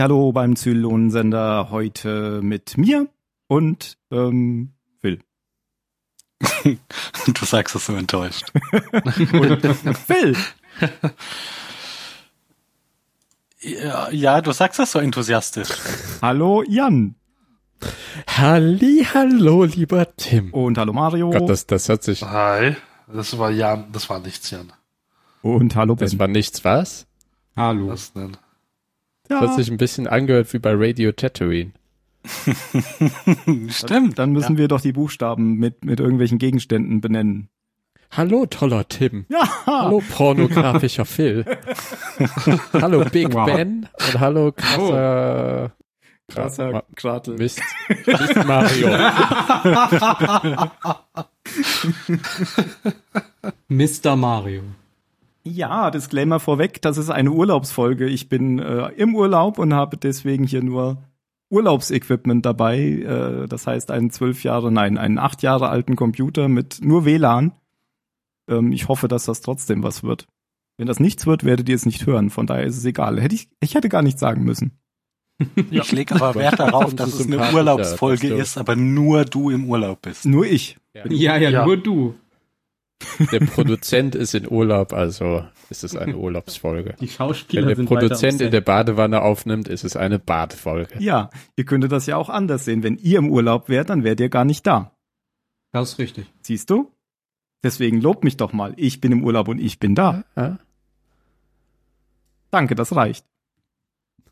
Hallo beim Zylonensender heute mit mir und ähm, Phil. du sagst es so enttäuscht. und Phil. Ja, ja, du sagst das so enthusiastisch. Hallo Jan. Halli, hallo, lieber Tim. Und hallo Mario. Gott, das, das hört sich. Hi, das war Jan, das war nichts, Jan. Und hallo Ben. Das war nichts, was? Hallo. Was denn? Ja. Das hat sich ein bisschen angehört wie bei Radio Tatooine. Stimmt. Dann müssen ja. wir doch die Buchstaben mit, mit irgendwelchen Gegenständen benennen. Hallo, toller Tim. Ja. Hallo, pornografischer Phil. hallo, Big wow. Ben. Und hallo, krasser... Oh. Krasser Kratel. Mist. Mist Mario. Mr. Mario. Ja, Disclaimer vorweg, das ist eine Urlaubsfolge. Ich bin äh, im Urlaub und habe deswegen hier nur Urlaubsequipment dabei. Äh, das heißt einen zwölf Jahre, nein, einen acht Jahre alten Computer mit nur WLAN. Ähm, ich hoffe, dass das trotzdem was wird. Wenn das nichts wird, werdet ihr es nicht hören. Von daher ist es egal. Hätte ich, ich hätte gar nichts sagen müssen. Ja. Ich lege aber Wert darauf, dass es eine Urlaubsfolge ist, aber nur du im Urlaub bist. Nur ich. Ja, ja, ja, ja. nur du. Der Produzent ist in Urlaub, also ist es eine Urlaubsfolge. Die Schauspieler Wenn der Produzent in der Badewanne aufnimmt, ist es eine Badefolge. Ja, ihr könntet das ja auch anders sehen. Wenn ihr im Urlaub wärt, dann wärt ihr gar nicht da. Das ist richtig. Siehst du? Deswegen lob mich doch mal. Ich bin im Urlaub und ich bin da. Ja. Danke, das reicht.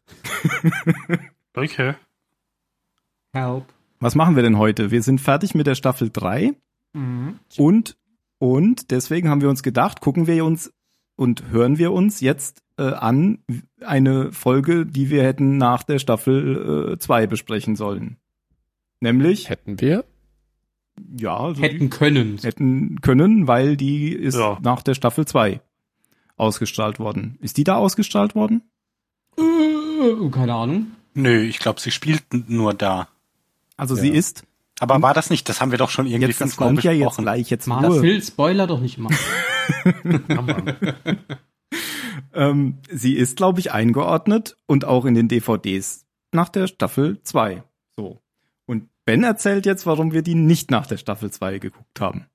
okay. Help. Was machen wir denn heute? Wir sind fertig mit der Staffel 3 mhm. und und deswegen haben wir uns gedacht, gucken wir uns und hören wir uns jetzt äh, an eine Folge, die wir hätten nach der Staffel 2 äh, besprechen sollen. Nämlich hätten wir ja, also hätten können. Hätten können, weil die ist ja. nach der Staffel 2 ausgestrahlt worden. Ist die da ausgestrahlt worden? Äh, keine Ahnung. Nö, ich glaube, sie spielt nur da. Also ja. sie ist aber war das nicht? Das haben wir doch schon irgendwie jetzt, das kommt ja jetzt gleich jetzt mal. Phil, Spoiler doch nicht immer. ähm, sie ist, glaube ich, eingeordnet und auch in den DVDs nach der Staffel 2. So. Und Ben erzählt jetzt, warum wir die nicht nach der Staffel 2 geguckt haben.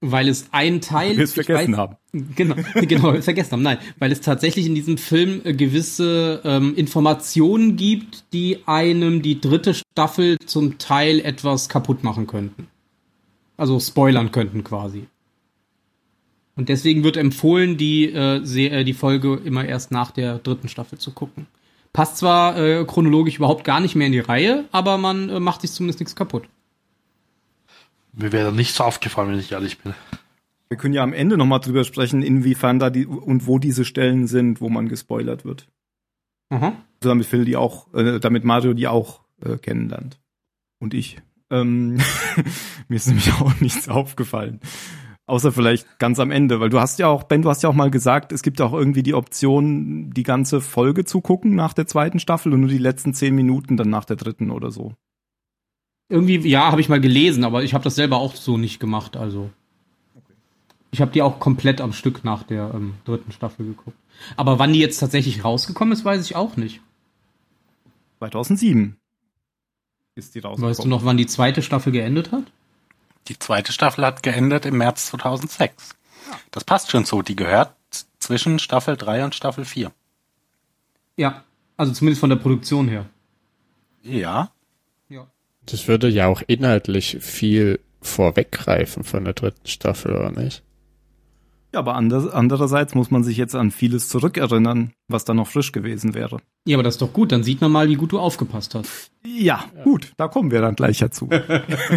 Weil es ein Teil. Wir es vergessen weiß, haben. Genau, genau, vergessen haben. Nein, weil es tatsächlich in diesem Film äh, gewisse ähm, Informationen gibt, die einem die dritte Staffel zum Teil etwas kaputt machen könnten. Also spoilern könnten quasi. Und deswegen wird empfohlen, die, äh, äh, die Folge immer erst nach der dritten Staffel zu gucken. Passt zwar äh, chronologisch überhaupt gar nicht mehr in die Reihe, aber man äh, macht sich zumindest nichts kaputt. Mir wäre nichts aufgefallen, wenn ich ehrlich bin. Wir können ja am Ende nochmal drüber sprechen, inwiefern da die und wo diese Stellen sind, wo man gespoilert wird. Mhm. So damit Phil die auch, äh, damit Mario die auch äh, kennenlernt. Und ich. Ähm, mir ist nämlich auch nichts aufgefallen. Außer vielleicht ganz am Ende, weil du hast ja auch, Ben, du hast ja auch mal gesagt, es gibt auch irgendwie die Option, die ganze Folge zu gucken nach der zweiten Staffel und nur die letzten zehn Minuten dann nach der dritten oder so. Irgendwie, ja, habe ich mal gelesen, aber ich habe das selber auch so nicht gemacht. Also okay. ich habe die auch komplett am Stück nach der ähm, dritten Staffel geguckt. Aber wann die jetzt tatsächlich rausgekommen ist, weiß ich auch nicht. 2007 ist die rausgekommen. Weißt du noch, wann die zweite Staffel geendet hat? Die zweite Staffel hat geendet im März 2006. Ja. Das passt schon so. Die gehört zwischen Staffel 3 und Staffel 4. Ja, also zumindest von der Produktion her. Ja, das würde ja auch inhaltlich viel vorweggreifen von der dritten Staffel, oder nicht? Ja, aber andererseits muss man sich jetzt an vieles zurückerinnern, was da noch frisch gewesen wäre. Ja, aber das ist doch gut, dann sieht man mal, wie gut du aufgepasst hast. Ja, ja. gut, da kommen wir dann gleich dazu.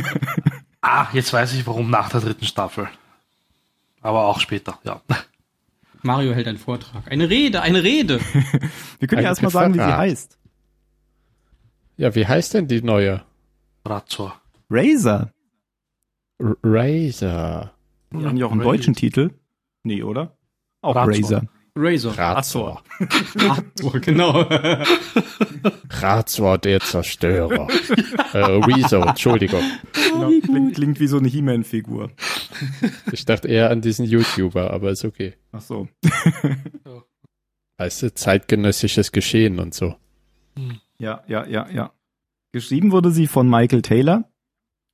ah, jetzt weiß ich, warum nach der dritten Staffel. Aber auch später, ja. Mario hält einen Vortrag. Eine Rede, eine Rede. wir können ja erstmal sagen, wie sie heißt. Ja, wie heißt denn die neue? Razor. Razer. R Razer. Ja, haben die auch einen deutschen Titel? Nee, oder? Auch Razor. Razor. Razor. Razor, genau. Razor, der Zerstörer. äh, Rezo, Entschuldigung. Genau, klingt, klingt, wie so eine He-Man-Figur. Ich dachte eher an diesen YouTuber, aber ist okay. Ach so. Weißt du, zeitgenössisches Geschehen und so. Hm. Ja, ja, ja, ja. Geschrieben wurde sie von Michael Taylor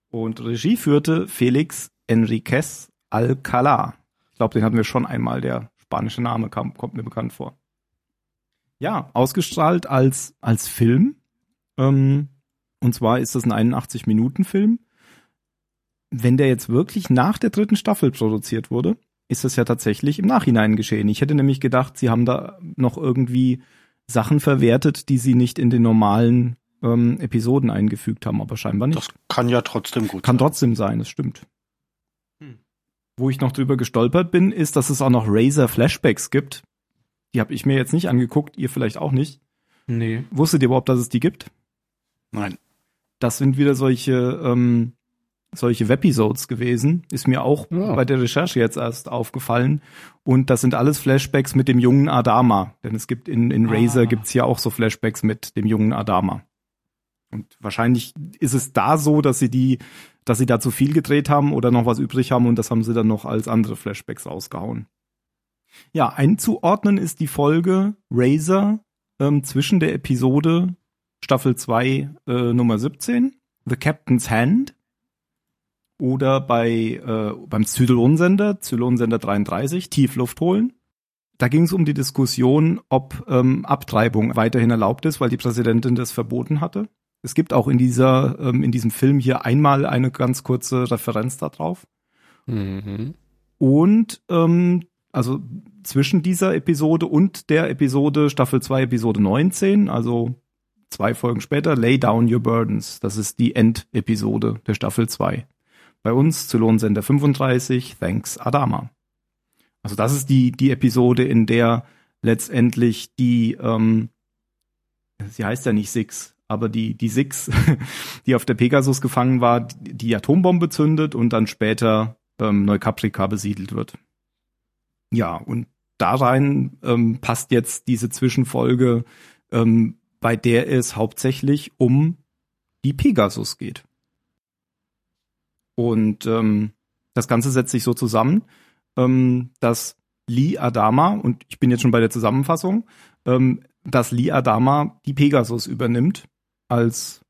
und Regie führte Felix Enriquez Alcalá. Ich glaube, den hatten wir schon einmal. Der spanische Name kam, kommt mir bekannt vor. Ja, ausgestrahlt als, als Film. Ähm, und zwar ist das ein 81-Minuten-Film. Wenn der jetzt wirklich nach der dritten Staffel produziert wurde, ist das ja tatsächlich im Nachhinein geschehen. Ich hätte nämlich gedacht, sie haben da noch irgendwie Sachen verwertet, die sie nicht in den normalen ähm, Episoden eingefügt haben, aber scheinbar nicht. Das kann ja trotzdem gut Kann sein. trotzdem sein, das stimmt. Hm. Wo ich noch drüber gestolpert bin, ist, dass es auch noch Razer Flashbacks gibt. Die habe ich mir jetzt nicht angeguckt, ihr vielleicht auch nicht. Nee. Wusstet ihr überhaupt, dass es die gibt? Nein. Das sind wieder solche ähm, solche Webisodes gewesen. Ist mir auch ja. bei der Recherche jetzt erst aufgefallen. Und das sind alles Flashbacks mit dem jungen Adama. Denn es gibt in, in Razer ah. gibt's ja auch so Flashbacks mit dem jungen Adama. Und wahrscheinlich ist es da so, dass sie die, dass sie da zu viel gedreht haben oder noch was übrig haben und das haben sie dann noch als andere Flashbacks rausgehauen. Ja, einzuordnen ist die Folge Razer ähm, zwischen der Episode Staffel 2 äh, Nummer 17, The Captain's Hand oder bei äh, beim Zylon-Sender, Zylon-Sender 33, Tiefluft holen. Da ging es um die Diskussion, ob ähm, Abtreibung weiterhin erlaubt ist, weil die Präsidentin das verboten hatte. Es gibt auch in dieser ähm, in diesem Film hier einmal eine ganz kurze Referenz darauf. Mhm. Und ähm, also zwischen dieser Episode und der Episode Staffel 2 Episode 19, also zwei Folgen später, Lay Down Your Burdens. Das ist die Endepisode der Staffel 2. Bei uns zu Lohnsender 35, Thanks Adama. Also das ist die, die Episode, in der letztendlich die, ähm, sie heißt ja nicht Six, aber die, die Six, die auf der Pegasus gefangen war, die, Atombombe zündet und dann später ähm, Neukaprika besiedelt wird. Ja, und da rein ähm, passt jetzt diese Zwischenfolge, ähm, bei der es hauptsächlich um die Pegasus geht. Und ähm, das Ganze setzt sich so zusammen, ähm, dass Lee Adama, und ich bin jetzt schon bei der Zusammenfassung, ähm, dass Lee Adama die Pegasus übernimmt als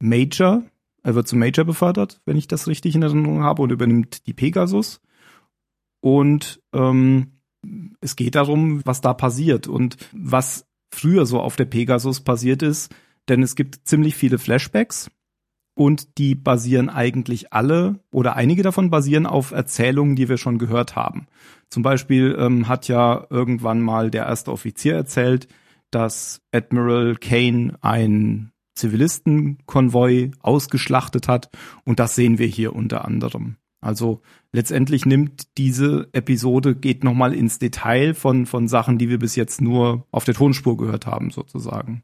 Major. Er wird zum Major befördert, wenn ich das richtig in Erinnerung habe, und übernimmt die Pegasus. Und ähm, es geht darum, was da passiert und was früher so auf der Pegasus passiert ist, denn es gibt ziemlich viele Flashbacks und die basieren eigentlich alle oder einige davon basieren auf Erzählungen, die wir schon gehört haben. Zum Beispiel ähm, hat ja irgendwann mal der erste Offizier erzählt, dass Admiral Kane ein Zivilistenkonvoi ausgeschlachtet hat und das sehen wir hier unter anderem. Also letztendlich nimmt diese Episode geht nochmal ins Detail von von Sachen, die wir bis jetzt nur auf der Tonspur gehört haben sozusagen.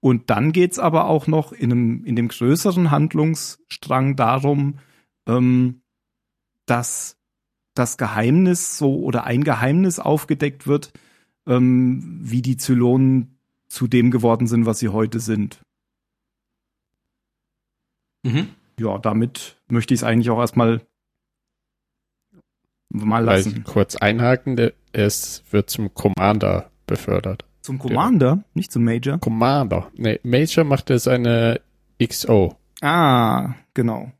Und dann geht's aber auch noch in, einem, in dem größeren Handlungsstrang darum, ähm, dass das Geheimnis so oder ein Geheimnis aufgedeckt wird, ähm, wie die Zylonen zu dem geworden sind, was sie heute sind. Mhm. Ja, damit möchte ich es eigentlich auch erstmal mal lassen. Vielleicht kurz einhaken, es wird zum Commander befördert. Zum Commander, ja. nicht zum Major? Commander. Nee, Major macht es eine XO. Ah, genau.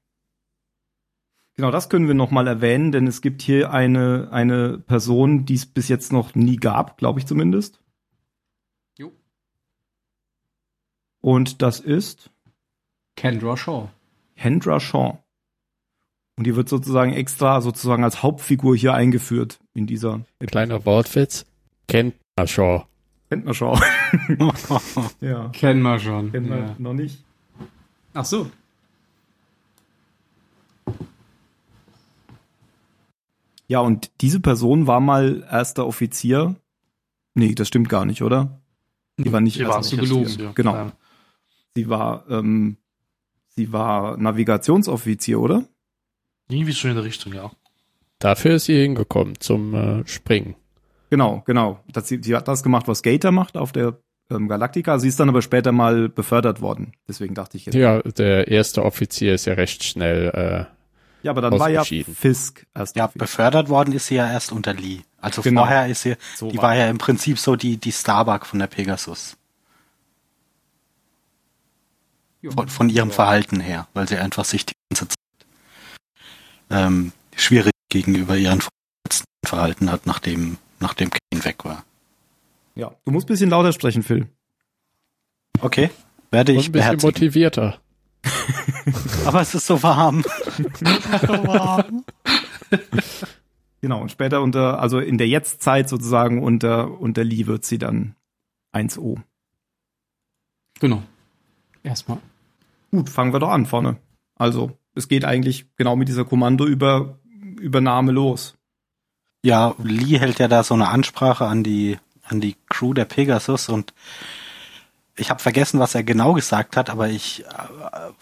Genau, das können wir nochmal erwähnen, denn es gibt hier eine, eine Person, die es bis jetzt noch nie gab, glaube ich zumindest. Jo. Und das ist Kendra Shaw. Kendra Shaw. Und die wird sozusagen extra sozusagen als Hauptfigur hier eingeführt in dieser. Kleiner Wortwitz. Kendra Shaw. Kennt man schon. ja. Kennen wir schon. Kennen wir ja. noch nicht. Ach so. Ja, und diese Person war mal erster Offizier. Nee, das stimmt gar nicht, oder? Die war nicht Sie erster war gelogen. Genau. Ja. Sie war, ähm, sie war Navigationsoffizier, oder? Irgendwie so in der Richtung, ja. Dafür ist sie hingekommen, zum äh, Springen. Genau, genau. Das, sie, sie hat das gemacht, was Gator macht auf der ähm, Galactica. Sie ist dann aber später mal befördert worden. Deswegen dachte ich jetzt. Ja, der erste Offizier ist ja recht schnell. Äh, ja, aber dann war ja Fisk erst. Ja, befördert worden ist sie ja erst unter Lee. Also genau. vorher ist sie, so die war ja im Prinzip so die, die Starbuck von der Pegasus. Von, von ihrem Verhalten her, weil sie einfach sich die ganze Zeit ähm, schwierig gegenüber ihren Vorgesetzten verhalten hat, nachdem, nachdem Kane weg war. Ja, du musst ein bisschen lauter sprechen, Phil. Okay, werde ich Und ein bisschen beherzigen. motivierter. Aber es ist so warm. so warm. Genau, und später unter, also in der Jetztzeit sozusagen unter, unter Lee wird sie dann 1O. Genau. Erstmal. Gut, fangen wir doch an vorne. Also, es geht eigentlich genau mit dieser Kommandoübernahme los. Ja, Lee hält ja da so eine Ansprache an die an die Crew der Pegasus und ich habe vergessen, was er genau gesagt hat, aber ich äh,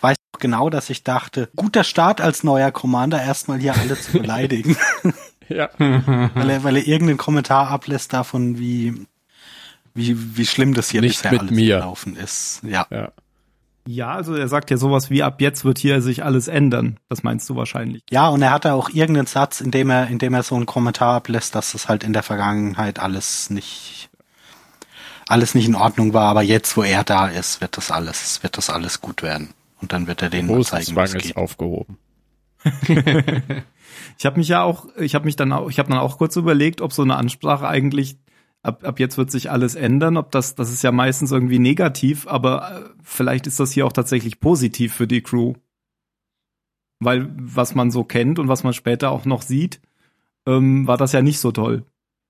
weiß genau, dass ich dachte, guter Start als neuer Commander, erstmal hier alle zu beleidigen, Ja. weil er, weil er irgendeinen Kommentar ablässt davon, wie wie wie schlimm das hier Nicht bisher mit alles mir. gelaufen ist. Ja, ja. Ja, also er sagt ja sowas wie, ab jetzt wird hier sich alles ändern. Das meinst du wahrscheinlich. ja, und er hatte auch irgendeinen Satz, in dem er in dem er so einen Kommentar ablässt, dass es halt in der Vergangenheit alles nicht alles nicht in Ordnung war, aber jetzt, wo er da ist, wird das alles, wird das alles gut werden. Und dann wird er denen mal zeigen, ist geht. aufgehoben. Ich habe mich ja auch, ich habe mich dann auch, ich habe dann auch kurz überlegt, ob so eine Ansprache eigentlich ab, ab jetzt wird sich alles ändern, ob das, das ist ja meistens irgendwie negativ, aber äh, vielleicht ist das hier auch tatsächlich positiv für die Crew. Weil was man so kennt und was man später auch noch sieht, ähm, war das ja nicht so toll.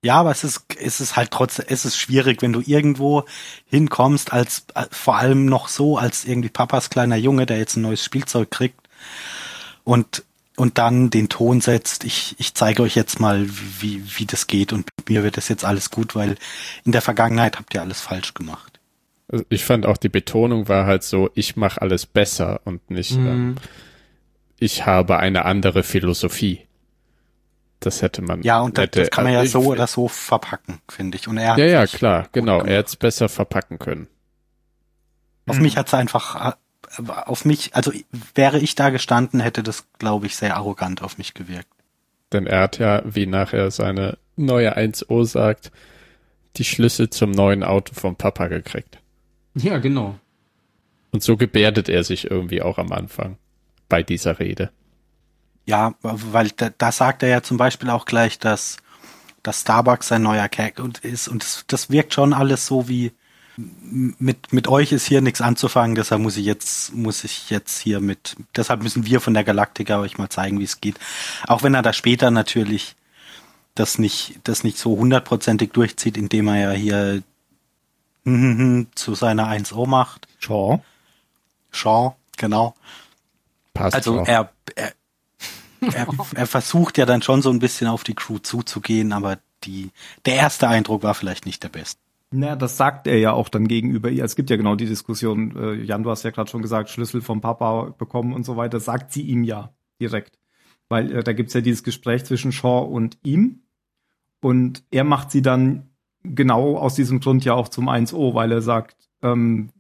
Ja, aber es ist, es ist halt trotzdem, es ist schwierig, wenn du irgendwo hinkommst, als, äh, vor allem noch so, als irgendwie Papas kleiner Junge, der jetzt ein neues Spielzeug kriegt und, und dann den Ton setzt, ich, ich zeige euch jetzt mal, wie, wie das geht und mit mir wird das jetzt alles gut, weil in der Vergangenheit habt ihr alles falsch gemacht. Also ich fand auch die Betonung war halt so, ich mache alles besser und nicht, ähm, ich habe eine andere Philosophie. Das hätte man. Ja, und das, hätte, das kann man ja ich- so oder so verpacken, finde ich. Und er hat Ja, ja, klar, genau. Er hätte es besser verpacken können. Auf mich hat's einfach, äh, auf mich, also wäre ich da gestanden, hätte das, glaube ich, sehr arrogant auf mich gewirkt. Denn er hat ja, wie nachher seine neue 1O sagt, die Schlüssel zum neuen Auto vom Papa gekriegt. Ja, genau. Und so gebärdet er sich irgendwie auch am Anfang bei dieser Rede. Ja, weil da, da sagt er ja zum Beispiel auch gleich, dass, dass Starbucks sein neuer Cag und ist und das, das wirkt schon alles so wie mit mit euch ist hier nichts anzufangen, deshalb muss ich jetzt muss ich jetzt hier mit deshalb müssen wir von der Galaktika euch mal zeigen, wie es geht. Auch wenn er da später natürlich das nicht das nicht so hundertprozentig durchzieht, indem er ja hier zu seiner 1O macht. Shaw. Shaw, genau. Passt Also er, er, er, er versucht ja dann schon so ein bisschen auf die Crew zuzugehen, aber die, der erste Eindruck war vielleicht nicht der beste. Na, das sagt er ja auch dann gegenüber ihr. Es gibt ja genau die Diskussion, äh, Jan, du hast ja gerade schon gesagt, Schlüssel vom Papa bekommen und so weiter, sagt sie ihm ja direkt. Weil äh, da gibt's ja dieses Gespräch zwischen Shaw und ihm. Und er macht sie dann genau aus diesem Grund ja auch zum 1O, weil er sagt, ähm,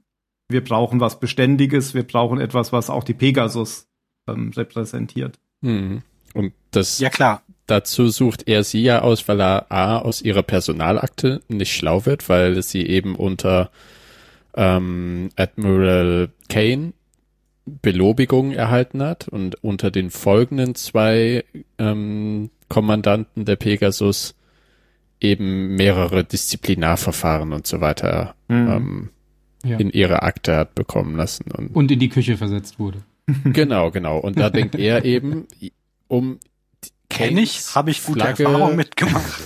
wir brauchen was Beständiges, wir brauchen etwas, was auch die Pegasus ähm, repräsentiert. Hm. Und das Ja klar, dazu sucht er sie ja aus, weil er A aus ihrer Personalakte nicht schlau wird, weil sie eben unter ähm, Admiral Kane Belobigung erhalten hat und unter den folgenden zwei ähm, Kommandanten der Pegasus eben mehrere Disziplinarverfahren und so weiter Mhm. ähm, Ja. in ihre Akte hat bekommen lassen. Und Und in die Küche versetzt wurde. Genau, genau. Und da denkt er eben, um kenne ich, habe ich gute Flagge Erfahrungen mitgemacht.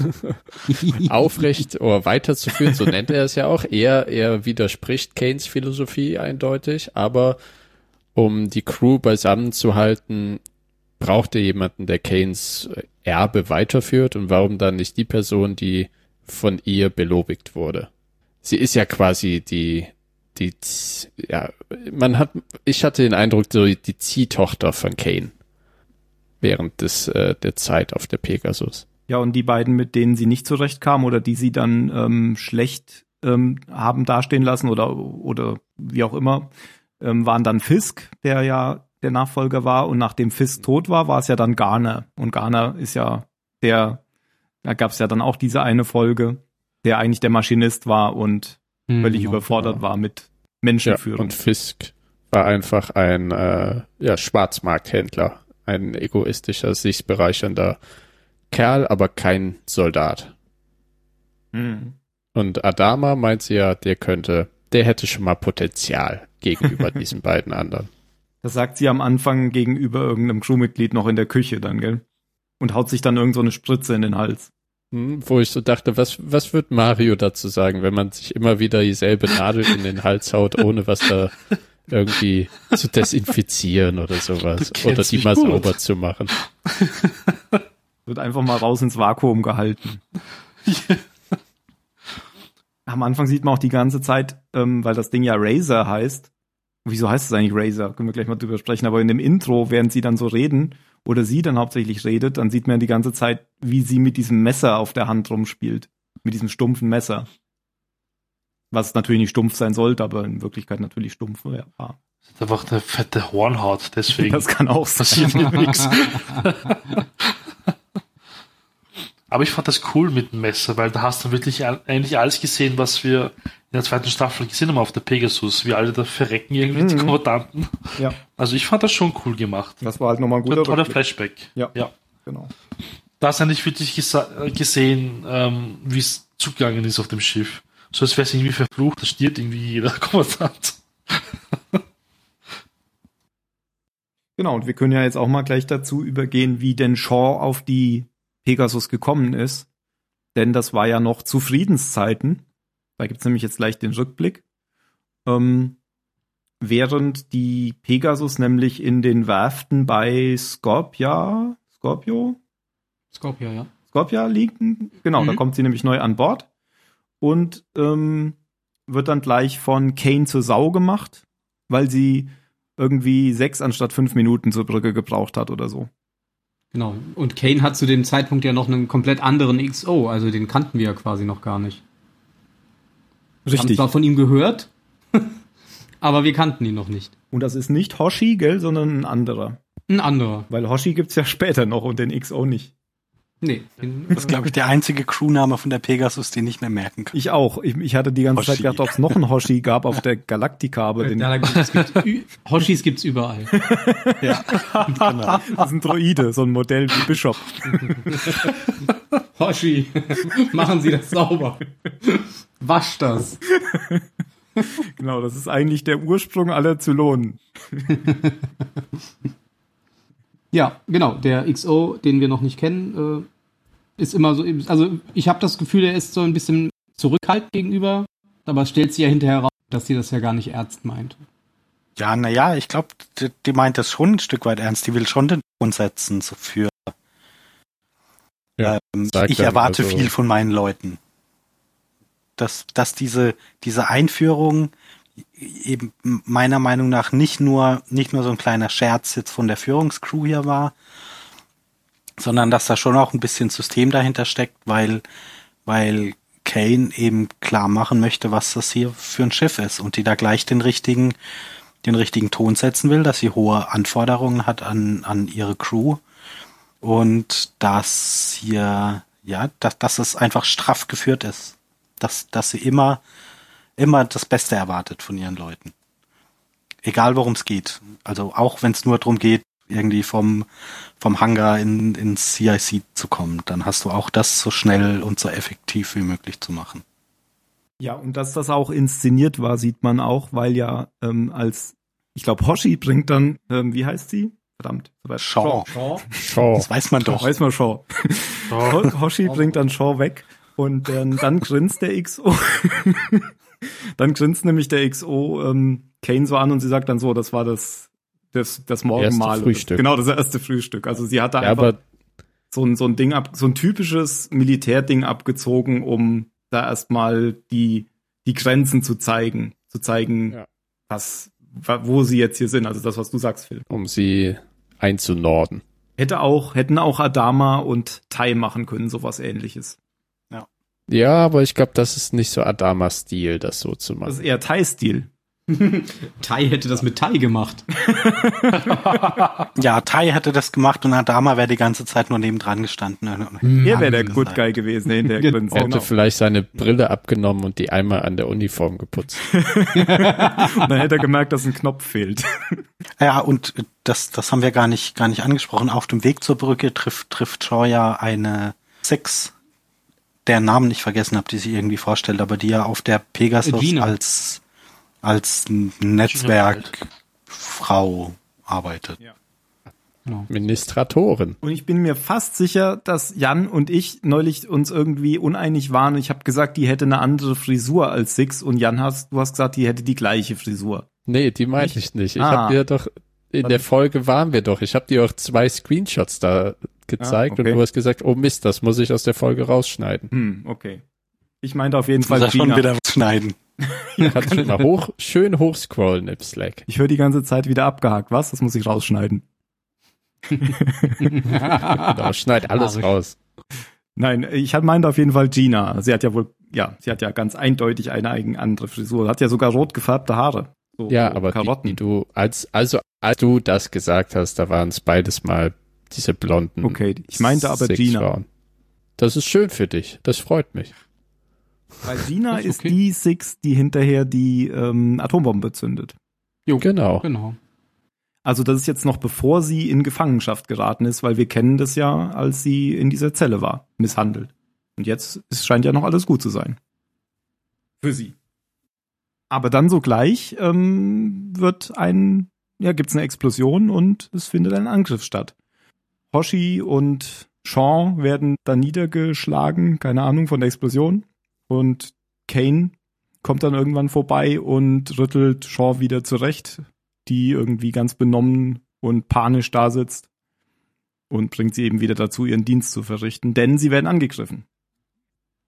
aufrecht oder weiterzuführen, so nennt er es ja auch. Er, er widerspricht Kanes Philosophie eindeutig, aber um die Crew beisammen zu halten, braucht er jemanden, der Kanes Erbe weiterführt und warum dann nicht die Person, die von ihr belobigt wurde. Sie ist ja quasi die, die, ja, man hat, ich hatte den Eindruck, so die Ziehtochter von Kane während des, äh, der Zeit auf der Pegasus. Ja, und die beiden, mit denen sie nicht zurechtkam oder die sie dann ähm, schlecht ähm, haben dastehen lassen oder, oder wie auch immer, ähm, waren dann Fisk, der ja der Nachfolger war. Und nachdem Fisk tot war, war es ja dann Garner. Und Garner ist ja der, da gab es ja dann auch diese eine Folge, der eigentlich der Maschinist war und Hm, völlig genau. überfordert war mit Ja, Menschenführung. und Fisk war einfach ein äh, ja, Schwarzmarkthändler, ein egoistischer, sich bereichernder Kerl, aber kein Soldat. Hm. Und Adama meint sie ja, der könnte, der hätte schon mal Potenzial gegenüber diesen beiden anderen. Das sagt sie am Anfang gegenüber irgendeinem Crewmitglied noch in der Küche dann, gell? Und haut sich dann irgend so eine Spritze in den Hals. Hm, wo ich so dachte, was, was wird Mario dazu sagen, wenn man sich immer wieder dieselbe Nadel in den Hals haut, ohne was da irgendwie zu desinfizieren oder sowas. Oder die mal gut. sauber zu machen. Wird einfach mal raus ins Vakuum gehalten. Am Anfang sieht man auch die ganze Zeit, ähm, weil das Ding ja Razer heißt. Wieso heißt es eigentlich Razer? Können wir gleich mal drüber sprechen. Aber in dem Intro, während sie dann so reden, oder sie dann hauptsächlich redet, dann sieht man die ganze Zeit, wie sie mit diesem Messer auf der Hand rumspielt. Mit diesem stumpfen Messer. Was natürlich nicht stumpf sein sollte, aber in Wirklichkeit natürlich stumpf war. Das ist einfach eine fette Hornhaut, deswegen Das kann auch sein. passiert mir nichts. Aber ich fand das cool mit dem Messer, weil da hast du wirklich eigentlich alles gesehen, was wir in der zweiten Staffel gesehen haben auf der Pegasus, wie alle da verrecken irgendwie die Mhm. Kommandanten. Ja, Also ich fand das schon cool gemacht. das war halt nochmal ein Ein guter toller Rückblick. Flashback. Ja. ja. Genau. Da du eigentlich wirklich gesehen, ähm, wie es zugegangen ist auf dem Schiff. So als wäre es irgendwie verflucht, da stirbt irgendwie jeder Kommandant. Genau, und wir können ja jetzt auch mal gleich dazu übergehen, wie denn Shaw auf die Pegasus gekommen ist. Denn das war ja noch zu Friedenszeiten. Da gibt's nämlich jetzt gleich den Rückblick. Ähm, während die Pegasus nämlich in den Werften bei Scorpia, Scorpio, Scorpio, ja. Scorpia liegen. Genau, da Mhm. kommt sie nämlich neu an Bord und ähm, wird dann gleich von Kane zur Sau gemacht, weil sie irgendwie sechs anstatt fünf Minuten zur Brücke gebraucht hat oder so. Genau. Und Kane hat zu dem Zeitpunkt ja noch einen komplett anderen XO, also den kannten wir ja quasi noch gar nicht. Wir haben Richtig. zwar von ihm gehört, aber wir kannten ihn noch nicht. Und das ist nicht Hoshi, gell, sondern ein anderer. Ein anderer. Weil Hoshi gibt's ja später noch und den XO nicht. Nee. Den, Das ist, glaube ich, der einzige Crewname von der Pegasus, den ich mir merken kann. Ich auch. Ich, ich hatte die ganze Zeit Hoshi. gedacht, ob es noch einen Hoshi gab auf der Galactica, aber den, ja, da gibt's, es gibt, Ü- Hoshis gibt's überall. Ja, genau. das ist ein Droide, so ein Modell wie Bishop. Hoshi, machen Sie das sauber. Wasch das. Genau, das ist eigentlich der Ursprung aller Zylonen. Ja, genau. Der XO, den wir noch nicht kennen, äh, ist immer so. Also ich habe das Gefühl, er ist so ein bisschen zurückhaltend gegenüber, aber es stellt sich ja hinterher raus, dass sie das ja gar nicht ernst meint. Ja, naja, ich glaube, die, die meint das schon ein Stück weit ernst. Die will schon den Ton setzen so für. Ja, ähm, ich erwarte also- viel von meinen Leuten. Dass, dass diese, diese Einführung eben meiner Meinung nach nicht nur, nicht nur so ein kleiner Scherz jetzt von der Führungscrew hier war, sondern dass da schon auch ein bisschen System dahinter steckt, weil, weil Kane eben klar machen möchte, was das hier für ein Schiff ist und die da gleich den richtigen, den richtigen Ton setzen will, dass sie hohe Anforderungen hat an, an ihre Crew und dass hier, ja, dass, dass es einfach straff geführt ist. Dass, dass sie immer, immer das Beste erwartet von ihren Leuten. Egal worum es geht. Also auch wenn es nur darum geht, irgendwie vom, vom Hangar in, ins CIC zu kommen, dann hast du auch das so schnell und so effektiv wie möglich zu machen. Ja, und dass das auch inszeniert war, sieht man auch, weil ja ähm, als, ich glaube, Hoshi bringt dann, ähm, wie heißt sie? Verdammt. Shaw. Shaw. Das weiß man doch. Weiß man Shaw. Ho- Hoshi bringt dann Shaw weg und ähm, dann grinst der XO. dann grinst nämlich der XO ähm, Kane so an und sie sagt dann so, das war das das, das Morgenmahl. Erste Frühstück. Genau, das erste Frühstück. Also sie hat da Ja, einfach aber so ein, so ein Ding ab, so ein typisches Militärding abgezogen, um da erstmal die, die Grenzen zu zeigen, zu zeigen, Ja. was, wa- wo sie jetzt hier sind. Also das, was du sagst, Phil. um sie einzunorden. Hätte auch, hätten auch Adama und Tai machen können, sowas ähnliches. Ja, aber ich glaube, das ist nicht so Adama-Stil, das so zu Das machen. ist eher Tai-Stil. Tai hätte das mit Tai gemacht. ja, Tai hätte das gemacht und Adama wäre die ganze Zeit nur nebendran gestanden. Er wäre der Good Guy gewesen in der genau. Er hätte vielleicht seine Brille abgenommen und die einmal an der Uniform geputzt. und dann hätte er gemerkt, dass ein Knopf fehlt. Ja, und das, das haben wir gar nicht, gar nicht angesprochen. Auf dem Weg zur Brücke trifft, trifft Shaw ja eine Six, deren Namen ich vergessen habe, die sie irgendwie vorstellt, aber die ja auf der Pegasus Gina. als als Netzwerkfrau arbeitet. Ja. Genau. Administratorin. Und ich bin mir fast sicher, dass Jan und ich neulich uns irgendwie uneinig waren. Ich habe gesagt, die hätte eine andere Frisur als Six und Jan hast, du hast gesagt, die hätte die gleiche Frisur. Nee, die meinte ich nicht. Ich ah. habe dir doch in der Folge waren wir doch. Ich habe dir auch zwei Screenshots da gezeigt ah, okay. und du hast gesagt, oh Mist, das muss ich aus der Folge rausschneiden. Hm, okay. Ich meinte auf jeden Fall Gina. schon wieder was schneiden. ja, Kannst du mal hoch, schön hochscrollen im Slack. Ich höre die ganze Zeit wieder abgehakt. Was? Das muss ich rausschneiden. genau, schneid alles ah, raus. Nein, ich meinte auf jeden Fall Gina. Sie hat ja wohl, ja, sie hat ja ganz eindeutig eine eigene andere Frisur. Hat ja sogar rot gefärbte Haare. So, ja, so aber Karotten. Die, die du, als, also, als du das gesagt hast, da waren es beides mal diese blonden. Okay, ich meinte aber Gina. Frauen. Das ist schön für dich. Das freut mich. Weil Gina ist, okay. ist, die Six, die hinterher die ähm, Atombombe zündet. Jo, genau. Genau. Also das ist jetzt noch bevor sie in Gefangenschaft geraten ist, weil wir kennen das ja, als sie in dieser Zelle war, misshandelt. Und jetzt es scheint ja noch alles gut zu sein. Für sie. Aber dann sogleich ähm, wird ein, ja, gibt's eine Explosion und es findet ein Angriff statt. Hoshi und Sean werden dann niedergeschlagen, keine Ahnung, von der Explosion. Und Kane kommt dann irgendwann vorbei und rüttelt Shaw wieder zurecht, die irgendwie ganz benommen und panisch da sitzt und bringt sie eben wieder dazu, ihren Dienst zu verrichten, denn sie werden angegriffen.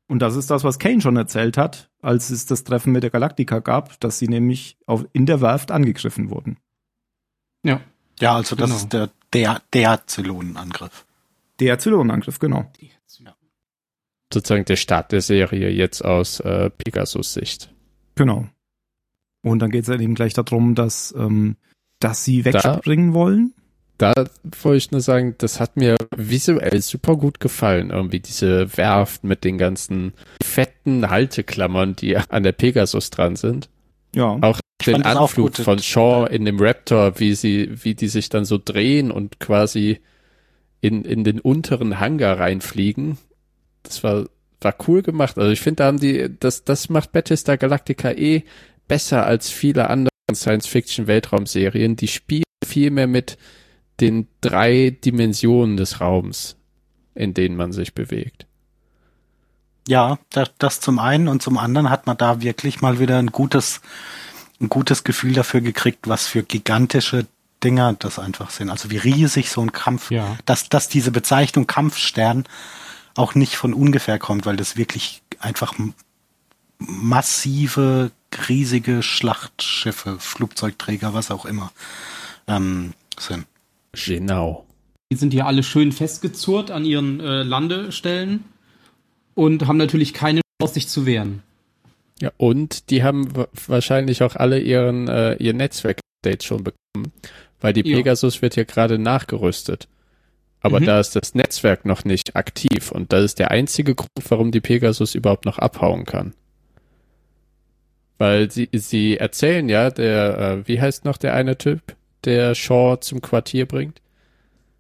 Und das ist das, was Kane schon erzählt hat, als es das Treffen mit der Galactica gab, dass sie nämlich auf, in der Werft angegriffen wurden. Ja. Ja, also das genau. ist der, der, der Zylonenangriff. Der Zylonenangriff, genau sozusagen der Start der Serie jetzt aus äh, Pegasus Sicht. Genau. Und dann geht es dann eben gleich darum, dass, ähm, dass sie wegspringen da, wollen. Da wollte ich nur sagen, das hat mir visuell super gut gefallen. Irgendwie diese Werft mit den ganzen fetten Halteklammern, die an der Pegasus dran sind. Ja. Auch den Anflug von Shaw in dem Raptor, wie sie, wie die sich dann so drehen und quasi in, in den unteren Hangar reinfliegen das war, war cool gemacht. Also ich finde, da haben die, das, das macht Battlestar Galactica eh besser als viele andere Science-Fiction-Weltraumserien. Die spielen viel mehr mit den drei Dimensionen des Raums, in denen man sich bewegt. Ja, das, das zum einen und zum anderen hat man da wirklich mal wieder ein gutes, ein gutes Gefühl dafür gekriegt, was für gigantische Dinger das einfach sind. Also wie riesig so ein Kampf, ja. dass, dass diese Bezeichnung Kampfstern auch nicht von ungefähr kommt, weil das wirklich einfach massive, riesige Schlachtschiffe, Flugzeugträger, was auch immer ähm, sind. Genau. Die sind hier alle schön festgezurrt an ihren äh, Landestellen und haben natürlich keine Chance, sich zu wehren. Ja, und die haben wahrscheinlich auch alle ihren äh, ihr Netzwerk-Update schon bekommen, weil die Pegasus ja. wird ja gerade nachgerüstet. Aber mhm. da ist das Netzwerk noch nicht aktiv und das ist der einzige Grund, warum die Pegasus überhaupt noch abhauen kann. Weil sie, sie erzählen ja, der, äh, wie heißt noch der eine Typ, der Shaw zum Quartier bringt?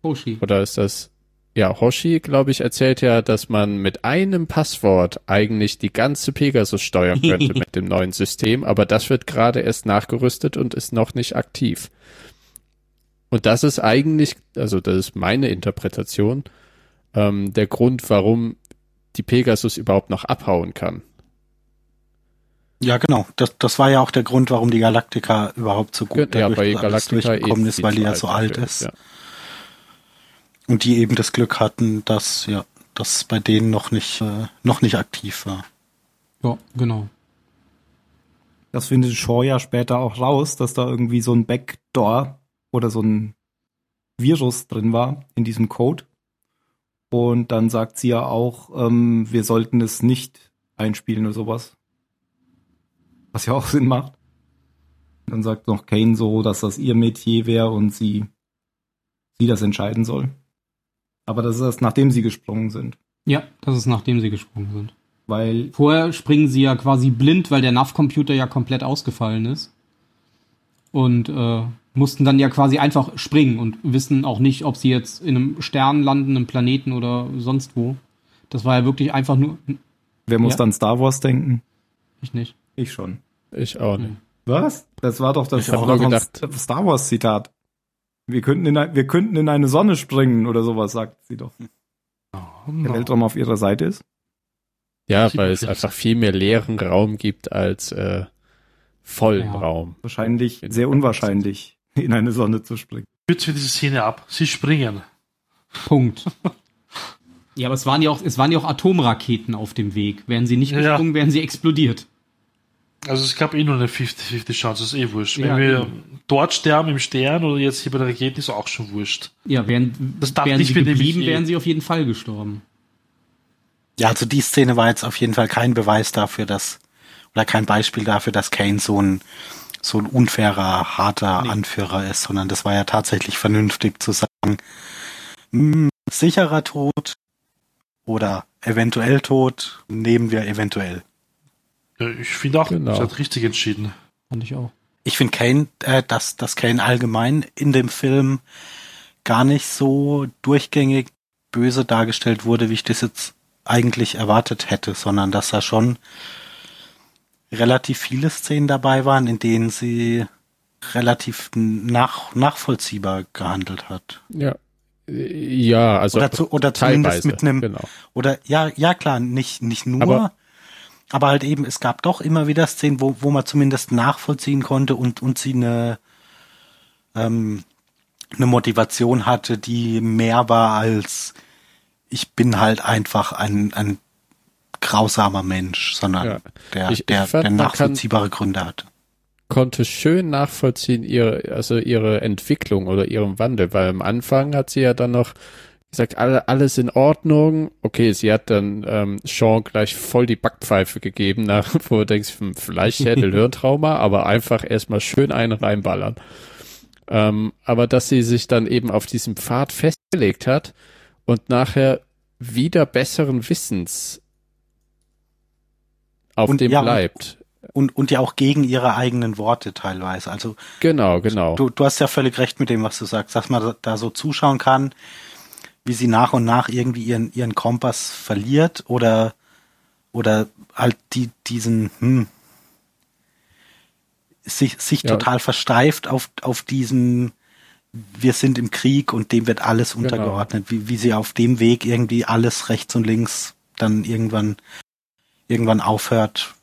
Hoshi. Oder ist das, ja, Hoshi, glaube ich, erzählt ja, dass man mit einem Passwort eigentlich die ganze Pegasus steuern könnte mit dem neuen System, aber das wird gerade erst nachgerüstet und ist noch nicht aktiv. Und das ist eigentlich, also das ist meine Interpretation, ähm, der Grund, warum die Pegasus überhaupt noch abhauen kann. Ja, genau. Das, das war ja auch der Grund, warum die Galaktika überhaupt so gut ja, bei Galactica gekommen ist, weil die ja so alt ist. Ja. Und die eben das Glück hatten, dass ja, das bei denen noch nicht äh, noch nicht aktiv war. Ja, genau. Das findet Shaw ja später auch raus, dass da irgendwie so ein Backdoor oder so ein Virus drin war in diesem Code. Und dann sagt sie ja auch, ähm, wir sollten es nicht einspielen oder sowas. Was ja auch Sinn macht. Dann sagt noch Kane so, dass das ihr Metier wäre und sie, sie das entscheiden soll. Aber das ist erst nachdem sie gesprungen sind. Ja, das ist nachdem sie gesprungen sind. Weil. Vorher springen sie ja quasi blind, weil der NAV-Computer ja komplett ausgefallen ist. Und äh, mussten dann ja quasi einfach springen und wissen auch nicht, ob sie jetzt in einem Stern landen, einem Planeten oder sonst wo. Das war ja wirklich einfach nur. Wer muss ja. dann Star Wars denken? Ich nicht. Ich schon. Ich auch nicht. Was? Das war doch das ich auch gedacht. Star Wars Zitat. Wir könnten, in, wir könnten in eine Sonne springen oder sowas, sagt sie doch. Oh, no. Der Weltraum auf ihrer Seite ist. Ja, weil es einfach viel mehr leeren Raum gibt als äh, vollen ja. Raum. Wahrscheinlich sehr unwahrscheinlich, in eine Sonne zu springen. Kürzen wir diese Szene ab. Sie springen. Punkt. ja, aber es waren ja auch, es waren ja auch Atomraketen auf dem Weg. Wären sie nicht gesprungen, ja. wären sie explodiert. Also es gab eh nur eine 50-50 Chance, das ist eh wurscht. Wenn ja, wir genau. dort sterben im Stern oder jetzt hier bei der Rakete, ist auch schon wurscht. Ja, wären, das darf wären nicht sie geblieben, eh. wären sie auf jeden Fall gestorben. Ja, also die Szene war jetzt auf jeden Fall kein Beweis dafür, dass, oder kein Beispiel dafür, dass Kane so ein, so ein unfairer, harter nee. Anführer ist, sondern das war ja tatsächlich vernünftig zu sagen, mh, hm, sicherer Tod oder eventuell Tod nehmen wir eventuell. Ja, ich finde auch, genau. hat richtig entschieden. Fand ich auch. Ich finde Kane, äh, dass, dass Kane allgemein in dem Film gar nicht so durchgängig böse dargestellt wurde, wie ich das jetzt eigentlich erwartet hätte, sondern dass da schon relativ viele Szenen dabei waren, in denen sie relativ nach, nachvollziehbar gehandelt hat. Ja. Ja, also oder, zu, oder zumindest mit einem genau. oder ja, ja klar, nicht nicht nur, aber, aber halt eben, es gab doch immer wieder Szenen, wo, wo man zumindest nachvollziehen konnte und, und sie eine, ähm, eine Motivation hatte, die mehr war als ich bin halt einfach ein, ein grausamer Mensch, sondern ja. der, ich, der, ich fand, der nachvollziehbare Gründe hatte. Konnte schön nachvollziehen, ihre, also ihre Entwicklung oder ihren Wandel, weil am Anfang hat sie ja dann noch gesagt, alle, alles in Ordnung. Okay, sie hat dann ähm, Sean gleich voll die Backpfeife gegeben, nach, wo du denkst, hm, vielleicht hätte Hirntrauma, aber einfach erstmal schön einen reinballern. Ähm, aber dass sie sich dann eben auf diesem Pfad festgelegt hat und nachher wieder besseren Wissens auf und dem ja, bleibt. Und, und ja auch gegen ihre eigenen Worte teilweise. Also genau, genau. Du, du hast ja völlig recht mit dem, was du sagst, dass man da so zuschauen kann, wie sie nach und nach irgendwie ihren, ihren Kompass verliert oder, oder halt die, diesen, hm, sich, sich ja. total versteift auf, auf diesem, wir sind im Krieg und dem wird alles genau. untergeordnet, wie, wie sie auf dem Weg irgendwie alles rechts und links dann irgendwann, irgendwann aufhört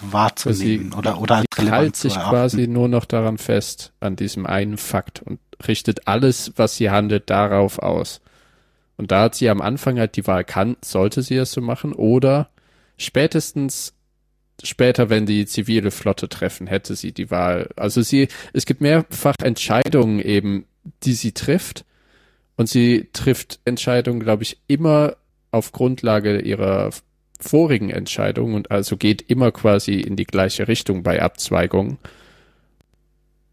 wahrzunehmen sie oder, oder als relevant sich quasi nur noch daran fest, an diesem einen Fakt und richtet alles, was sie handelt, darauf aus. Und da hat sie am Anfang halt die Wahl, kann, sollte sie es so machen oder spätestens später, wenn die zivile Flotte treffen, hätte sie die Wahl. Also sie, es gibt mehrfach Entscheidungen eben, die sie trifft. Und sie trifft Entscheidungen, glaube ich, immer auf Grundlage ihrer vorigen Entscheidungen und also geht immer quasi in die gleiche Richtung bei Abzweigungen.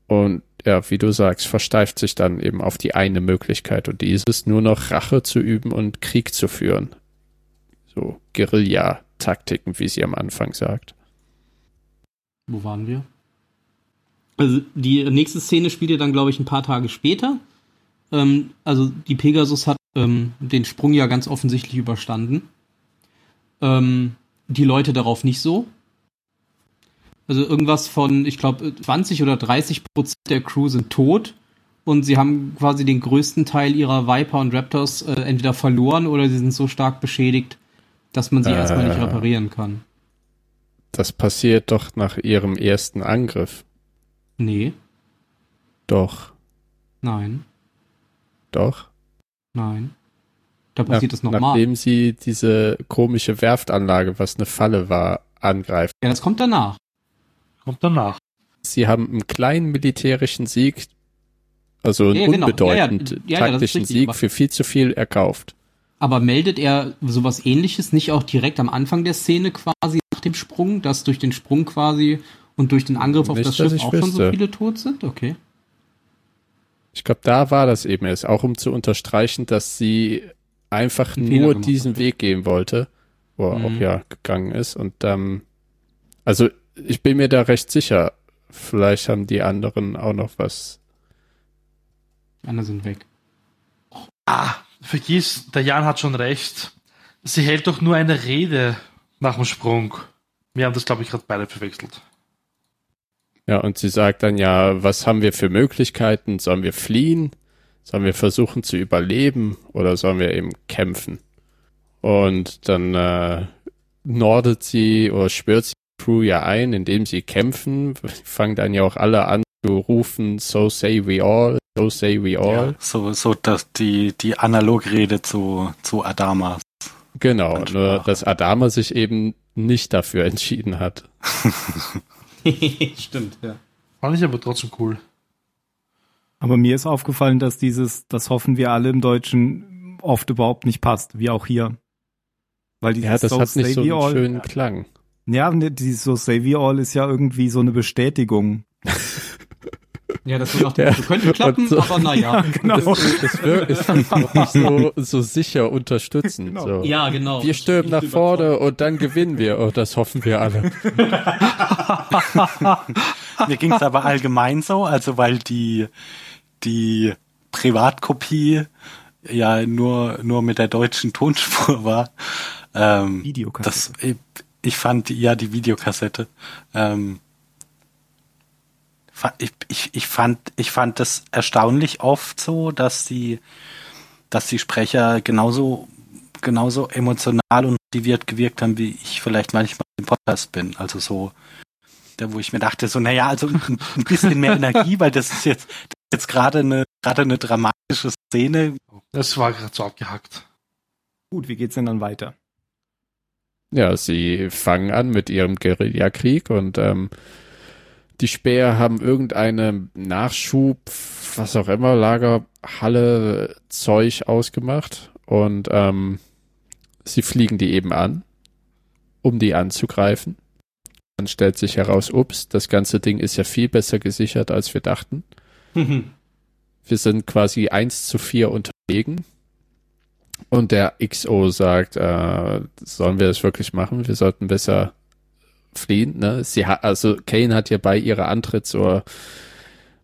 Und ja, wie du sagst, versteift sich dann eben auf die eine Möglichkeit und die ist es nur noch Rache zu üben und Krieg zu führen. So Guerilla-Taktiken, wie sie am Anfang sagt. Wo waren wir? Also die nächste Szene spielt ja dann, glaube ich, ein paar Tage später. Ähm, also die Pegasus hat ähm, den Sprung ja ganz offensichtlich überstanden. Ähm, die Leute darauf nicht so. Also irgendwas von, ich glaube, 20 oder 30 Prozent der Crew sind tot und sie haben quasi den größten Teil ihrer Viper und Raptors äh, entweder verloren oder sie sind so stark beschädigt, dass man sie äh, erstmal nicht reparieren kann. Das passiert doch nach ihrem ersten Angriff. Nee. Doch. Nein. Doch. Nein. Da passiert es nochmal. Nachdem sie diese komische Werftanlage, was eine Falle war, angreift. Ja, das kommt danach. Kommt danach. Sie haben einen kleinen militärischen Sieg, also einen ja, genau. unbedeutend ja, ja. taktischen richtig, Sieg für viel zu viel erkauft. Aber meldet er sowas ähnliches nicht auch direkt am Anfang der Szene quasi nach dem Sprung, dass durch den Sprung quasi Und durch den Angriff auf Nicht, das Schiff ich auch schon so wüsste. viele tot sind? Okay. Ich glaube, da war das eben erst, auch um zu unterstreichen, dass sie einfach Einen nur diesen hat. Weg gehen wollte, wo er Mhm. auch ja gegangen ist. Und ähm, also ich bin mir da recht sicher, vielleicht haben die anderen auch noch was. Die anderen sind weg. Ah, vergiss, der Jan hat schon recht. Sie hält doch nur eine Rede nach dem Sprung. Wir haben das, glaube ich, gerade beide verwechselt. Ja, und sie sagt dann ja, was haben wir für Möglichkeiten? Sollen wir fliehen? Sollen wir versuchen zu überleben oder sollen wir eben kämpfen? Und dann äh, nordet sie oder schwört sie Crew ja ein, indem sie kämpfen. Fangen dann ja auch alle an zu rufen, so say we all, so say we all. Ja, so, so dass die, die Analogrede zu, zu Adamas. Genau, Ansprache. nur dass Adama sich eben nicht dafür entschieden hat. Stimmt, ja. Fand ich aber trotzdem cool. Aber mir ist aufgefallen, dass dieses, das hoffen wir alle im Deutschen oft überhaupt nicht passt, wie auch hier. Weil dieses Ja, das so hat nicht say so we einen all, schönen Klang. Ja, dieses so say we all ist ja irgendwie so eine Bestätigung. Ja, das so nach dem Ja. Könnte klappen, so- aber naja. Genau. Das, das ist nicht so, so sicher unterstützend. Genau. So. Ja, genau. Wir stürmen nach vorne und dann gewinnen wir. Oh, das hoffen wir alle. Mir ging es aber allgemein so, also weil die, die Privatkopie ja nur, nur mit der deutschen Tonspur war. Ähm, Videokassette. das, ich, fand, ja, die Videokassette. Ähm, ich, ich, ich fand, ich fand das erstaunlich oft so, dass die, dass die Sprecher genauso, genauso emotional und motiviert gewirkt haben, wie ich vielleicht manchmal im Podcast bin. Also so, da wo ich mir dachte, so, naja, also ein ein bisschen mehr Energie, weil das ist jetzt, das ist jetzt gerade eine, gerade eine dramatische Szene. Das war gerade so abgehackt. Gut, wie geht's denn dann weiter? Ja, sie fangen an mit ihrem Guerillakrieg und ähm, die Späher haben irgendeine Nachschub, was auch immer, Lagerhalle Zeug ausgemacht und ähm, sie fliegen die eben an, um die anzugreifen. Dann stellt sich heraus, ups, das ganze Ding ist ja viel besser gesichert, als wir dachten. Wir sind quasi eins zu vier unterlegen. Und der XO sagt, äh, sollen wir das wirklich machen? Wir sollten besser fliehen. Ne? Sie hat, also Kane hat ja bei ihrer Antritts- oder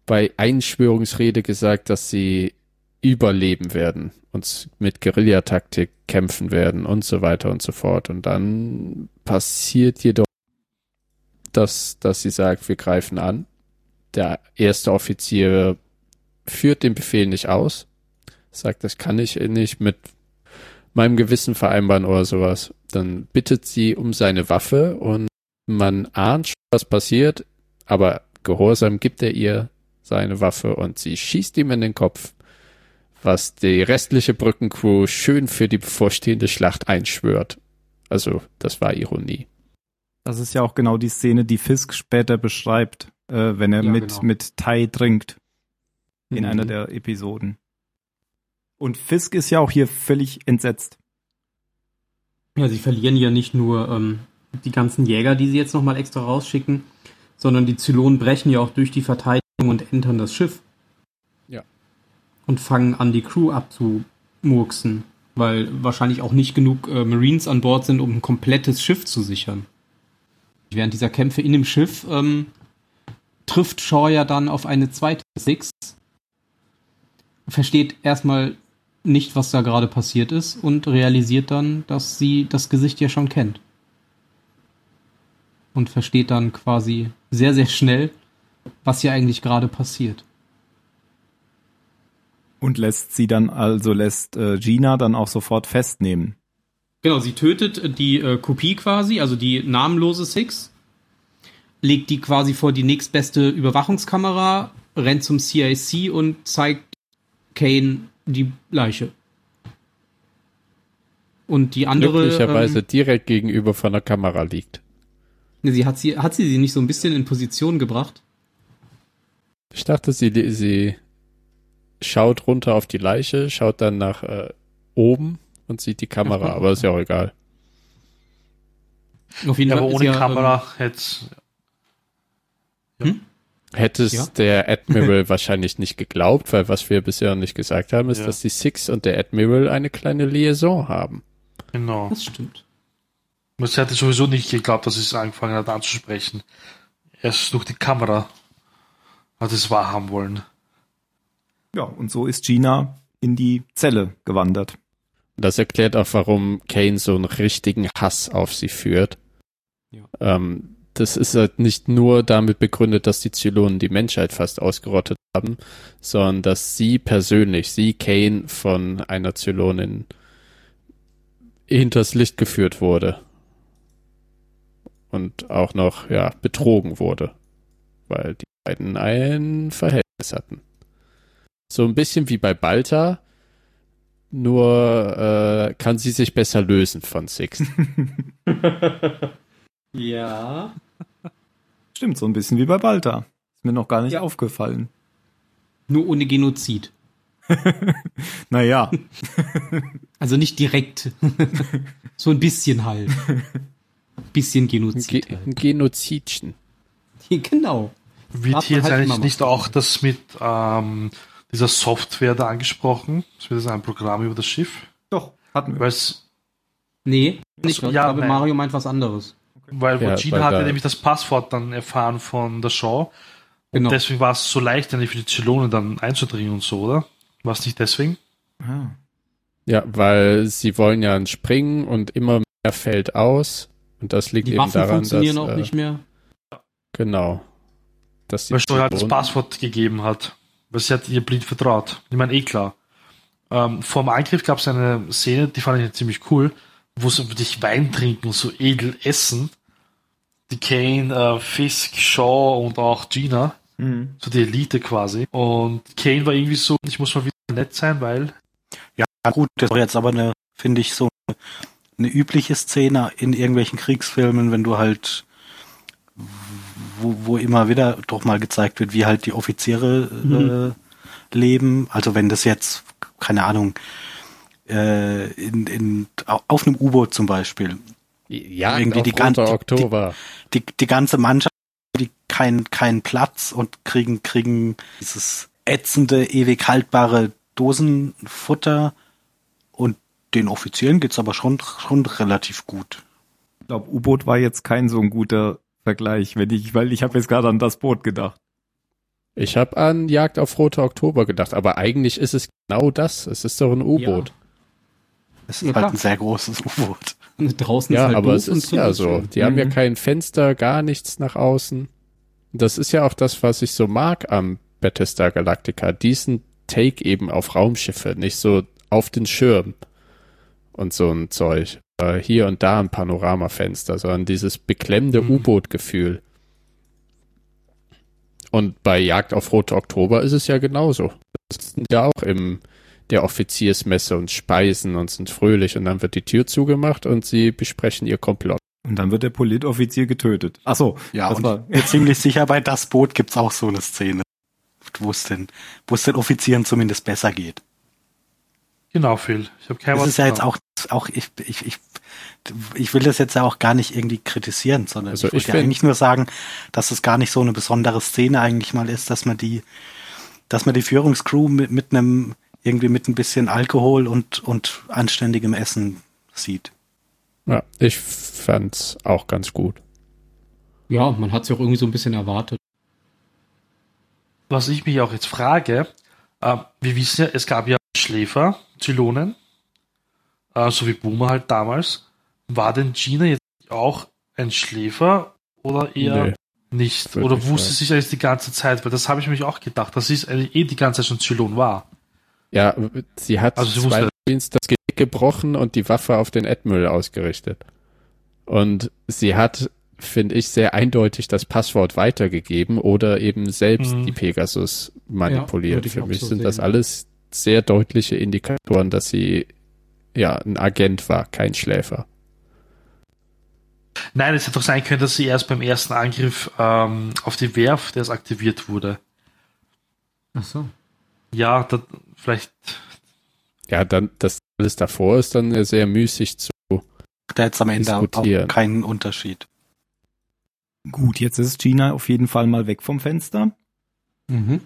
bei Einschwörungsrede gesagt, dass sie überleben werden und mit Guerillataktik kämpfen werden und so weiter und so fort. Und dann passiert jedoch, dass, dass sie sagt, wir greifen an. Der erste Offizier führt den Befehl nicht aus, sagt, das kann ich nicht mit meinem Gewissen vereinbaren oder sowas. Dann bittet sie um seine Waffe und man ahnt schon, was passiert, aber gehorsam gibt er ihr seine Waffe und sie schießt ihm in den Kopf, was die restliche Brückencrew schön für die bevorstehende Schlacht einschwört. Also, das war Ironie. Das ist ja auch genau die Szene, die Fisk später beschreibt, äh, wenn er Ja, mit, genau. mit Tai trinkt. In Mhm. einer der Episoden. Und Fisk ist ja auch hier völlig entsetzt. Ja, sie verlieren ja nicht nur ähm, die ganzen Jäger, die sie jetzt nochmal extra rausschicken, sondern die Zylonen brechen ja auch durch die Verteidigung und entern das Schiff. Ja. Und fangen an, die Crew abzumurksen, weil wahrscheinlich auch nicht genug äh, Marines an Bord sind, um ein komplettes Schiff zu sichern. Während dieser Kämpfe in dem Schiff ähm, trifft Shaw ja dann auf eine zweite Six, versteht erstmal nicht, was da gerade passiert ist und realisiert dann, dass sie das Gesicht ja schon kennt. Und versteht dann quasi sehr, sehr schnell, was hier eigentlich gerade passiert. Und lässt sie dann, also lässt äh, Gina dann auch sofort festnehmen. Genau, sie tötet die äh, Kopie quasi, also die namenlose Six, legt die quasi vor die nächstbeste Überwachungskamera, rennt zum CIC und zeigt Kane die Leiche. Und die andere. Glücklicherweise Ähm, direkt gegenüber von der Kamera liegt. ne, sie hat sie hat sie sie nicht so ein bisschen in Position gebracht. Ich dachte, sie, sie schaut runter auf die Leiche, schaut dann nach äh, oben und sieht die Kamera, Ja. aber ist ja auch egal. Auf jeden Ja, Fall aber ohne ja, ähm, Kamera hätte Hätte es Ja. der Admiral wahrscheinlich nicht geglaubt, weil was wir bisher nicht gesagt haben, ist, Ja. dass die Six und der Admiral eine kleine Liaison haben. Genau. Das stimmt. Sie hatte sowieso nicht geglaubt, dass sie es angefangen hat anzusprechen. Erst durch die Kamera hat es wahrhaben wollen. Ja, und so ist Gina in die Zelle gewandert. Das erklärt auch, warum Kane so einen richtigen Hass auf sie führt. Ja. Ähm, das ist halt nicht nur damit begründet, dass die Zylonen die Menschheit fast ausgerottet haben, sondern dass sie persönlich, sie Kane von einer Zylonin hinters Licht geführt wurde. Und auch noch, ja, betrogen wurde. Weil die beiden ein Verhältnis hatten. So ein bisschen wie bei Balta, nur äh, kann sie sich besser lösen von Six. Ja. Stimmt, so ein bisschen wie bei Balta. Ist mir noch gar nicht aufgefallen. Nur ohne Genozid. Naja, Also nicht direkt. so ein bisschen halt. Bisschen Ge Genozid. ein Halt. Genozidchen. Genau. Wird hier man jetzt halt eigentlich nicht auch das mit ähm, dieser Software da angesprochen? Das wird das ein Programm über das Schiff? doch, hatten wir. Weil es Nee, nicht. so, ich ja, glaube, nein. Mario meint was anderes. Weil Ja, Gina weil hatte da- nämlich das Passwort dann erfahren von der Show. Und Genau. deswegen war es so leicht, eigentlich für die Zylone dann einzudringen und so, oder? War es nicht deswegen? Ah. Ja, weil sie wollen ja springen und immer mehr fällt aus. Und das liegt Die eben Waffen daran, funktionieren dass, auch äh, nicht mehr. Genau. Dass die Weil Show halt das Passwort gegeben hat. Weil sie hat ihr blind vertraut. Ich meine, eh klar. Ähm, vor dem Angriff gab es eine Szene, die fand ich ziemlich cool, wo sie wirklich Wein trinken so edel essen. Die Kane, äh, Fisk, Shaw und auch Gina. Mhm. So die Elite quasi. Und Kane war irgendwie so, ich muss mal wieder nett sein, weil Ja, gut, das war jetzt aber eine, finde ich, so eine, eine übliche Szene in irgendwelchen Kriegsfilmen, wenn du halt, wo, wo immer wieder doch mal gezeigt wird, wie halt die Offiziere äh, leben. Also wenn das jetzt, keine Ahnung, äh, in, in, au- auf einem U-Boot zum Beispiel, Ja, irgendwie auf die ganze- Roter die- Oktober. die, die ganze Mannschaft, die keinen keinen Platz und kriegen kriegen dieses ätzende, ewig haltbare Dosenfutter und den Offizieren geht's aber schon schon relativ gut. Ich glaube, U-Boot war jetzt kein so ein guter Vergleich, wenn ich, weil ich habe jetzt gerade an das Boot gedacht. Ich habe an Jagd auf Roter Oktober gedacht, aber eigentlich ist es genau das. Es ist doch ein U-Boot. Es ist Ja, halt klar. ein sehr großes U-Boot. Draußen Ja, ist halt aber es ist ja ist so. schön. Die haben ja Mhm. kein Fenster, gar nichts nach außen. Das ist ja auch das, was ich so mag am Bethesda Galactica. Diesen Take eben auf Raumschiffe, nicht so auf den Schirm und so ein Zeug. Äh, Hier und da ein Panoramafenster, sondern dieses beklemmende Mhm. U-Boot-Gefühl. Und bei Jagd auf Rote Oktober ist es ja genauso. Das sind ja auch im der Offiziersmesse und speisen und sind fröhlich und dann wird die Tür zugemacht und sie besprechen ihr Komplott. Und dann wird der Politoffizier getötet. Ach so, Ja, das und war, ich bin ziemlich sicher, bei das Boot gibt's auch so eine Szene, wo es den, wo es den Offizieren zumindest besser geht. genau, Phil. Ich habe kein Das ist ja jetzt auch, auch ich, ich, ich, ich will das jetzt ja auch gar nicht irgendwie kritisieren, sondern Also ich wollte ja eigentlich nur sagen, dass es gar nicht so eine besondere Szene eigentlich mal ist, dass man die, dass man die Führungscrew mit, mit einem, irgendwie mit ein bisschen Alkohol und, und anständigem Essen sieht. Ja, ich fand's auch ganz gut. Ja, man hat es ja auch irgendwie so ein bisschen erwartet. Was ich mich auch jetzt frage, äh, wir wissen ja, es gab ja Schläfer, Zylonen, äh, so wie Boomer halt damals. War denn Gina jetzt auch ein Schläfer oder eher Nee. nicht? Oder wusste sie eigentlich die ganze Zeit? Weil das habe ich mich auch gedacht, dass sie eigentlich eh die ganze Zeit schon Zylon war. Ja, sie hat Also sie zwei Marines das Genick gebrochen und die Waffe auf den Admiral ausgerichtet. Und sie hat, finde ich, sehr eindeutig das Passwort weitergegeben oder eben selbst Mhm. die Pegasus Ja, manipuliert. ich Für mich so sind das sehen. alles sehr deutliche Indikatoren, dass sie ja ein Agent war, kein Schläfer. Nein, es hätte doch sein können, dass sie erst beim ersten Angriff ähm, auf die Werft erst aktiviert wurde. Ach so. Ja, da, vielleicht. Ja, dann das alles davor ist dann sehr müßig zu. Da jetzt am Ende auch Diskutieren. keinen Unterschied. gut, jetzt ist Gina auf jeden Fall mal weg vom Fenster. Mhm.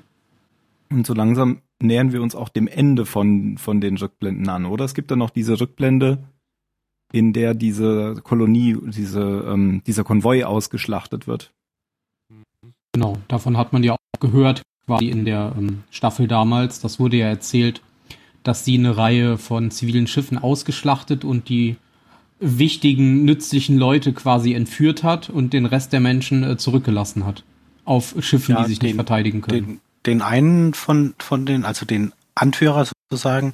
Und so langsam nähern wir uns auch dem Ende von, von den Rückblenden an, oder? Es gibt dann noch diese Rückblende, in der diese Kolonie, diese, ähm, dieser Konvoi ausgeschlachtet wird. Genau, davon hat man ja auch gehört, quasi in der ähm, Staffel damals. Das wurde ja erzählt, dass sie eine Reihe von zivilen Schiffen ausgeschlachtet und die wichtigen, nützlichen Leute quasi entführt hat und den Rest der Menschen äh, zurückgelassen hat. Auf Schiffen, ja, die sich den, nicht verteidigen können. Den, den einen von, von den, also den Anführer sozusagen,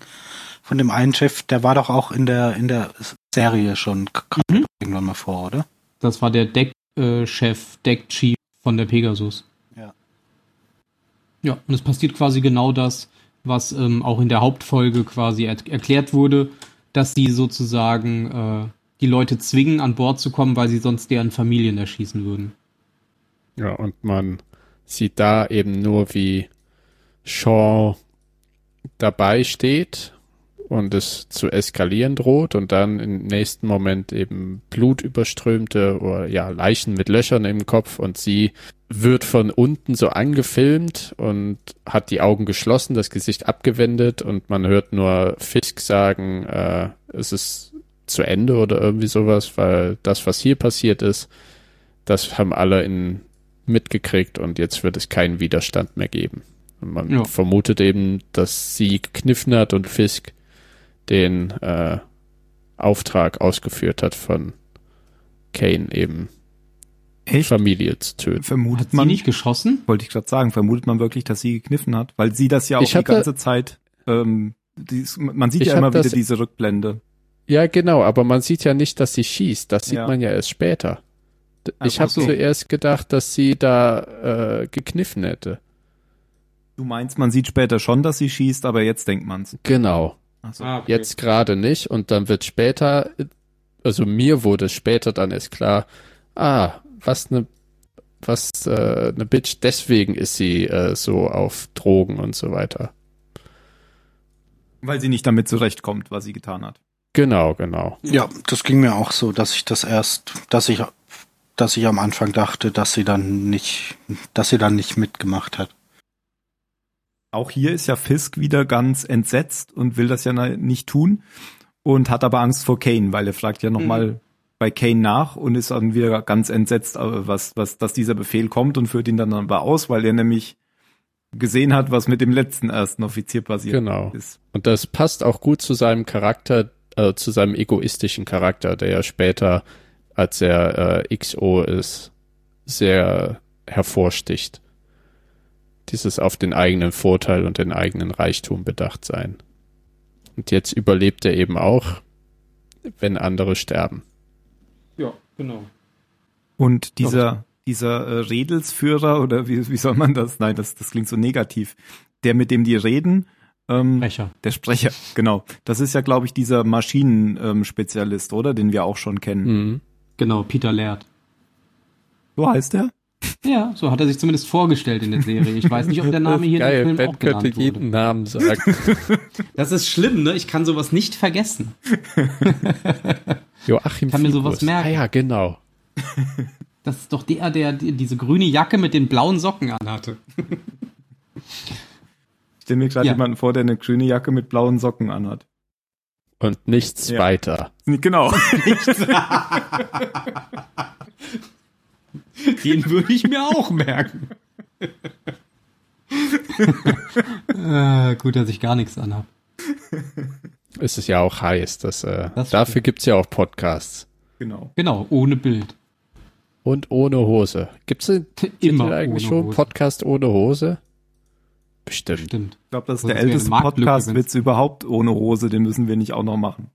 von dem einen Chef, der war doch auch in der, in der Serie schon mhm. irgendwann mal vor, oder? Das war der Deck-Chef, äh, Deck-Chief von der Pegasus. Ja. Und es passiert quasi genau das, was ähm, auch in der Hauptfolge quasi er erklärt wurde, dass sie sozusagen äh, die Leute zwingen, an Bord zu kommen, weil sie sonst deren Familien erschießen würden. Ja, und man sieht da eben nur, wie Shaw dabei steht und es zu eskalieren droht und dann im nächsten Moment eben blutüberströmte oder ja Leichen mit Löchern im Kopf und sie wird von unten so angefilmt und hat die Augen geschlossen, das Gesicht abgewendet und man hört nur Fisk sagen, äh, es ist zu Ende oder irgendwie sowas, weil das, was hier passiert ist, das haben alle in mitgekriegt und jetzt wird es keinen Widerstand mehr geben. Und man ja. vermutet eben, dass sie gekniffen hat und Fisk den äh, Auftrag ausgeführt hat von Kane eben Echt? Familie zu töten. Vermutet hat man nicht geschossen? Wollte ich gerade sagen, vermutet man wirklich, dass sie gekniffen hat, weil sie das ja auch ich die ganze Zeit ähm, dies, man sieht ja immer wieder diese Rückblende. Ja, genau, aber man sieht ja nicht, dass sie schießt. Das sieht ja. man ja erst später. Ich habe so. zuerst gedacht, dass sie da äh, gekniffen hätte. Du meinst, man sieht später schon, dass sie schießt, aber jetzt denkt man's. Genau. So. Ah, okay. Jetzt gerade nicht und dann wird später, also mir wurde später dann erst klar, ah, was ne, was äh, ne Bitch, deswegen ist sie äh, so auf Drogen und so weiter. Weil sie nicht damit zurechtkommt, was sie getan hat. Genau, genau. Ja, das ging mir auch so, dass ich das erst, dass ich dass ich am Anfang dachte, dass sie dann nicht, dass sie dann nicht mitgemacht hat. Auch hier ist ja Fisk wieder ganz entsetzt und will das ja nicht tun und hat aber Angst vor Kane, weil er fragt ja nochmal mhm. bei Kane nach und ist dann wieder ganz entsetzt, äh, was, was, dass dieser Befehl kommt und führt ihn dann aber aus, weil er nämlich gesehen hat, was mit dem letzten ersten Offizier passiert genau. ist. Und das passt auch gut zu seinem Charakter, äh, zu seinem egoistischen Charakter, der ja später als er äh, XO ist, sehr hervorsticht. Dieses auf den eigenen Vorteil und den eigenen Reichtum bedacht sein. Und jetzt überlebt er eben auch, wenn andere sterben. Ja, genau. Und dieser, dieser äh, Redelsführer, oder wie, wie soll man das? Nein, das, das klingt so negativ. Der, mit dem die reden, ähm, Sprecher. Der Sprecher, genau. Das ist ja, glaube ich, dieser Maschinenspezialist, ähm, oder? Den wir auch schon kennen. Mhm. Genau, Peter Laird. So heißt er? Ja, so hat er sich zumindest vorgestellt in der Serie. Ich weiß nicht, ob der Name hier Geil, in dem Film ben auch könnte jeden Namen sagen. Das ist schlimm, ne? Ich kann sowas nicht vergessen. Joachim ich kann mir sowas merken. Ah ja, genau. Das ist doch der, der diese grüne Jacke mit den blauen Socken anhatte. Ich stelle mir gerade ja. jemanden vor, der eine grüne Jacke mit blauen Socken anhat. Und nichts ja. weiter. Genau. Den würde ich mir auch merken. äh, gut, dass ich gar nichts anhab. Es ist ja auch heiß. Das, äh, das dafür gibt es ja auch Podcasts. Genau. Genau, ohne Bild. Und ohne Hose. Gibt es immer eigentlich schon Hose. Podcast ohne Hose? Bestimmt. Bestimmt. Ich glaube, das ist der älteste Podcast-Witz überhaupt ohne Hose. Den müssen wir nicht auch noch machen.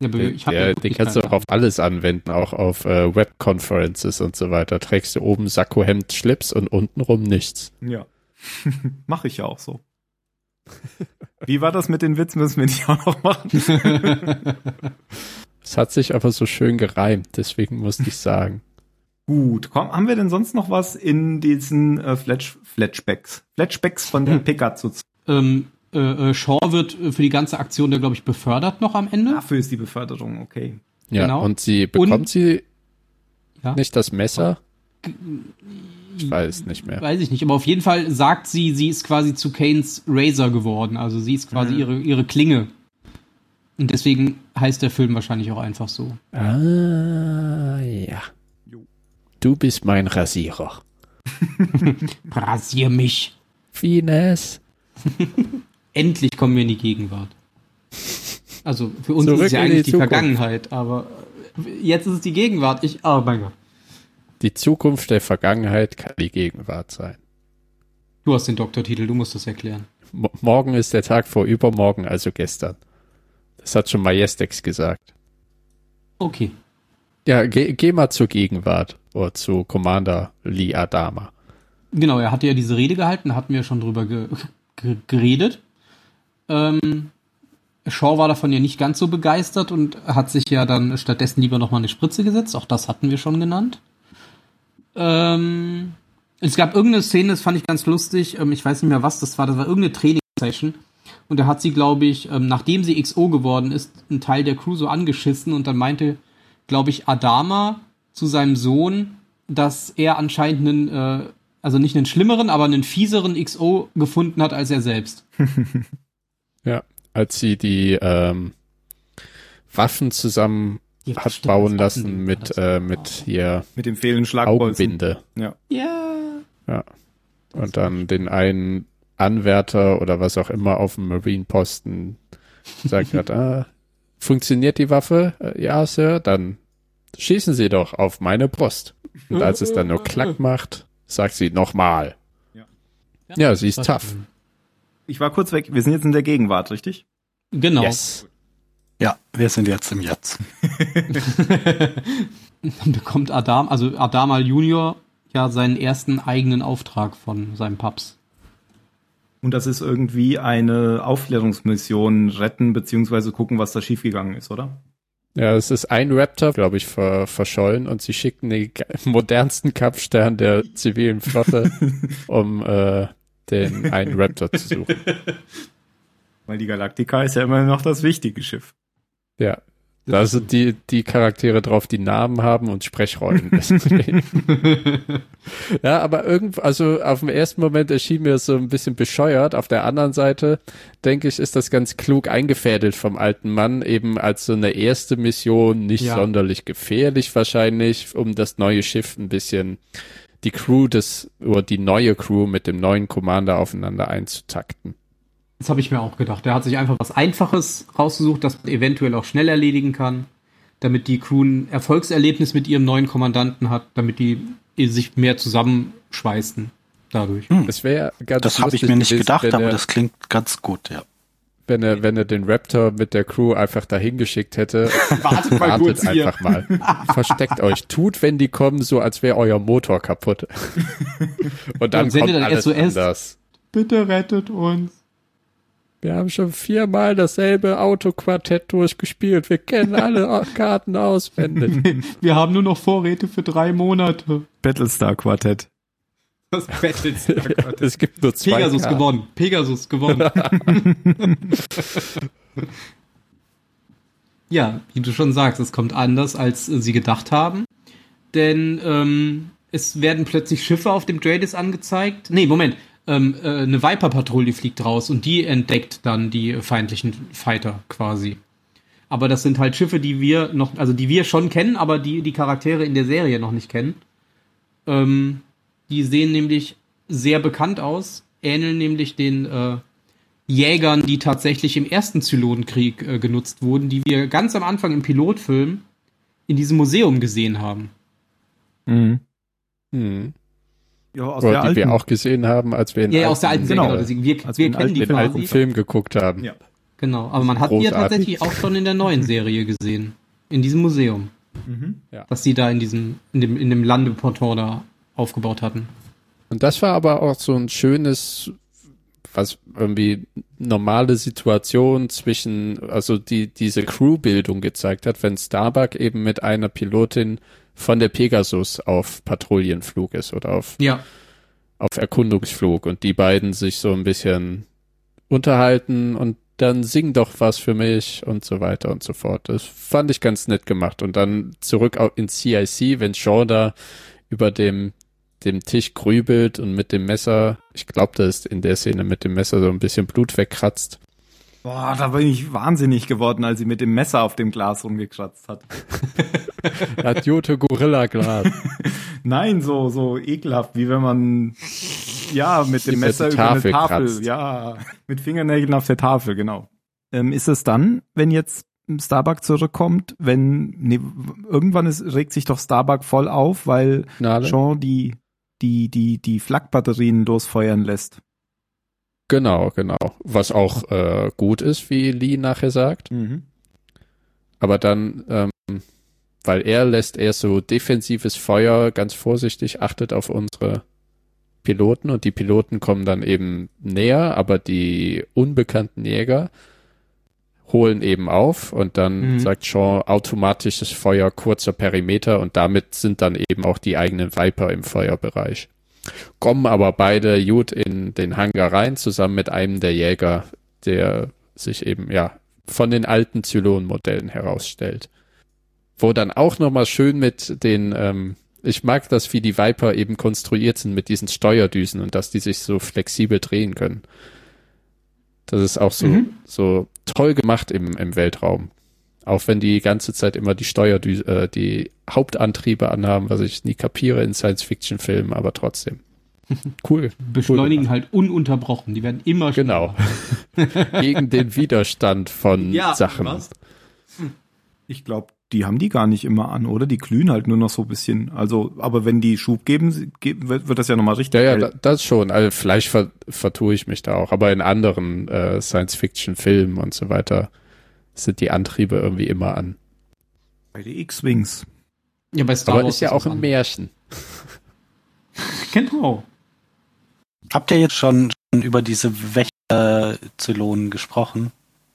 Ja, aber ich ja, den kannst du auch auf alles anwenden, auch auf äh, Webconferences und so weiter. Trägst du oben Sakko, Hemd, Schlips und untenrum nichts. Ja. Mache ich ja auch so. Wie war das mit den Witzen? Müssen wir nicht auch noch machen? Es hat sich aber so schön gereimt, deswegen musste ich sagen. Gut, komm, haben wir denn sonst noch was in diesen äh, Fletch, Fletchbacks? Fletchbacks von der Pickasso? Ähm, äh, äh, Shaw wird äh, für die ganze Aktion, der glaube ich, befördert noch am Ende. Dafür ist die Beförderung, okay. Ja, genau. und sie bekommt und, sie ja? nicht das Messer? Ich weiß nicht mehr. Weiß ich nicht, aber auf jeden Fall sagt sie, sie ist quasi zu Kanes Razor geworden. Also sie ist quasi mhm. ihre, ihre Klinge. Und deswegen heißt der Film wahrscheinlich auch einfach so. Ah, ja. Du bist mein Rasierer. Rasier mich. Fines. Endlich kommen wir in die Gegenwart. Also für uns Zurück ist es ja eigentlich die, die Vergangenheit, aber jetzt ist es die Gegenwart. Ich, oh mein Gott. Die Zukunft der Vergangenheit kann die Gegenwart sein. Du hast den Doktortitel, du musst das erklären. M morgen ist der Tag vor übermorgen, also gestern. Das hat schon Majestex gesagt. Okay. Ja, geh, geh mal zur Gegenwart oder zu Commander Lee Adama. Genau, er hatte ja diese Rede gehalten, hatten wir schon drüber ge ge geredet. Ähm, Shaw war davon ja nicht ganz so begeistert und hat sich ja dann stattdessen lieber nochmal eine Spritze gesetzt. Auch das hatten wir schon genannt. Ähm, es gab irgendeine Szene, das fand ich ganz lustig. Ähm, ich weiß nicht mehr, was das war. Das war irgendeine Training-Session. Und da hat sie, glaube ich, ähm, nachdem sie XO geworden ist, einen Teil der Crew so angeschissen und dann meinte, glaube ich, Adama zu seinem Sohn, dass er anscheinend einen, äh, also nicht einen schlimmeren, aber einen fieseren XO gefunden hat als er selbst. als sie die ähm, Waffen zusammen ja, hat stimmt, bauen lassen mit, äh, mit hier. Mit dem fehlenden Augenbinde. Ja. Ja. Ja. Und dann den einen Anwärter oder was auch immer auf dem Marine-Posten sagt hat, ah, funktioniert die Waffe? Äh, ja, Sir, dann schießen Sie doch auf meine Brust. Und als es dann nur Klack macht, sagt sie nochmal. Ja. ja, sie ist tough. Ich war kurz weg. Wir sind jetzt in der Gegenwart, richtig? Genau. Yes. Ja, wir sind jetzt im Jetzt. Dann bekommt Adam, also Adama Junior, ja seinen ersten eigenen Auftrag von seinem Paps. Und das ist irgendwie eine Aufklärungsmission retten beziehungsweise gucken, was da schiefgegangen ist, oder? Ja, es ist ein Raptor, glaube ich, ver verschollen und sie schicken den modernsten Kampfstern der zivilen Flotte, um äh, den einen Raptor zu suchen. Weil die Galactica ist ja immer noch das wichtige Schiff. Ja. Da sind die, die Charaktere drauf, die Namen haben und Sprechrollen. ja, aber irgendwo, also auf dem ersten Moment erschien mir so ein bisschen bescheuert. Auf der anderen Seite, denke ich, ist das ganz klug eingefädelt vom alten Mann, eben als so eine erste Mission, nicht ja. sonderlich gefährlich wahrscheinlich, um das neue Schiff ein bisschen die Crew des, oder die neue Crew mit dem neuen Commander aufeinander einzutakten. Das habe ich mir auch gedacht. Er hat sich einfach was Einfaches rausgesucht, das man eventuell auch schnell erledigen kann, damit die Crew ein Erfolgserlebnis mit ihrem neuen Kommandanten hat, damit die sich mehr zusammenschweißen dadurch. Hm. Das wäre ganz Das habe ich mir nicht gedacht, aber das klingt ganz gut, ja. Wenn er, wenn er den Raptor mit der Crew einfach dahin geschickt hätte, wartet, mal wartet kurz einfach hier. mal. Versteckt euch. Tut, wenn die kommen, so als wäre euer Motor kaputt. Und dann, dann kommt dann alles SOS. anders. Bitte rettet uns. Wir haben schon viermal dasselbe Autoquartett durchgespielt. Wir kennen alle Karten auswendig. Wir haben nur noch Vorräte für drei Monate. Battlestar Quartett. Das Battlestar Quartett. es gibt nur zwei. Pegasus Karten. gewonnen. Pegasus gewonnen. ja, wie du schon sagst, es kommt anders, als sie gedacht haben. Denn ähm, es werden plötzlich Schiffe auf dem Dradis angezeigt. Nee, Moment ähm, äh, eine Viper-Patrouille fliegt raus und die entdeckt dann die feindlichen Fighter quasi. Aber das sind halt Schiffe, die wir noch, also die wir schon kennen, aber die die Charaktere in der Serie noch nicht kennen. Ähm, die sehen nämlich sehr bekannt aus, ähneln nämlich den äh, Jägern, die tatsächlich im ersten Zylonenkrieg äh, genutzt wurden, die wir ganz am Anfang im Pilotfilm in diesem Museum gesehen haben. Mhm. Mhm. Ja, aus Oder der die alten. wir auch gesehen haben, als wir in ja, ja, aus der alten Serie, genau. Deswegen, wir, als wir, wir kennen die den alten Film geguckt haben. Ja. Genau, aber man hat die ja tatsächlich auch schon in der neuen Serie gesehen. In diesem Museum. Mhm. Ja. Was sie da in diesem, in dem, in dem Landeportal da aufgebaut hatten. Und das war aber auch so ein schönes, was irgendwie normale Situation zwischen, also die, diese Crewbildung gezeigt hat, wenn Starbuck eben mit einer Pilotin von der Pegasus auf Patrouillenflug ist oder auf, ja. auf Erkundungsflug und die beiden sich so ein bisschen unterhalten und dann sing doch was für mich und so weiter und so fort. Das fand ich ganz nett gemacht. Und dann zurück in CIC, wenn Sean da über dem dem Tisch grübelt und mit dem Messer, ich glaube, da ist in der Szene mit dem Messer so ein bisschen Blut wegkratzt. Boah, da bin ich wahnsinnig geworden, als sie mit dem Messer auf dem Glas rumgekratzt hat. Jote Gorilla Glas. Nein, so, so ekelhaft, wie wenn man, ja, mit dem Messer über eine Tafel, kratzt. ja, mit Fingernägeln auf der Tafel, genau. Ähm, ist es dann, wenn jetzt Starbuck zurückkommt, wenn, nee, irgendwann ist, regt sich doch Starbuck voll auf, weil Gnade. Jean die, die, die, die Flakbatterien losfeuern lässt. Genau, genau. Was auch äh, gut ist, wie Lee nachher sagt. Mhm. Aber dann, ähm, weil er lässt eher so defensives Feuer ganz vorsichtig, achtet auf unsere Piloten und die Piloten kommen dann eben näher, aber die unbekannten Jäger holen eben auf und dann mhm. sagt Sean automatisches Feuer, kurzer Perimeter und damit sind dann eben auch die eigenen Viper im Feuerbereich kommen aber beide gut in den Hangar rein, zusammen mit einem der Jäger, der sich eben, ja, von den alten Zylon-Modellen herausstellt. Wo dann auch nochmal schön mit den, ähm, ich mag das, wie die Viper eben konstruiert sind mit diesen Steuerdüsen und dass die sich so flexibel drehen können. Das ist auch so, mhm. so toll gemacht im, im Weltraum. Auch wenn die ganze Zeit immer die Steuerdüse, äh, die Hauptantriebe anhaben, was ich nie kapiere in Science-Fiction-Filmen, aber trotzdem. Cool. Beschleunigen cool halt ununterbrochen. Die werden immer schneller. Genau. Gegen den Widerstand von ja, Sachen. Was? Ich glaube, die haben die gar nicht immer an, oder? Die glühen halt nur noch so ein bisschen. Also, aber wenn die Schub geben, wird, das ja nochmal richtig. Ja, ja, das schon. Also vielleicht ver vertue ich mich da auch. Aber in anderen äh, Science-Fiction-Filmen und so weiter sind die Antriebe irgendwie immer an. Bei den X-Wings. Ja, bei Star Aber Wars ist ja auch ein Märchen. genau. Habt ihr jetzt schon, über diese Wächter-Zylonen gesprochen?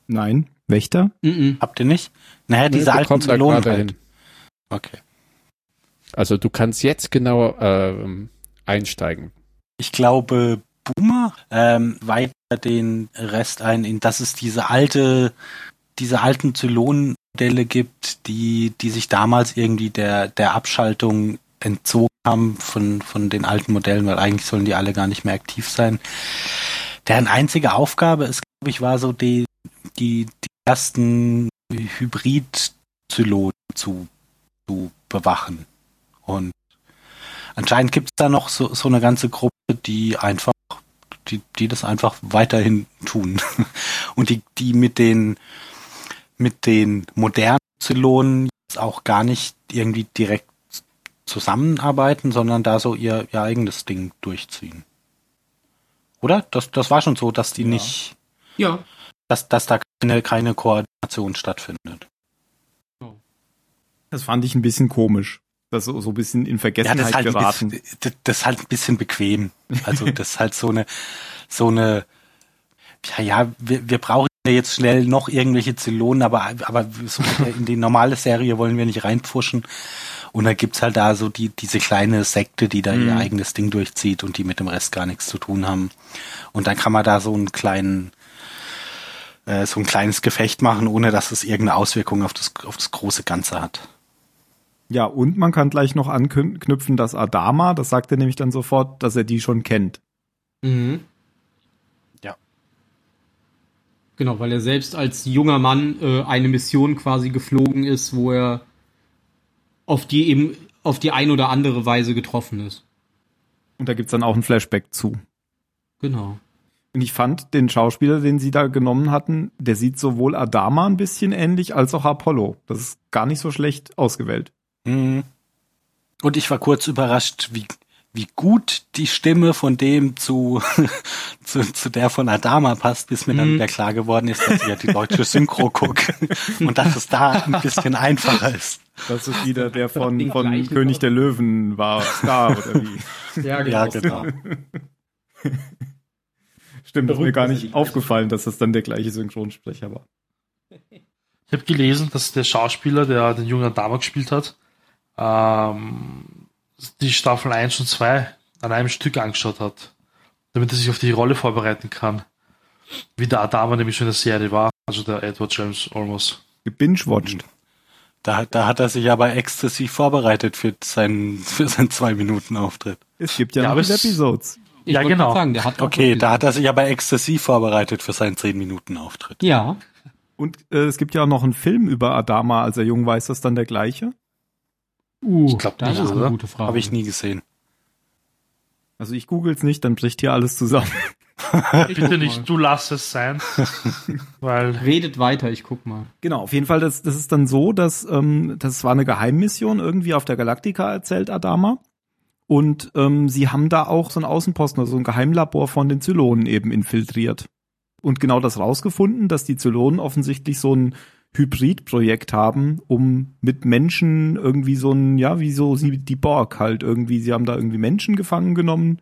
Nein. Wächter? Mm -mm. Habt ihr nicht? Naja, diese nee, alten Zylonen halt. Okay. Also du kannst jetzt genau ähm, einsteigen. Ich glaube, Boomer ähm, weiter den Rest ein in, das ist diese alte diese alten Zylon-Modelle gibt, die, die sich damals irgendwie der, der Abschaltung entzogen haben von, von den alten Modellen, weil eigentlich sollen die alle gar nicht mehr aktiv sein. Deren einzige Aufgabe ist, glaube ich, war so die, die, die ersten Hybrid-Zylonen zu, zu bewachen. Und anscheinend gibt es da noch so, so eine ganze Gruppe, die einfach, die, die das einfach weiterhin tun. Und die, die mit den mit den modernen Zylonen jetzt auch gar nicht irgendwie direkt zusammenarbeiten, sondern da so ihr, ihr eigenes Ding durchziehen. Oder? Das, das war schon so, dass die ja. nicht. Ja. Dass, dass da keine, keine Koordination stattfindet. Das fand ich ein bisschen komisch. Das so, so ein bisschen in Vergessenheit ja, das halt geraten. Bisschen, das, ist halt ein bisschen bequem. Also das ist halt so eine, so eine, ja, ja, wir, wir brauchen jetzt schnell noch irgendwelche Zylonen, aber, aber so in die normale Serie wollen wir nicht reinpfuschen. Und dann gibt's halt da so die, diese kleine Sekte, die da mhm. ihr eigenes Ding durchzieht und die mit dem Rest gar nichts zu tun haben. Und dann kann man da so einen kleinen, äh, so ein kleines Gefecht machen, ohne dass es irgendeine Auswirkung auf das, auf das große Ganze hat. Ja, und man kann gleich noch anknüpfen, dass Adama, das sagt er nämlich dann sofort, dass er die schon kennt. Mhm. Genau, weil er selbst als junger Mann äh, eine Mission quasi geflogen ist, wo er auf die eben auf die ein oder andere Weise getroffen ist. Und da gibt's dann auch ein Flashback zu. Genau. Und ich fand den Schauspieler, den sie da genommen hatten, der sieht sowohl Adama ein bisschen ähnlich als auch Apollo. Das ist gar nicht so schlecht ausgewählt. Mhm. Und ich war kurz überrascht, wie wie gut die Stimme von dem zu, zu, zu der von Adama passt, bis mir dann mhm. wieder klar geworden ist, dass ich ja die deutsche Synchro gucke und dass es da ein bisschen einfacher ist. Das ist wieder der von, von König der Löwen war, Star oder wie? Ja, genau. Ja, genau. Stimmt, das ist mir gar nicht aufgefallen, dass das dann der gleiche Synchronsprecher war. Ich habe gelesen, dass der Schauspieler, der den jungen Adama gespielt hat, ähm, die Staffel 1 und 2 an einem Stück angeschaut hat, damit er sich auf die Rolle vorbereiten kann. Wie der Adama nämlich schon in der Serie war, also der Edward James Olmos. Gebingewatcht. Da, da hat er sich aber exzessiv vorbereitet für seinen, für seinen Zwei-Minuten-Auftritt. Es gibt ja, Ja, noch Episodes. Ich Ja, genau. Sagen, der hat auch Okay, da hat er sich aber exzessiv vorbereitet für seinen 10-Minuten-Auftritt. Ja. Und äh, es gibt ja auch noch einen Film über Adama, als er jung war. Ist das dann der gleiche? Uh, Ich glaub das nicht, ist eine gute Frage. Habe ich nie gesehen. Also ich google's nicht, dann bricht hier alles zusammen. Bitte nicht, du lass es sein. Weil, Redet weiter, ich guck mal. Genau, auf jeden Fall, das, das ist dann so, dass ähm, das war eine Geheimmission irgendwie auf der Galactica, erzählt Adama. Und ähm, sie haben da auch so einen Außenposten, also so ein Geheimlabor von den Zylonen eben infiltriert. Und genau das rausgefunden, dass die Zylonen offensichtlich so ein Hybridprojekt haben, um mit Menschen irgendwie so ein, ja, wie so sie die Borg halt irgendwie, sie haben da irgendwie Menschen gefangen genommen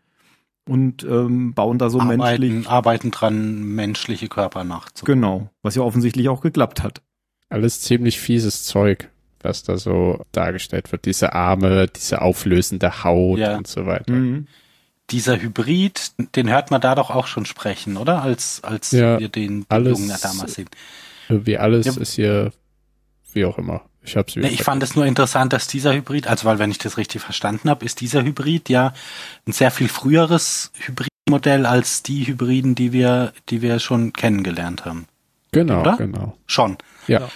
und ähm, bauen da so arbeiten, menschlich. arbeiten dran, menschliche Körper nachzubauen. Genau, was ja offensichtlich auch geklappt hat. Alles ziemlich fieses Zeug, was da so dargestellt wird. Diese Arme, diese auflösende Haut Ja. und so weiter. Mhm. Dieser Hybrid, den hört man da doch auch schon sprechen, oder? Als, als Ja, wir den, den alles- jungen Adama sehen. Irgendwie alles Ja. ist hier, wie auch immer. Ich hab's wieder Nee, ich fand es nur interessant, dass dieser Hybrid, also weil wenn ich das richtig verstanden habe, ist dieser Hybrid ja ein sehr viel früheres Hybridmodell als die Hybriden, die wir, die wir schon kennengelernt haben. Genau, oder? genau. Schon. Ja. Wa-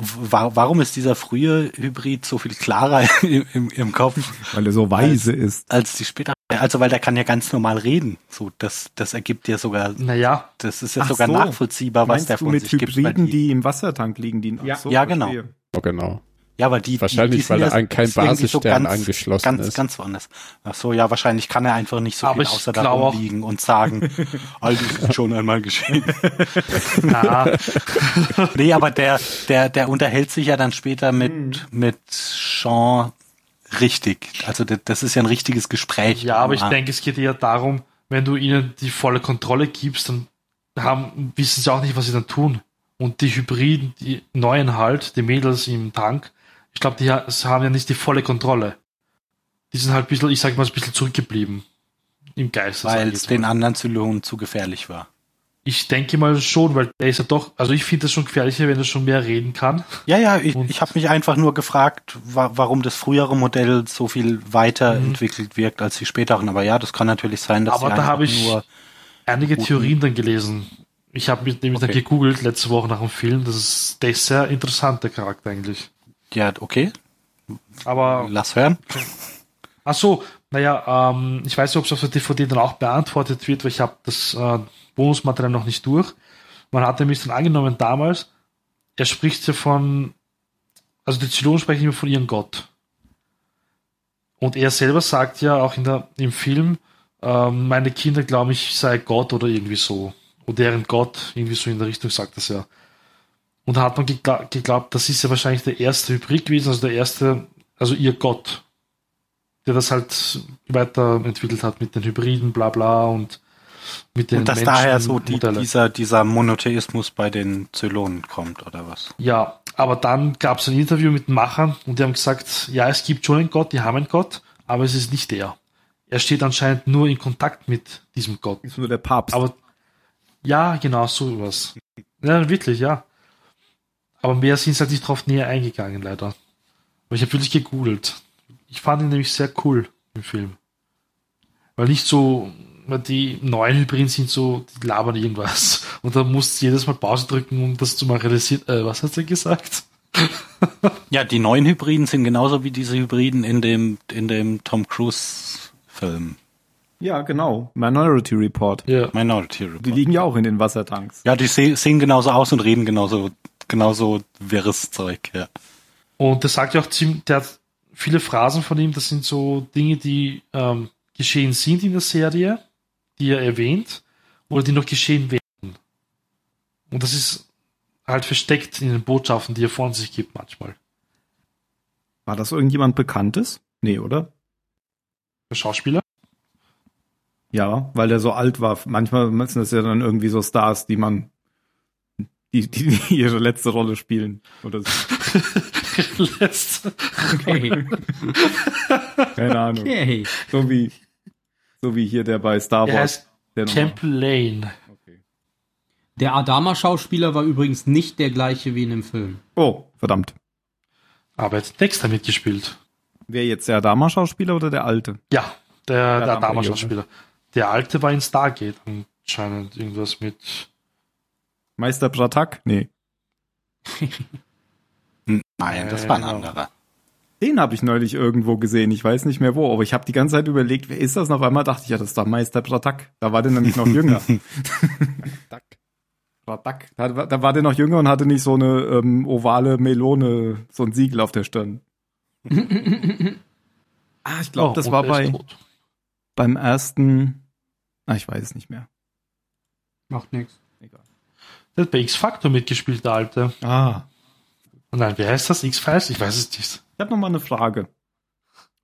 Warum ist dieser frühe Hybrid so viel klarer im, im, im Kopf Weil er so weise ist. als die später? Also weil der kann ja ganz normal reden. So, das, das ergibt ja sogar, naja, das ist ja Ach sogar so. nachvollziehbar, was Meinst der du von mit sich gibt. Hybriden, die, die, im Wassertank liegen? Die, Ja. Ach so, Ja, genau. verstehe. Oh, genau. Ja, aber die, Wahrscheinlich, die, die weil er an keinen irgendwie Basisstern angeschlossen ganz, ist. Ganz woanders. Ach so, ja, wahrscheinlich kann er einfach nicht so Aber viel außer da rumliegen und sagen, all das ist schon einmal geschehen. na, nee, aber der, der, der unterhält sich ja dann später mit, mit Sean richtig. Also das, das ist ja ein richtiges Gespräch. ja, aber ich Ah, denke, es geht eher darum, wenn du ihnen die volle Kontrolle gibst, dann haben, wissen sie auch nicht, was sie dann tun. Und die Hybriden, die neuen halt, die Mädels im Tank, ich glaube, die ha- haben ja nicht die volle Kontrolle. Die sind halt ein bisschen, ich sag mal, ein bisschen zurückgeblieben. Im Geist. Weil es den anderen Zylonen zu gefährlich war. Ich denke mal schon, weil der ist ja doch, also ich finde das schon gefährlicher, wenn er schon mehr reden kann. Ja, ja, ich, Und- ich habe mich einfach nur gefragt, wa warum das frühere Modell so viel weiterentwickelt wirkt als die späteren. Aber ja, das kann natürlich sein, dass Mhm. Aber da habe ich nur einige Guten. Theorien dann gelesen. Ich habe mich nämlich dann Okay. gegoogelt letzte Woche nach dem Film. Das ist, der ist sehr interessant, der Charakter eigentlich. Ja, okay, Aber lass hören. Ach so, naja, ähm, ich weiß nicht, ob es auf der DVD dann auch beantwortet wird, weil ich habe das äh, Bonusmaterial noch nicht durch. Man hat nämlich dann angenommen damals, er spricht ja von, also die Zylonen sprechen immer von ihrem Gott. Und er selber sagt ja auch in der, im Film, ähm, meine Kinder glauben, ich sei Gott oder irgendwie so. Und deren Gott, irgendwie so in der Richtung sagt das ja. Und da hat man gegla geglaubt, das ist ja wahrscheinlich der erste Hybrid gewesen, also der erste, also ihr Gott der das halt weiterentwickelt hat mit den Hybriden, bla bla und mit den Und dass Menschen daher so die, dieser, dieser Monotheismus bei den Zylonen kommt, oder was? Ja, aber dann gab es ein Interview mit den Machern und die haben gesagt, ja, es gibt schon einen Gott, die haben einen Gott, aber es ist nicht der. Er steht anscheinend nur in Kontakt mit diesem Gott. Ist nur der Papst. Aber ja, genau, so was. Ja, wirklich, ja. Aber mehr sind sie halt nicht drauf näher eingegangen, leider. Aber ich habe wirklich gegoogelt. Ich fand ihn nämlich sehr cool im Film. Weil nicht so, weil die neuen Hybriden sind so, die labern irgendwas. Und da musst du jedes Mal Pause drücken, um das zu mal realisieren. Äh, was hat er gesagt? Ja, die neuen Hybriden sind genauso wie diese Hybriden in dem, in dem Tom Cruise Film. ja, genau. Minority Report. Ja. Minority Die Report. liegen ja auch in den Wassertanks. Ja, die se sehen genauso aus und reden genauso, genauso wirres Zeug, ja. Und der sagt ja auch ziemlich, der hat viele Phrasen von ihm, das sind so Dinge, die ähm, geschehen sind in der Serie, die er erwähnt, oder die noch geschehen werden. Und das ist halt versteckt in den Botschaften, die er von sich gibt manchmal. War das irgendjemand Bekanntes? Nee, oder? Der Schauspieler? Ja, weil der so alt war. Manchmal sind das ja dann irgendwie so Stars, die man, die, die ihre letzte Rolle spielen. Oder so. Letzte. Okay. Keine Ahnung. okay. So wie, so wie hier der bei Star Wars. heißt Der nochmal- Temple Lane. Okay. Der Adama-Schauspieler war übrigens nicht der gleiche wie in dem Film. Oh, verdammt. Aber er hat Dexter mitgespielt. Wer jetzt der Adama-Schauspieler oder der alte? Ja, Der, der Adama-Schauspieler. Der alte war in Stargate anscheinend. Irgendwas mit. Meister Bratak? Nee. Nein, das war ein anderer. Den habe ich neulich irgendwo gesehen. Ich weiß nicht mehr wo, aber ich habe die ganze Zeit überlegt, wer ist das? Und auf einmal dachte ich, ja, das ist doch Meister Bratak. Da war der nämlich noch jünger. Bratak. Da, da war der noch jünger und hatte nicht so eine ähm, ovale Melone, so ein Siegel auf der Stirn. ah, ich glaube, Oh, das war bei tot. beim ersten. Ah, ich weiß es nicht mehr. Macht nichts. Der hat bei X-Factor mitgespielt, der alte. Ah, Nein, wie heißt das? X-Files? Ich weiß es nicht. Ich habe noch mal eine Frage.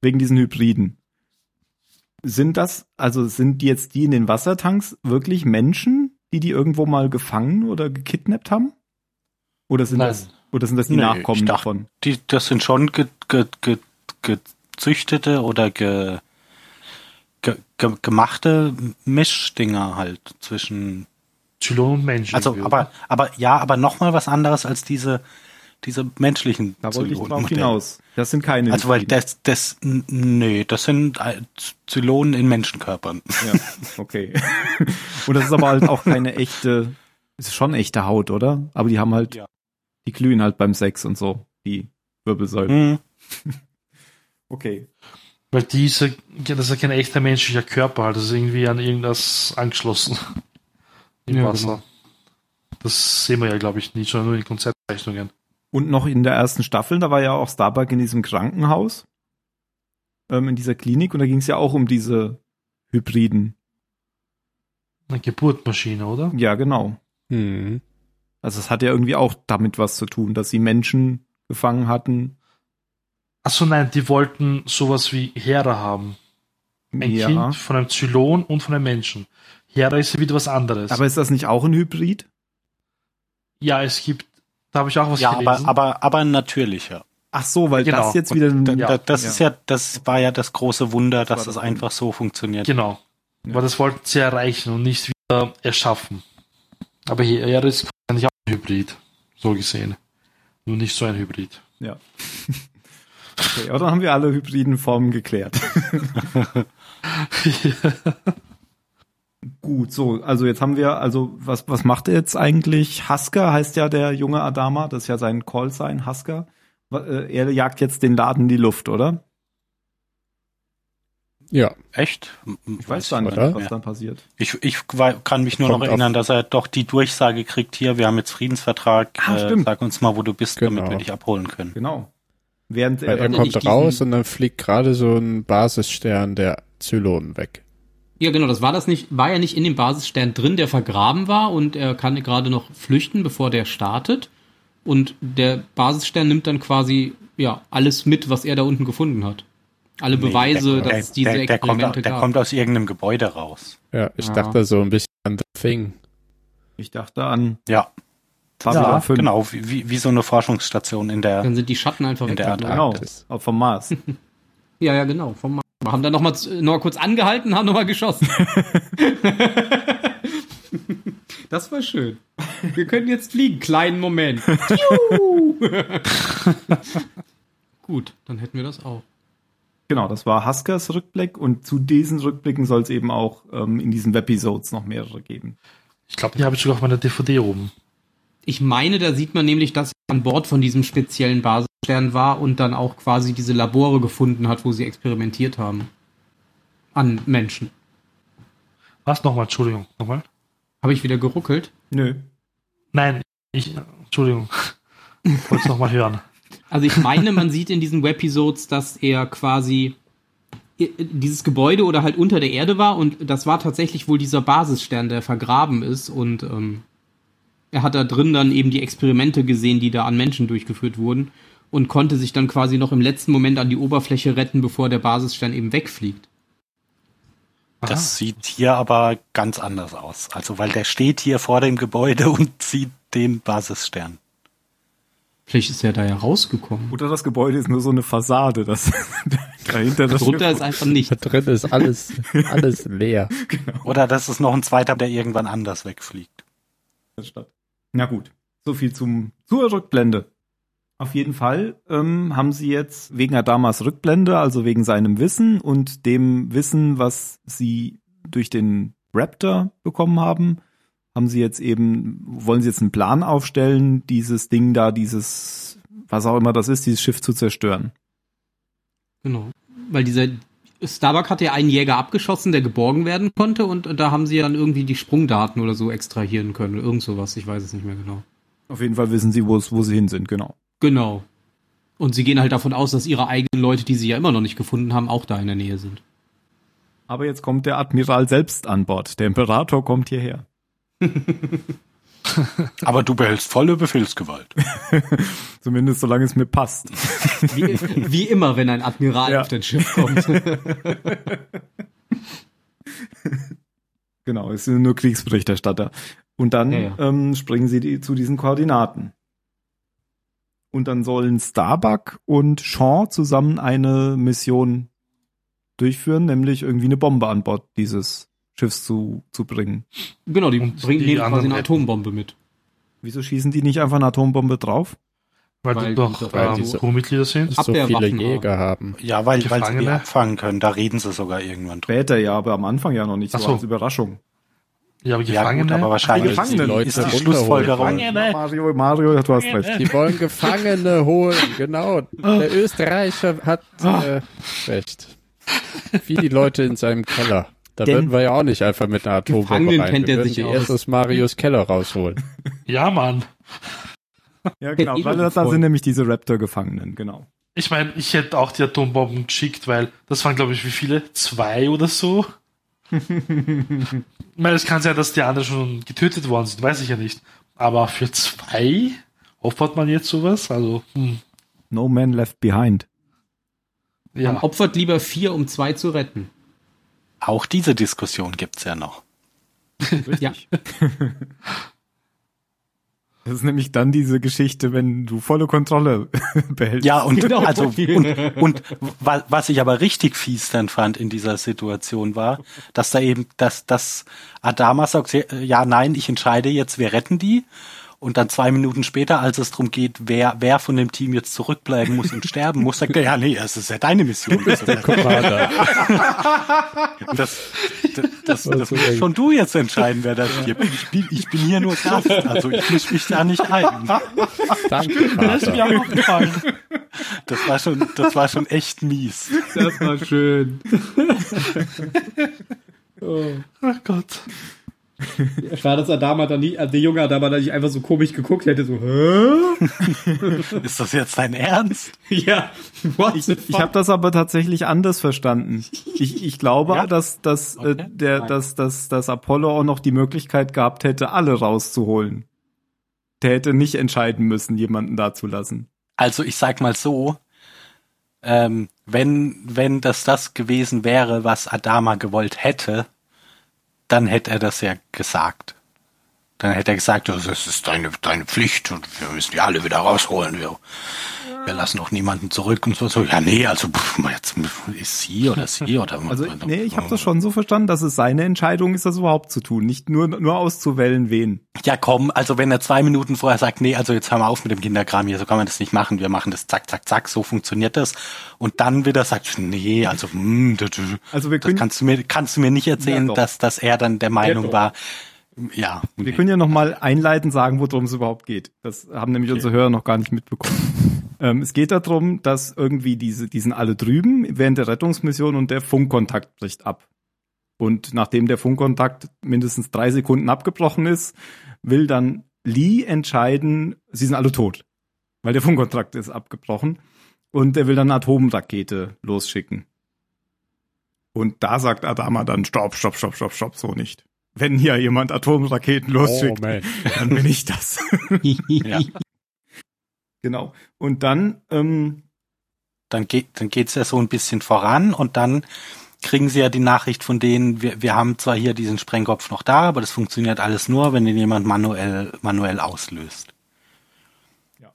Wegen diesen Hybriden. Sind das, also sind die jetzt die in den Wassertanks wirklich Menschen, die die irgendwo mal gefangen oder gekidnappt haben? Oder sind Nein. das, oder sind das die Nee, Nachkommen dachte- davon? Die, das sind schon ge, ge, ge, gezüchtete oder ge, gemachte Mischdinger halt zwischen. Zylon und Menschen. Also, aber, aber ja, aber nochmal was anderes als diese, diese menschlichen Da wollte ich drauf hinaus. Das sind keine Also, weil das, das, nee, das sind äh, Zylonen in Menschenkörpern. Ja, okay. Und das ist aber halt auch keine echte, ist schon echte Haut, oder? Aber die haben halt, Ja. die glühen halt beim Sex und so, die Wirbelsäulen. Hm. Okay. Weil diese, ja, das ist ja kein echter menschlicher Körper, halt. das ist irgendwie an irgendwas angeschlossen. Im Ja, Wasser. genau. Das sehen wir ja, glaube ich, nicht, sondern nur in Konzeptzeichnungen. Und noch in der ersten Staffel, da war ja auch Starbuck in diesem Krankenhaus, ähm, in dieser Klinik, und da ging es ja auch um diese Hybriden. Eine Geburtmaschine, oder? Ja, genau. Hm. Also es hat ja irgendwie auch damit was zu tun, dass sie Menschen gefangen hatten. Achso, nein, die wollten sowas wie Hera haben. Ein ja. Kind von einem Zylon und von einem Menschen. Hera ist ja wieder was anderes. Aber ist das nicht auch ein Hybrid? ja, es gibt, da habe ich auch was Ja, aber, gelesen. aber, aber natürlicher. Ach so, weil Genau. das jetzt wieder ein, Da, Ja, da, das ist ja, das war ja das große Wunder, dass es das einfach so funktioniert. genau. Ja. Weil das wollten sie erreichen und nicht wieder erschaffen. Aber Hera ist eigentlich auch ein Hybrid. So gesehen. Nur nicht so ein Hybrid. Ja. Okay, aber dann haben wir alle hybriden Formen geklärt. Gut, so, also jetzt haben wir, also was, was macht er jetzt eigentlich? Hasker heißt ja der junge Adama, das ist ja sein Callsign, Hasker. Wa- äh, Er jagt jetzt den Laden in die Luft, oder? Ja, Echt? Ich weiß gar nicht, was dann passiert. Ich, ich kann mich nur Kommt noch auf- erinnern, dass er doch die Durchsage kriegt, hier, wir haben jetzt Friedensvertrag, Ah, äh, stimmt. sag uns mal, wo du bist, damit Genau. wir dich abholen können. Genau. Während er, er dann, nicht kommt raus und dann fliegt gerade so ein Basisstern der Zylonen weg. Ja, genau, das war das nicht, war ja nicht in dem Basisstern drin, der vergraben war und er kann gerade noch flüchten, bevor der startet. Und der Basisstern nimmt dann quasi, ja, alles mit, was er da unten gefunden hat. Alle Beweise, der, dass es diese der, der, kommt, Experimente der gab. kommt aus irgendeinem Gebäude raus. Ja, ich Ja. dachte so ein bisschen an The Thing. ich dachte an Ja, Babylon ja 5. genau, wie, wie, so eine Forschungsstation in der, dann sind die Schatten einfach In der weggeblieben. Genau, Antarktis. auch vom Mars. Ja, ja, genau. Vom Wir haben dann noch mal, noch mal kurz angehalten, haben noch mal geschossen. das war schön. Wir können jetzt fliegen. Kleinen Moment. Gut, dann hätten wir das auch. Genau, das war Huskers Rückblick und zu diesen Rückblicken soll es eben auch ähm, in diesen Webisodes noch mehrere geben. Ich glaube, die habe ich sogar auf meiner DVD oben. Ich meine, da sieht man nämlich, dass er an Bord von diesem speziellen Basisstern war und dann auch quasi diese Labore gefunden hat, wo sie experimentiert haben. An Menschen. Was nochmal? Entschuldigung, nochmal? Habe ich wieder geruckelt? Nö. Nein, ich, Entschuldigung. Ich wollte es nochmal hören. Also ich meine, man sieht in diesen Webisodes, dass er quasi i- dieses Gebäude oder halt unter der Erde war und das war tatsächlich wohl dieser Basisstern, der vergraben ist und ähm, er hat da drin dann eben die Experimente gesehen, die da an Menschen durchgeführt wurden und konnte sich dann quasi noch im letzten Moment an die Oberfläche retten, bevor der Basisstern eben wegfliegt. das sieht hier aber ganz anders aus. Also, weil der steht hier vor dem Gebäude und sieht den Basisstern. Vielleicht ist er da ja rausgekommen. Oder das Gebäude ist nur so eine Fassade, das dahinter das Drunter ist einfach Da nichts. drin ist alles, alles leer. Oder das ist noch ein zweiter, der irgendwann anders wegfliegt. statt. Na gut, so viel zum zur Rückblende. Auf jeden Fall ähm, haben sie jetzt wegen Adamas Rückblende, also wegen seinem Wissen und dem Wissen, was sie durch den Raptor bekommen haben, haben sie jetzt eben, wollen sie jetzt einen Plan aufstellen, dieses Ding da, dieses, was auch immer das ist, dieses Schiff zu zerstören. Genau. Weil dieser Starbuck hat ja einen Jäger abgeschossen, der geborgen werden konnte und da haben sie dann irgendwie die Sprungdaten oder so extrahieren können. Irgend sowas, ich weiß es nicht mehr genau. Auf jeden Fall wissen sie, wo es, wo sie hin sind, genau. Genau. Und sie gehen halt davon aus, dass ihre eigenen Leute, die sie ja immer noch nicht gefunden haben, auch da in der Nähe sind. Aber jetzt kommt der Admiral selbst an Bord. Der Imperator kommt hierher. Aber du behältst volle Befehlsgewalt. Zumindest solange es mir passt. Wie, wie immer, wenn ein Admiral ja. auf das Schiff kommt. genau, es sind nur Kriegsberichterstatter. Und dann ja, ja. Ähm, springen sie die, zu diesen Koordinaten. Und dann sollen Starbuck und Shaw zusammen eine Mission durchführen, nämlich irgendwie eine Bombe an Bord dieses Schiffs zu, zu bringen. Genau, die und bringen die quasi eine Atombombe mit. Wieso schießen die nicht einfach eine Atombombe drauf? Weil, weil die doch weil ähm, Crewmitglieder sind. So viele Jäger haben. Ja, weil, weil sie die abfangen können. Da reden sie sogar irgendwann drüber. Später ja, aber am Anfang ja noch nicht. So, so. als Überraschung. Ja, aber Gefangene. Ja, gut, aber wahrscheinlich die Gefangene Leute ist die Schlussfolgerung. Mario, Mario, du hast recht. Die wollen Gefangene holen, genau. Der Österreicher hat äh, recht. Wie die Leute in seinem Keller. Da Denn würden wir ja auch nicht einfach mit einer Atombombe rein. kennt wir sich erst aus Marius Keller rausholen. Ja, Mann. Ja, genau. Weil das sind nämlich diese Raptor-Gefangenen, genau. Ich meine, ich hätte auch die Atombomben geschickt, weil das waren, glaube ich, wie viele? Zwei oder so? ich meine, es kann sein, dass die anderen schon getötet worden sind, weiß ich ja nicht. Aber für zwei opfert man jetzt sowas? Also, hm. No man left behind. Ja. Man opfert lieber vier, um zwei zu retten. Auch diese Diskussion gibt's ja noch. ja. Das ist nämlich dann diese Geschichte, wenn du volle Kontrolle behältst. Ja, und genau, also und, und was ich aber richtig fies dann fand in dieser Situation war, dass da eben, dass, dass Adama sagt, ja, nein, ich entscheide jetzt, wir retten die. Und dann zwei Minuten später, als es darum geht, wer, wer von dem Team jetzt zurückbleiben muss und sterben muss, sagt er, ja, nee, es ist ja deine Mission. Das ist der Commander. das, das, das, das musst schon du jetzt entscheiden, wer das gibt. Ich bin, ich bin hier nur Gast, also ich muss mich da nicht ein. Danke, das ist mir auch gefallen. Das war schon, das war schon echt mies. Das war schön. oh. Ach Gott. Schade, dass Adama da nicht, also der junge Adama da nicht einfach so komisch geguckt hätte, so, hä? Ist das jetzt dein Ernst? ja. What ich ich habe das aber tatsächlich anders verstanden. Ich, ich glaube, ja? dass, dass, äh, okay. äh, der, dass, dass, dass Apollo auch noch die Möglichkeit gehabt hätte, alle rauszuholen. Der hätte nicht entscheiden müssen, jemanden da zu lassen. Also ich sag mal so, ähm, wenn, wenn das das gewesen wäre, was Adama gewollt hätte, dann hätte er das ja gesagt. Dann hätte er gesagt, das ist deine, deine Pflicht und wir müssen die alle wieder rausholen. Wir, wir lassen auch niemanden zurück und so. so. Ja, nee, also pff, jetzt ist sie oder sie oder Also nee, ich habe das schon so verstanden, dass es seine Entscheidung ist, das überhaupt zu tun, nicht nur nur auszuwählen, wen. Ja, komm, also wenn er zwei Minuten vorher sagt, nee, also jetzt hören wir auf mit dem Kinderkram hier, so kann man das nicht machen, wir machen das zack, zack, zack, so funktioniert das. Und dann wieder sagt, nee, also, mh, hm, also wir können, das kannst du mir kannst du mir nicht erzählen, ja, dass dass er dann der Meinung ja, war ja. Okay. Wir können ja noch mal einleitend sagen, worum es überhaupt geht. Das haben nämlich okay. unsere Hörer noch gar nicht mitbekommen. ähm, es geht darum, dass irgendwie diese, die sind alle drüben während der Rettungsmission und der Funkkontakt bricht ab. Und nachdem der Funkkontakt mindestens drei Sekunden abgebrochen ist, will dann Lee entscheiden, sie sind alle tot. Weil der Funkkontakt ist abgebrochen. Und er will dann eine Atomrakete losschicken. Und da sagt Adama dann, stopp, stopp, stopp, stopp, stopp, so nicht wenn hier jemand Atomraketen losschickt, oh, dann bin ich das. ja. Genau. Und dann, ähm, dann geht, dann geht's ja so ein bisschen voran und dann kriegen sie ja die Nachricht von denen, wir, wir haben zwar hier diesen Sprengkopf noch da, aber das funktioniert alles nur, wenn den jemand manuell, manuell auslöst. Ja.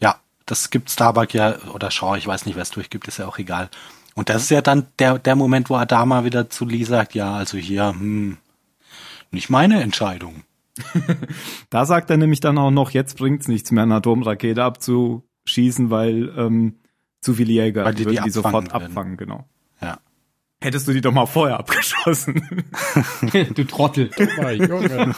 Ja, das gibt Starbuck ja, oder Shaw, ich weiß nicht, wer es durchgibt, ist ja auch egal. Und das ist ja dann der, der Moment, wo Adama wieder zu Lee sagt, ja, also hier, hm, nicht meine Entscheidung. da sagt er nämlich dann auch noch, jetzt bringt's nichts mehr, eine Atomrakete abzu, schießen, weil ähm, zu viele Jäger Weil die die die sofort abfangen abfangen, genau. Ja. Hättest du die doch mal vorher abgeschossen. du Trottel. Junge.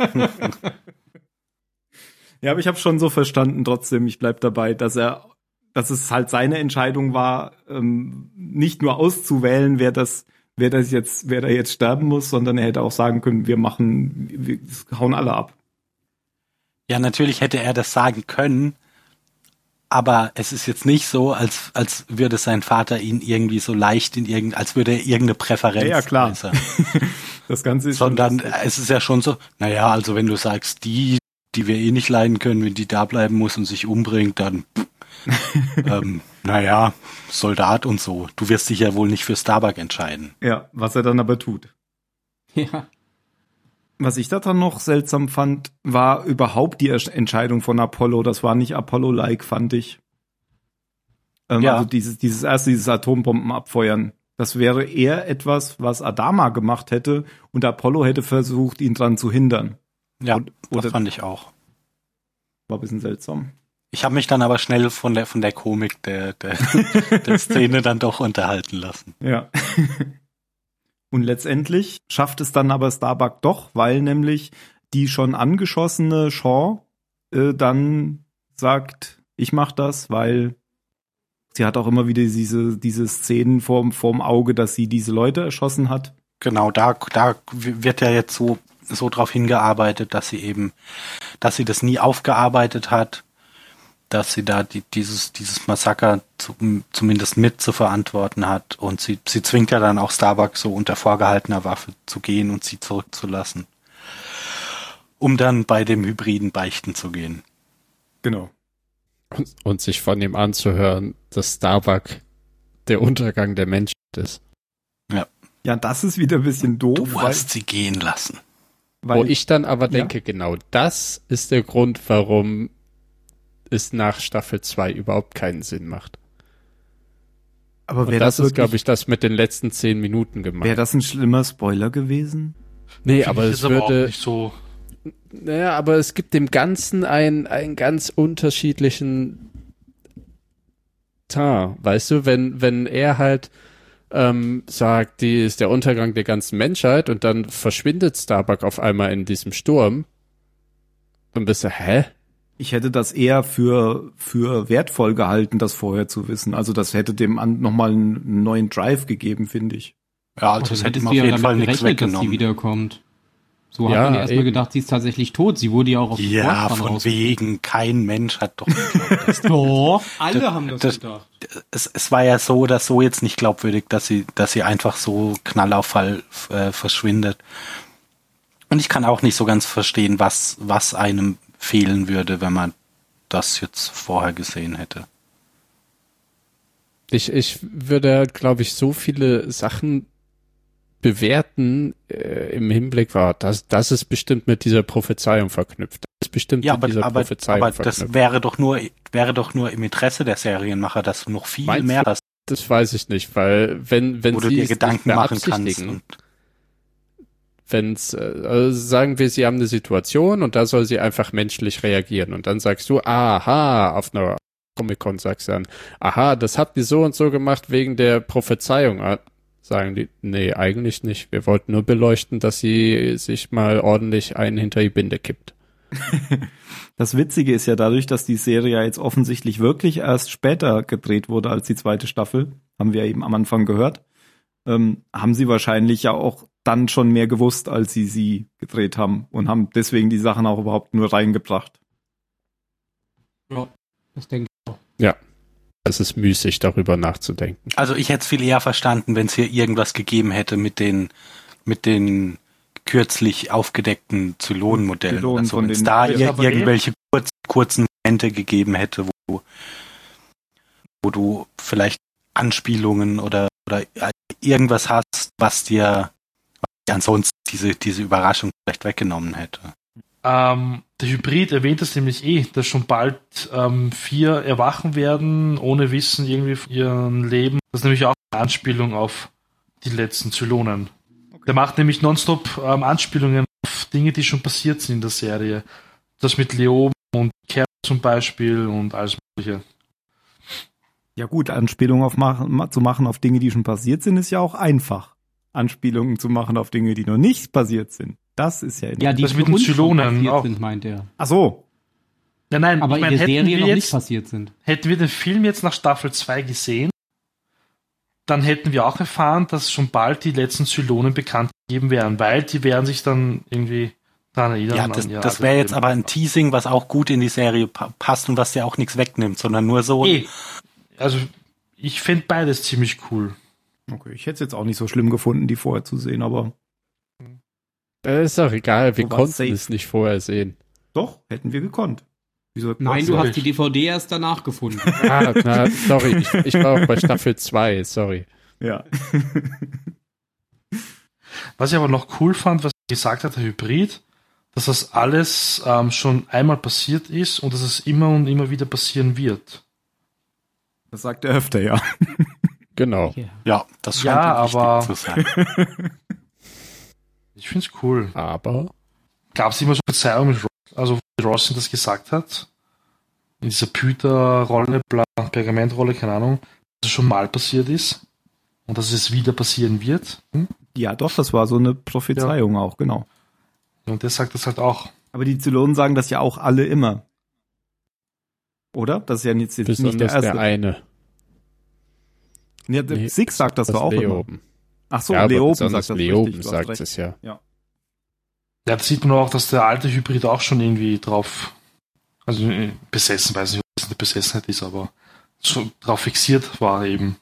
ja, aber ich habe schon so verstanden, trotzdem, ich bleib dabei, dass er, dass es halt seine Entscheidung war, ähm, nicht nur auszuwählen, wer das, wer das jetzt, wer da jetzt sterben muss, sondern er hätte auch sagen können, wir machen, wir hauen alle ab. Ja, natürlich hätte er das sagen können, aber es ist jetzt nicht so, als, als würde sein Vater ihn irgendwie so leicht in irgend, als würde er irgendeine Präferenz Ja, ja, klar. äußern. Das Ganze ist Sondern es ist ja schon so, naja, also wenn du sagst, die, die wir eh nicht leiden können, wenn die da bleiben muss und sich umbringt, dann, ähm, naja, Soldat und so. Du wirst dich ja wohl nicht für Starbuck entscheiden. ja, was er dann aber tut. Ja. Was ich da dann noch seltsam fand, war überhaupt die Entscheidung von Apollo. Das war nicht Apollo-like, fand ich. Ähm, Ja. Also dieses, dieses erste, dieses Atombomben abfeuern. Das wäre eher etwas, was Adama gemacht hätte und Apollo hätte versucht, ihn dran zu hindern. Ja, Und- das fand ich auch. War ein bisschen seltsam. Ich habe mich dann aber schnell von der von der Komik der der, der Szene dann doch unterhalten lassen. Ja. Und letztendlich schafft es dann aber Starbuck doch, weil nämlich die schon angeschossene Shaw äh, dann sagt, ich mach das, weil sie hat auch immer wieder diese, diese Szenen vorm, vorm Auge, dass sie diese Leute erschossen hat. Genau, da da wird ja jetzt so so drauf hingearbeitet, dass sie eben, dass sie das nie aufgearbeitet hat, dass sie da die, dieses dieses Massaker zu, zumindest mit zu verantworten hat und sie sie zwingt ja dann auch Starbuck so unter vorgehaltener Waffe zu gehen und sie zurückzulassen, um dann bei dem Hybriden beichten zu gehen. Genau. Und, und sich von ihm anzuhören, dass Starbuck der Untergang der Menschheit ist. Ja, das ist wieder ein bisschen doof, Du weil, hast sie gehen lassen. weil Wo ich dann aber Ja. denke, genau das ist der Grund, warum es nach Staffel 2 überhaupt keinen Sinn macht. aber wäre das, das, ist, glaube ich, das mit den letzten zehn Minuten gemacht. wäre das ein schlimmer Spoiler gewesen? nee, aber es würde, nicht so. naja, aber es gibt dem Ganzen einen, einen ganz unterschiedlichen Tar, weißt du, wenn, wenn er halt ähm, sagt, die ist der Untergang der ganzen Menschheit und dann verschwindet Starbuck auf einmal in diesem Sturm, dann bist du, hä? Ich hätte das eher für, für wertvoll gehalten, das vorher zu wissen. Also das hätte dem an, nochmal einen neuen Drive gegeben, finde ich. Ja, also Dann es hätte auf jeden Fall nichts gerechnet, dass sie weggenommen. wiederkommt. So Ja, hat man ja erstmal gedacht, sie ist tatsächlich tot. Sie wurde ja auch auf dem Ja, von wegen, kein Mensch hat doch Doch, alle Das- haben das, das- gedacht. es, es war ja so oder so jetzt nicht glaubwürdig, dass sie, dass sie einfach so knallauffall äh, verschwindet. Und ich kann auch nicht so ganz verstehen, was, was einem fehlen würde, wenn man das jetzt vorher gesehen hätte. Ich, ich würde, glaube ich, so viele Sachen bewerten äh, im Hinblick war, das, das ist bestimmt mit dieser Prophezeiung verknüpft. Das ist bestimmt Ja, mit aber, dieser aber, Prophezeiung aber das verknüpft. wäre doch nur, wäre doch nur im Interesse der Serienmacher, dass noch viel Meinst mehr du? das, Das weiß ich nicht, weil wenn, wenn wo du sie dir Gedanken machen kannst. beabsichtigen, Und, wenn's, äh, also sagen wir, sie haben eine Situation und da soll sie einfach menschlich reagieren und dann sagst du, aha, auf einer Comic-Con sagst du dann, aha, das habt ihr so und so gemacht wegen der Prophezeiung. Ah, Sagen die, nee, eigentlich nicht. Wir wollten nur beleuchten, dass sie sich mal ordentlich einen hinter die Binde kippt. Das Witzige ist ja dadurch, dass die Serie ja jetzt offensichtlich wirklich erst später gedreht wurde als die zweite Staffel, haben wir eben am Anfang gehört, ähm, haben sie wahrscheinlich ja auch dann schon mehr gewusst, als sie sie gedreht haben und haben deswegen die Sachen auch überhaupt nur reingebracht. Ja, das denke ich auch. Es ist müßig, darüber nachzudenken. also ich hätte es viel eher verstanden, wenn es hier irgendwas gegeben hätte mit den, mit den kürzlich aufgedeckten Zylonenmodellen Zylonen oder so. von Wenn es da Ja, ir irgendwelche kurz, kurzen Momente gegeben hätte, wo, wo du vielleicht Anspielungen oder, oder irgendwas hast, was dir, ansonsten diese, diese Überraschung vielleicht weggenommen hätte. Ähm, der Hybrid erwähnt es nämlich eh, dass schon bald ähm, vier erwachen werden, ohne Wissen irgendwie von ihrem Leben. Das ist nämlich auch eine Anspielung auf die letzten Zylonen. Der macht nämlich nonstop ähm, Anspielungen auf Dinge, die schon passiert sind in der Serie. Das mit Leo und Kerl zum Beispiel und alles mögliche. Ja gut, Anspielungen auf machen, zu machen auf Dinge, die schon passiert sind, ist ja auch einfach. Anspielungen zu machen auf Dinge, die noch nicht passiert sind. Das ist ja Ja, die Das mit den Zylonen passiert auch. sind, meint er. Ach so. Ja, nein, Aber ich meine, in der hätten Serie wir noch nicht jetzt, passiert sind. hätten wir den Film jetzt nach Staffel 2 gesehen, dann hätten wir auch erfahren, dass schon bald die letzten Zylonen bekannt gegeben wären, weil die werden sich dann irgendwie daran erinnern. Ja, das, ihr das wäre jetzt aber ein Teasing, was auch gut in die Serie pa passt und was ja auch nichts wegnimmt, sondern nur so. Eh. Also, ich finde beides ziemlich cool. Okay, ich hätte es jetzt auch nicht so schlimm gefunden, die vorher zu sehen, aber Äh, ist doch egal, wir So konnten safe. es nicht vorher sehen. doch, hätten wir gekonnt. Wieso? Nein, du hast die DVD erst danach gefunden. Ah, na, sorry, ich, ich war auch bei Staffel 2, sorry. Ja. Was ich aber noch cool fand, was gesagt hat, der Hybrid, dass das alles ähm, schon einmal passiert ist und dass es immer und immer wieder passieren wird. Das sagt er öfter, ja. Genau. Ja, das scheint Ja, aber- zu sein. Ich finde es cool. Aber Gab es immer so Verzeihung mit Ross, also wie Ross das gesagt hat? In dieser Püter-Rolle, Pergamentrolle, keine Ahnung, dass es schon mal passiert ist und dass es wieder passieren wird. Hm? Ja, doch, das war so eine Prophezeiung auch, genau. Und der sagt das halt auch. Aber die Zylonen sagen das ja auch alle immer. Oder? Das ist ja jetzt, jetzt nicht der erste. der eine. Ja, der Nee, Six sagt das, Das doch auch immer. Leoben. Ach so, ja, Leoben sagt das Leoben richtig, sagt recht. es ja. Ja, das sieht man auch, dass der alte Hybrid auch schon irgendwie drauf, also äh, besessen, weiß nicht, was eine Besessenheit ist, aber so drauf fixiert war eben.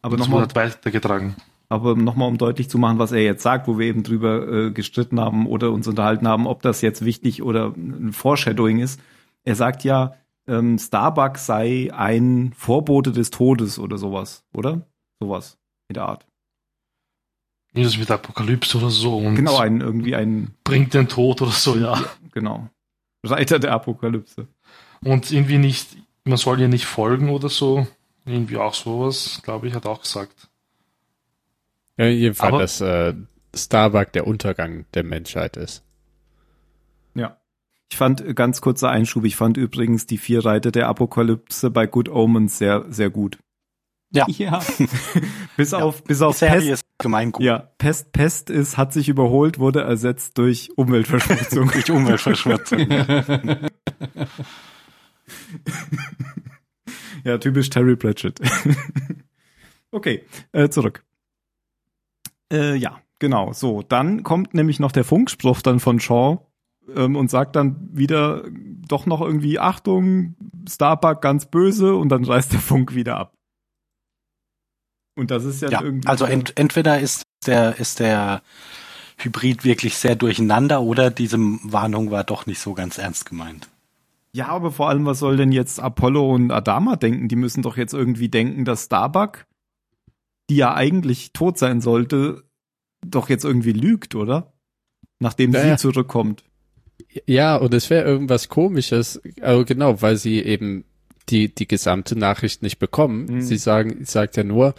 Aber das nochmal, wurde halt weitergetragen. aber noch mal, um deutlich zu machen, was er jetzt sagt, wo wir eben drüber äh, gestritten haben oder uns unterhalten haben, ob das jetzt wichtig oder ein Foreshadowing ist. Er sagt ja, ähm, Starbuck sei ein Vorbote des Todes oder sowas, oder? Sowas in der Art. Irgendwas mit Apokalypse oder so und Genau, ein irgendwie ein, bringt den Tod oder so, ja. genau. Reiter der Apokalypse. Und irgendwie nicht, man soll ihr nicht folgen oder so. Irgendwie auch sowas, glaube ich, hat auch gesagt. Ja, jedenfalls, dass äh, Starbuck der Untergang der Menschheit ist. Ja. Ich fand, äh, ganz kurzer Einschub, ich fand übrigens die vier Reiter der Apokalypse bei Good Omens sehr, sehr gut. Ja. Ja. Bis Ja. auf, bis Die auf Serie Pest, ist gemein gut. ja, Pest, Pest ist, hat sich überholt, wurde ersetzt durch Umweltverschmutzung. Durch Umweltverschmutzung. ja, typisch Terry Pratchett. okay, äh, zurück. Äh, ja, genau. So, dann kommt nämlich noch der Funkspruch dann von Shaw ähm, und sagt dann wieder doch noch irgendwie Achtung, Starbuck ganz böse und dann reißt der Funk wieder ab. Und das ist ja, Ja, irgendwie. also ent, entweder ist der, ist der Hybrid wirklich sehr durcheinander oder diese Warnung war doch nicht so ganz ernst gemeint. Ja, aber vor allem, was soll denn jetzt Apollo und Adama denken? Die müssen doch jetzt irgendwie denken, dass Starbuck, die ja eigentlich tot sein sollte, doch jetzt irgendwie lügt, oder? Nachdem Ja, sie ja. zurückkommt. Ja, und es wäre irgendwas komisches, also genau, weil sie eben die, die gesamte Nachricht nicht bekommen. Mhm. Sie sagen, sagt ja nur,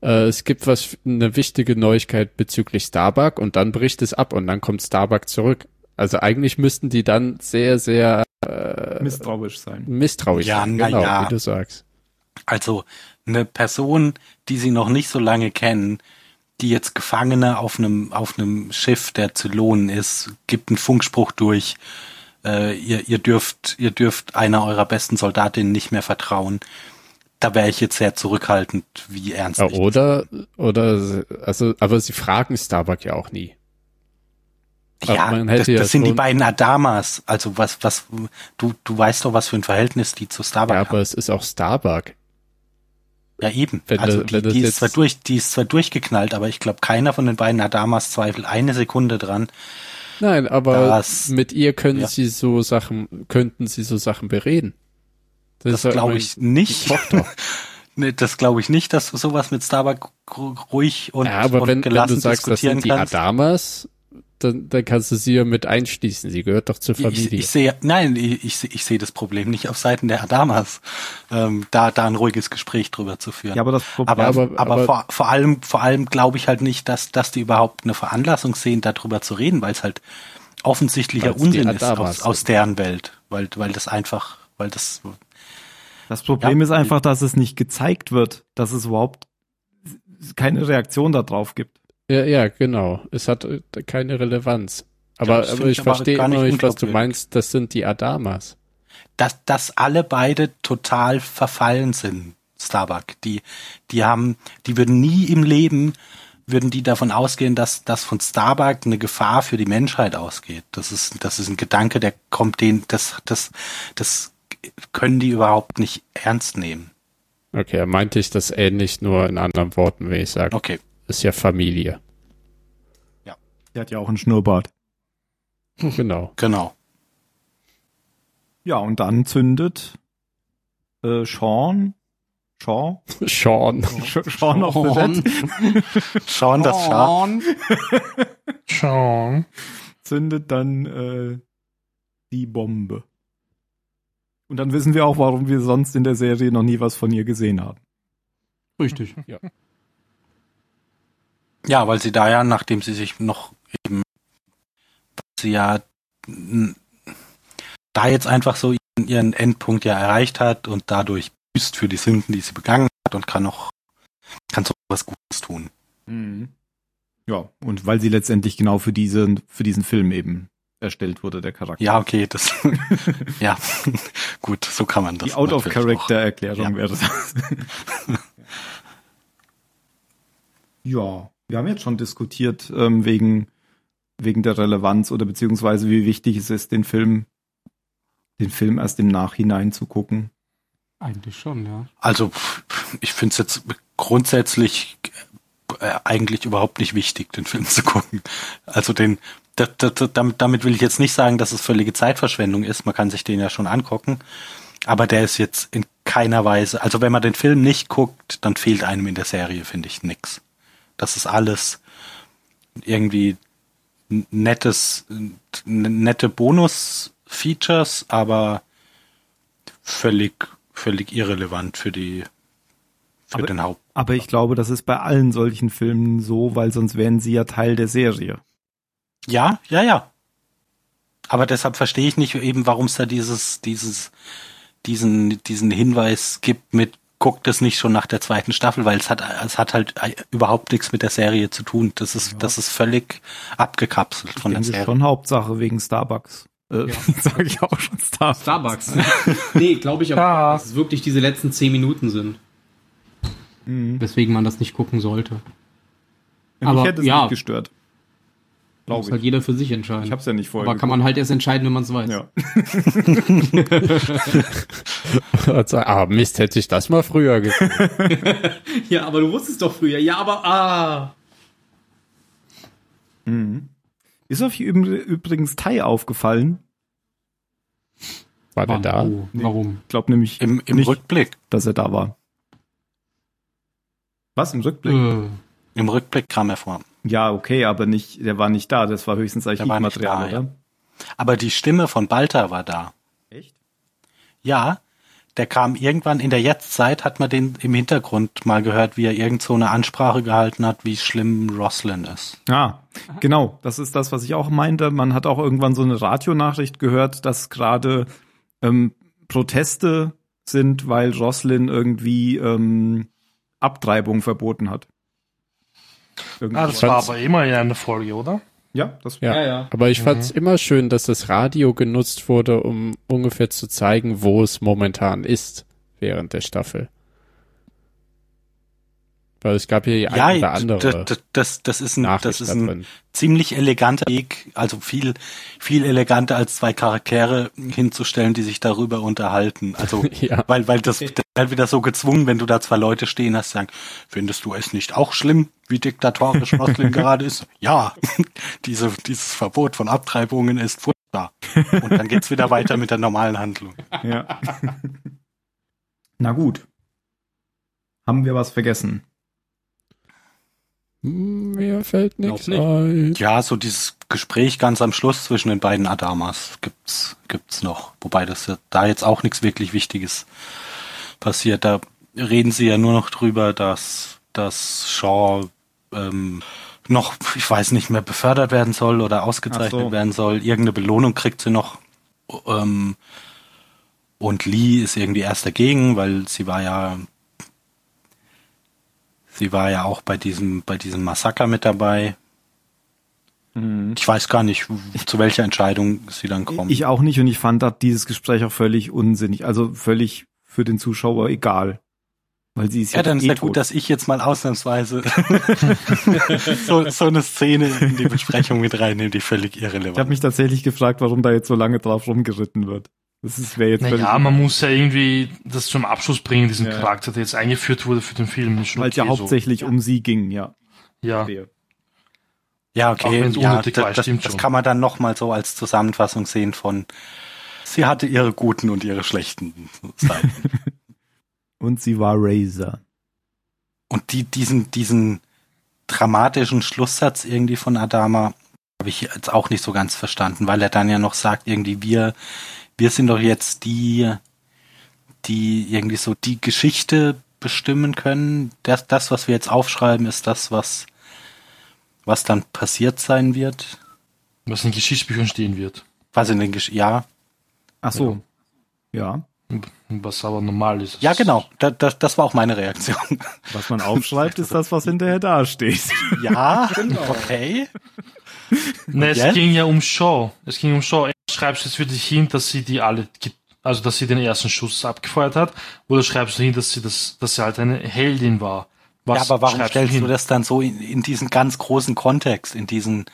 äh, es gibt was, eine wichtige Neuigkeit bezüglich Starbuck und dann bricht es ab und dann kommt Starbuck zurück. Also eigentlich müssten die dann sehr, sehr äh, Misstrauisch sein. misstrauisch Ja, sein, na genau, ja. wie du sagst. Also eine Person, die sie noch nicht so lange kennen, die jetzt Gefangene auf einem auf einem Schiff der Zylonen ist, gibt einen Funkspruch durch. Äh, ihr, ihr dürft ihr dürft einer eurer besten Soldatinnen nicht mehr vertrauen. Da wäre ich jetzt sehr zurückhaltend, wie ernst Ja, das oder, oder, also, aber sie fragen Starbuck ja auch nie. Ja, hätte das, ja das sind die beiden Adamas. Also was, was, du, du weißt doch, was für ein Verhältnis die zu Starbuck Ja, aber haben. es ist auch Starbuck. Ja, eben. wenn also das- die, wenn das die ist zwar durch, die ist zwar durchgeknallt, aber ich glaube, keiner von den beiden Adamas zweifelt eine Sekunde dran. Nein, aber Das- mit ihr können ja. sie so Sachen, könnten sie so Sachen bereden. Das ist halt glaube ich nicht. Nee, das glaube ich nicht, dass du sowas mit Starbuck ru- ruhig und, Ja, aber und wenn, wenn gelassen du sagst, das diskutieren sind die kannst. Adamas, dann, dann kannst du sie ja mit einschließen. Sie gehört doch zur Ich, Familie. ich sehe, nein, ich, ich, sehe- ich sehe das Problem nicht auf Seiten der Adamas, ähm, da, da ein ruhiges Gespräch drüber zu führen. Ja, aber das Problem, Aber, aber, aber- aber- vor, vor allem, vor allem glaube ich halt nicht, dass, dass die überhaupt eine Veranlassung sehen, darüber zu reden, weil es halt offensichtlicher Unsinn ist aus, aus deren Welt, weil, weil das einfach, weil das, Das Problem Ja. ist einfach, dass es nicht gezeigt wird, dass es überhaupt keine Reaktion darauf gibt. Ja, ja, genau. Es hat äh, keine Relevanz. Aber, finde ich ich verstehe immer nicht nicht, was du meinst. Das sind die Adamas. dass, dass alle beide total verfallen sind, Starbuck. Die, die haben, die würden nie im Leben, würden die davon ausgehen, dass, dass von Starbuck eine Gefahr für die Menschheit ausgeht. Das ist, das ist ein Gedanke, der kommt denen, das, das, das können die überhaupt nicht ernst nehmen. Okay, meinte ich das ähnlich, nur in anderen Worten, wenn ich sage, Okay. Ist ja Familie. Der hat ja auch einen Schnurrbart. Genau. Genau. Ja, und dann zündet äh, Sean, Sean, Sean. Sean auf Red, Schauen das Schaf. Schon. zündet dann äh, die Bombe. Und dann wissen wir auch, warum wir sonst in der Serie noch nie was von ihr gesehen haben. Richtig. Ja, weil sie da ja, nachdem sie sich noch eben, sie ja da jetzt einfach so ihren, Endpunkt ja erreicht hat und dadurch büßt für die Sünden, die sie begangen hat und kann noch, kann so was Gutes tun. Ja, und weil sie letztendlich genau für diesen, für diesen Film eben erstellt wurde, der Charakter. Ja, okay, das, ja, gut, so kann man das. Die Out-of-Character-Erklärung Ja. wäre das. ja, wir haben jetzt schon diskutiert ähm, wegen, wegen der Relevanz oder beziehungsweise wie wichtig es ist, den Film, den Film erst im Nachhinein zu gucken. Eigentlich schon, ja. Also, ich finde es jetzt grundsätzlich äh, eigentlich überhaupt nicht wichtig, den Film zu gucken. Also den, da, da, da, damit, damit will ich jetzt nicht sagen, dass es völlige Zeitverschwendung ist. Man kann sich den ja schon angucken. Aber der ist jetzt in keiner Weise, also wenn man den Film nicht guckt, dann fehlt einem in der Serie, finde ich, nix. Das ist alles irgendwie nettes, nette Bonus-Features, aber völlig, völlig irrelevant für die, für Aber- den Haupt. Aber ich glaube, das ist bei allen solchen Filmen so, weil sonst wären sie ja Teil der Serie. Ja, ja, ja. Aber deshalb verstehe ich nicht eben, warum es da dieses, dieses, diesen, diesen Hinweis gibt mit, guckt es nicht schon nach der zweiten Staffel, weil es hat, es hat halt überhaupt nichts mit der Serie zu tun. Das ist, das ist völlig abgekapselt von ich der denke Serie. schon Hauptsache wegen Starbucks. Äh, Ja. Sag ich auch schon Starbucks. Starbucks. nee, glaube ich aber, Ja. dass es wirklich diese letzten zehn Minuten sind. Mhm. Weswegen man das nicht gucken sollte. Mich Aber, hätte es ja. nicht gestört. Muss Glaube halt ich. jeder für sich entscheiden. Ich hab's ja nicht vorher aber kann man halt erst entscheiden, wenn man es weiß. Ja. Sagen, ah, Mist, hätte ich das mal früher gesehen. ja, aber du wusstest doch früher. Ja, aber ah. Mhm. Ist euch üb- übrigens Tai aufgefallen? War der da? Oh, warum? Ich glaube nämlich Im, im nicht, Rückblick. dass er da war. Was im Rückblick? Äh, Im Rückblick kam er vor. Ja, okay, aber nicht, der war nicht da. Das war höchstens Archivmaterial, oder? Aber die Stimme von Balta war da. Echt? Ja, der kam irgendwann in der Jetztzeit, hat man den im Hintergrund mal gehört, wie er irgend so eine Ansprache gehalten hat, wie schlimm Roslyn ist. Ah, genau. Das ist das, was ich auch meinte. Man hat auch irgendwann so eine Radionachricht gehört, dass gerade ähm, Proteste sind, weil Jocelyn irgendwie ähm, Abtreibung verboten hat. Irgendwie Ah, das war aber immer in einer Folge, oder? ja, das Ja. ja, ja. Aber ich fand's immer schön, dass das Radio genutzt wurde, um ungefähr zu zeigen, wo es momentan ist während der Staffel. Weil es gab hier Ja, ein oder andere d- das, das ist ein, Nachricht das ist ein drin. ziemlich eleganter Weg, also viel, viel eleganter als zwei Charaktere hinzustellen, die sich darüber unterhalten. Also, Ja. weil, weil das, das halt wieder so gezwungen, wenn du da zwei Leute stehen hast, sagen, findest du es nicht auch schlimm, wie diktatorisch Roslin gerade ist? Ja, diese, dieses Verbot von Abtreibungen ist furchtbar. Und dann geht's wieder weiter mit der normalen Handlung. Ja. Na gut. Haben wir was vergessen? Hm, Mir fällt nichts ein. Ja, so dieses Gespräch ganz am Schluss zwischen den beiden Adamas gibt's, gibt's noch. Wobei das ja da jetzt auch nichts wirklich Wichtiges passiert. Da reden sie ja nur noch drüber, dass, dass Shaw ähm, noch, ich weiß nicht mehr, befördert werden soll oder ausgezeichnet so. werden soll. Irgendeine Belohnung kriegt sie noch. Ähm, Und Lee ist irgendwie erst dagegen, weil sie war ja, sie war ja auch bei diesem, bei diesem Massaker mit dabei. Mhm. Ich weiß gar nicht, zu welcher Entscheidung sie dann kommt. Ich auch nicht und ich fand dieses Gespräch auch völlig unsinnig, also völlig für den Zuschauer egal. Weil sie ist ja, ja dann ist ja gut, dass ich jetzt mal ausnahmsweise so, so eine Szene in die Besprechung mit reinnehme, die völlig irrelevant Ich habe mich tatsächlich gefragt, warum da jetzt so lange drauf rumgeritten wird. Das ist, wäre jetzt naja, man muss ja irgendwie das zum Abschluss bringen, diesen ja. Charakter, der jetzt eingeführt wurde für den Film. Weil es ja hauptsächlich so. um sie ging, ja. Ja. Ja, okay. Ja, das, das, das kann man dann nochmal so als Zusammenfassung sehen von sie hatte ihre guten und ihre schlechten Seiten. und sie war Razor. Und die, diesen, diesen dramatischen Schlusssatz irgendwie von Adama habe ich jetzt auch nicht so ganz verstanden, weil er dann ja noch sagt, irgendwie wir, wir sind doch jetzt die, die irgendwie so die Geschichte bestimmen können. Das, das, was wir jetzt aufschreiben, ist das, was, was dann passiert sein wird. Was in Geschichtsbüchern stehen wird. Was in den Gesch ja. Ach so. Ja. Was aber normal ist. Ja, genau. Da, da, das war auch meine Reaktion. Was man aufschreibt, ist das, was hinterher dasteht. Ja, genau. okay. Ne, es ging ja um Shaw. Es ging um Shaw. Schreibst du jetzt für dich hin, dass sie die alle, also dass sie den ersten Schuss abgefeuert hat, oder schreibst du hin, dass sie das, dass sie halt eine Heldin war? Was ja, aber warum stellst du, du das dann so in, in diesen ganz großen Kontext, in diesen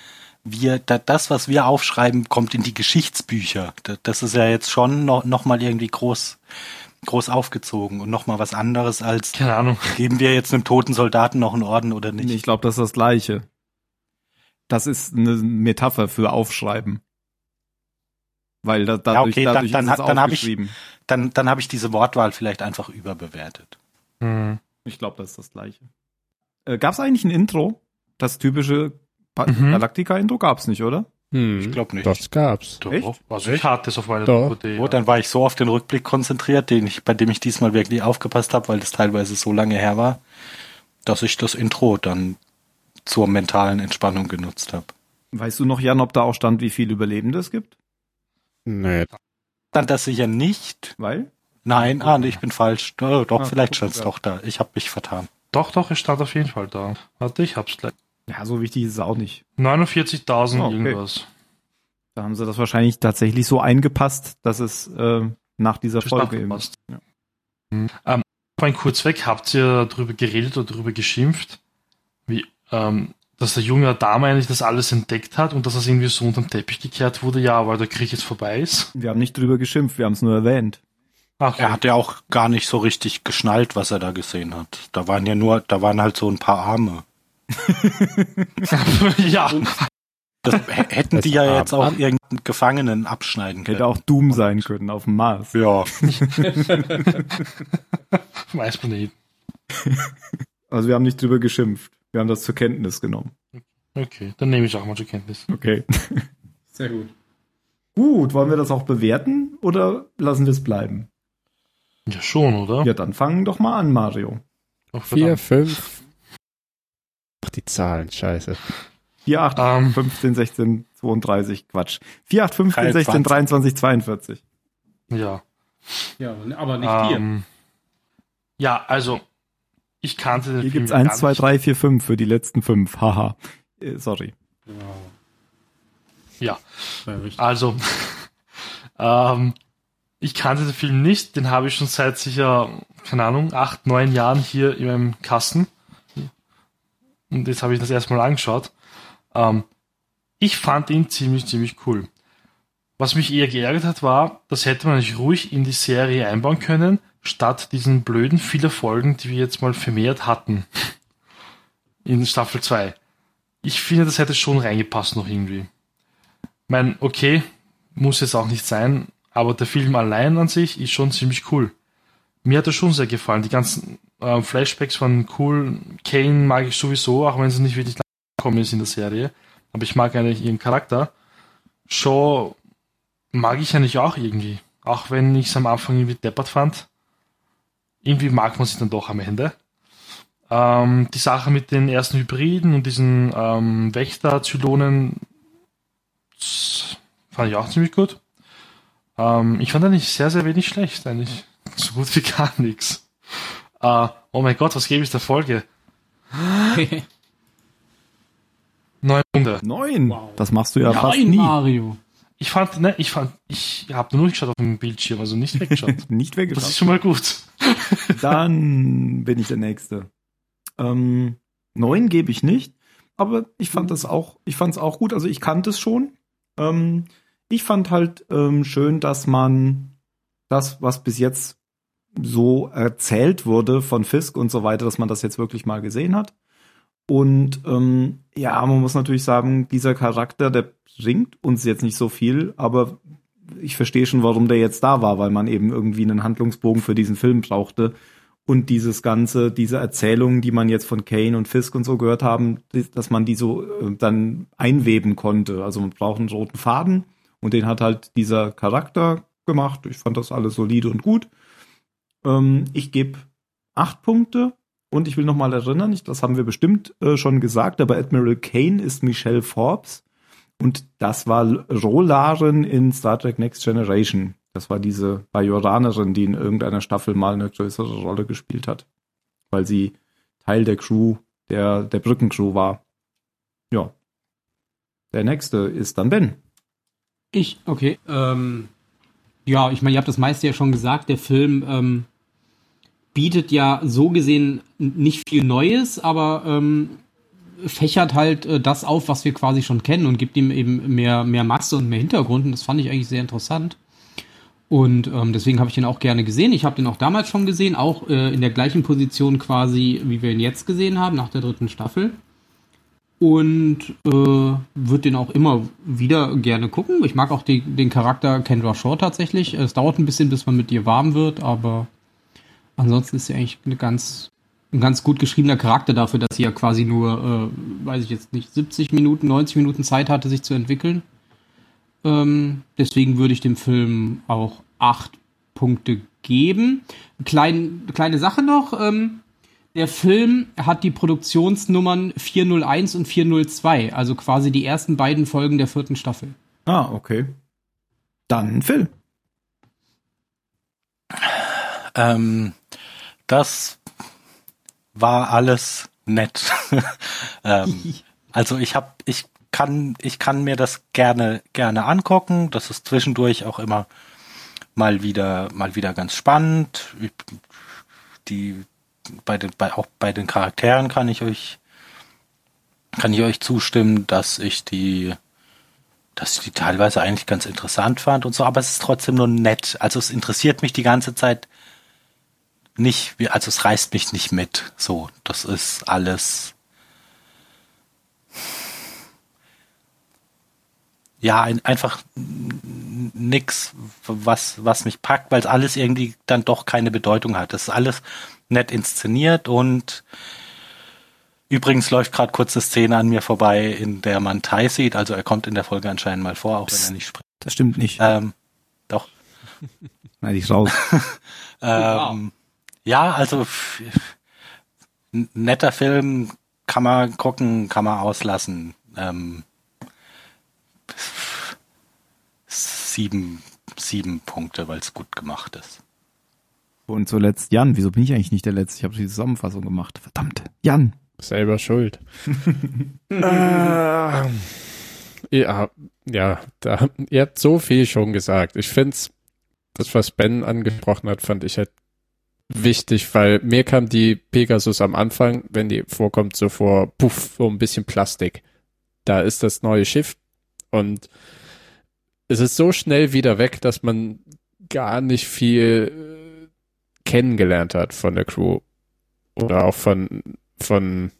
wir, das, was wir aufschreiben, kommt in die Geschichtsbücher. Das ist ja jetzt schon noch, noch mal irgendwie groß, groß aufgezogen und noch mal was anderes als, keine Ahnung, geben wir jetzt einem toten Soldaten noch einen Orden oder nicht? Ich glaube, das ist das Gleiche. Das ist eine Metapher für Aufschreiben. Weil da, dadurch, ja, okay, dann, dann, dann habe ich, dann, dann habe ich diese Wortwahl vielleicht einfach überbewertet. Hm. Ich glaube, das ist das Gleiche. Äh, Gab es eigentlich ein Intro? Das typische mhm. Galactica-Intro gab's nicht, oder? Hm, ich glaube nicht. Das gab's. Doch, Echt? Also ich hatte es auf meiner DVD. Oh, dann war ich so auf den Rückblick konzentriert, den ich, bei dem ich diesmal wirklich aufgepasst habe, weil das teilweise so lange her war, dass ich das Intro dann zur mentalen Entspannung genutzt habe. Weißt du noch, Jan, ob da auch stand, wie viele Überlebende es gibt? Nee. Dann das sicher nicht. Weil? Nein, ah, nee, ich bin falsch. Oh, doch, ah, vielleicht stand es doch da. Ich habe mich vertan. Doch, doch, es stand auf jeden Fall da. Warte, ich hab's gleich. Ja, so wichtig ist es auch nicht. 49.000 oh, okay. irgendwas. Da haben sie das wahrscheinlich tatsächlich so eingepasst, dass es äh, nach dieser das Folge eben passt. Ja. Mhm. Ähm, ein kurz weg, habt ihr darüber geredet oder darüber geschimpft, wie, ähm, dass der junge Dame eigentlich das alles entdeckt hat und dass das irgendwie so unterm Teppich gekehrt wurde, ja, weil der Krieg jetzt vorbei ist? Wir haben nicht drüber geschimpft, wir haben es nur erwähnt. Ach, er hat ja auch gar nicht so richtig geschnallt, was er da gesehen hat. Da waren ja nur, da waren halt so ein paar Arme. ja. Das hätten die ja jetzt auch irgendeinen Gefangenen abschneiden können. Hätte auch Doom sein können auf dem Mars. Ja. Weiß man nicht. Also wir haben nicht drüber geschimpft. Wir haben das zur Kenntnis genommen. Okay, dann nehme ich auch mal zur Kenntnis. Okay. Sehr gut. Gut, wollen wir das auch bewerten oder lassen wir es bleiben? Ja, schon, oder? Ja, dann fangen doch mal an, Mario. 4, 5, Ach, die Zahlen, scheiße. 4, 8, um, 15, 16, 32, Quatsch. 4, 8, 15, 16, 23, 42. Ja. Ja, aber nicht um, hier. Ähm, ja, also, ich kannte den Hier Film gibt's 1, 2, 3, 4, 5 für die letzten 5. Haha. Äh, sorry. Ja. Also, ähm, ich kannte den Film nicht, den habe ich schon seit sicher, keine Ahnung, acht, neun Jahren hier in meinem Kasten und jetzt habe ich das erstmal angeschaut. Ähm, ich fand ihn ziemlich, ziemlich cool. Was mich eher geärgert hat, war, das hätte man nicht ruhig in die Serie einbauen können, statt diesen blöden viele Folgen, die wir jetzt mal vermehrt hatten. In Staffel 2. Ich finde, das hätte schon reingepasst noch irgendwie. Mein, okay, muss jetzt auch nicht sein, aber der Film allein an sich ist schon ziemlich cool. Mir hat er schon sehr gefallen. Die ganzen äh, Flashbacks von Cool Kane mag ich sowieso, auch wenn sie nicht wirklich gekommen ist in der Serie. Aber ich mag eigentlich ihren Charakter. Shaw mag ich eigentlich auch irgendwie. Auch wenn ich es am Anfang irgendwie deppert fand. Irgendwie mag man sie dann doch am Ende. Ähm, die Sache mit den ersten Hybriden und diesen ähm, Wächter-Zylonen fand ich auch ziemlich gut. Ähm, ich fand eigentlich sehr, sehr wenig schlecht, eigentlich. So gut wie gar nichts. Äh, oh mein Gott, was gebe ich der Folge? Neun Punkte. Neun? Wow. Das machst du ja, Ja, fast Nein, nie. Mario. Ich fand, ne, ich fand, ich habe nur geschaut auf dem Bildschirm, also nicht weggeschaut. Nicht Das weggeschaut. ist schon mal gut. Dann bin ich der Nächste. Ähm, neun gebe ich nicht, aber ich fand das auch, ich fand es auch gut. Also ich kannte es schon. Ähm, ich fand halt ähm, schön, dass man das, was bis jetzt so erzählt wurde von Fisk und so weiter, dass man das jetzt wirklich mal gesehen hat. Und ähm, ja, man muss natürlich sagen, dieser Charakter, der bringt uns jetzt nicht so viel, aber ich verstehe schon, warum der jetzt da war, weil man eben irgendwie einen Handlungsbogen für diesen Film brauchte. Und dieses ganze, diese Erzählungen, die man jetzt von Kane und Fisk und so gehört haben, dass man die so äh, dann einweben konnte. Also man braucht einen roten Faden und den hat halt dieser Charakter gemacht. Ich fand das alles solide und gut. Ähm, ich gebe acht Punkte und ich will noch mal erinnern, das haben wir bestimmt äh, schon gesagt, aber Admiral Kane ist Michelle Forbes und das war Rolaren in Star Trek Next Generation. Das war diese Bajoranerin, die in irgendeiner Staffel mal eine größere Rolle gespielt hat, weil sie Teil der Crew, der, der Brückencrew war. Ja. Der nächste ist dann Ben. Ich, okay. Ähm, ja, ich meine, ihr habt das meiste ja schon gesagt. Der Film ähm, bietet ja so gesehen nicht viel Neues, aber ähm, fächert halt äh, das auf, was wir quasi schon kennen und gibt ihm eben mehr, mehr Masse und mehr Hintergrund. Und das fand ich eigentlich sehr interessant. Und ähm, deswegen habe ich den auch gerne gesehen. Ich habe den auch damals schon gesehen, auch äh, in der gleichen Position quasi, wie wir ihn jetzt gesehen haben, nach der dritten Staffel und äh, würde den auch immer wieder gerne gucken. Ich mag auch die, den Charakter Kendra Shaw tatsächlich. Es dauert ein bisschen, bis man mit ihr warm wird, aber ansonsten ist sie eigentlich eine ganz, ein ganz gut geschriebener Charakter dafür, dass sie ja quasi nur, äh, weiß ich jetzt nicht, 70 Minuten, 90 Minuten Zeit hatte, sich zu entwickeln. Ähm, deswegen würde ich dem Film auch acht Punkte geben. Klein, kleine Sache noch. Ähm, der Film hat die Produktionsnummern 401 und 402, also quasi die ersten beiden Folgen der vierten Staffel. Ah, okay. Dann Phil. Ähm, das war alles nett. ähm, also ich habe, ich kann, ich kann mir das gerne, gerne angucken. Das ist zwischendurch auch immer mal wieder, mal wieder ganz spannend. Die, bei den, bei, auch bei den Charakteren kann ich euch, kann ich euch zustimmen, dass ich die, dass ich die teilweise eigentlich ganz interessant fand und so, aber es ist trotzdem nur nett. Also es interessiert mich die ganze Zeit nicht, wie- also es reißt mich nicht mit. So, das ist alles. Ja, ein, einfach nix, was, was mich packt, weil es alles irgendwie dann doch keine Bedeutung hat. Das ist alles nett inszeniert und übrigens läuft gerade kurz eine Szene an mir vorbei, in der man Tai sieht. Also er kommt in der Folge anscheinend mal vor, auch wenn er nicht spricht. Das stimmt nicht. Ähm, doch. Nein, ich raus. Ähm, ja, also netter Film, kann man gucken, kann man auslassen. Ähm, sieben, sieben Punkte, weil es gut gemacht ist. Und zuletzt Jan. Wieso bin ich eigentlich nicht der Letzte? Ich habe die Zusammenfassung gemacht. Verdammt. Jan. Selber schuld. äh, ja, ja, da, ihr habt so viel schon gesagt. Ich find's, das, was Ben angesprochen hat, fand ich halt wichtig, weil mir kam die Pegasus am Anfang, wenn die vorkommt, so vor, puff, so ein bisschen Plastik. Da ist das neue Schiff und es ist so schnell wieder weg, dass man gar nicht viel äh, kennengelernt hat von der Crew oder auch von von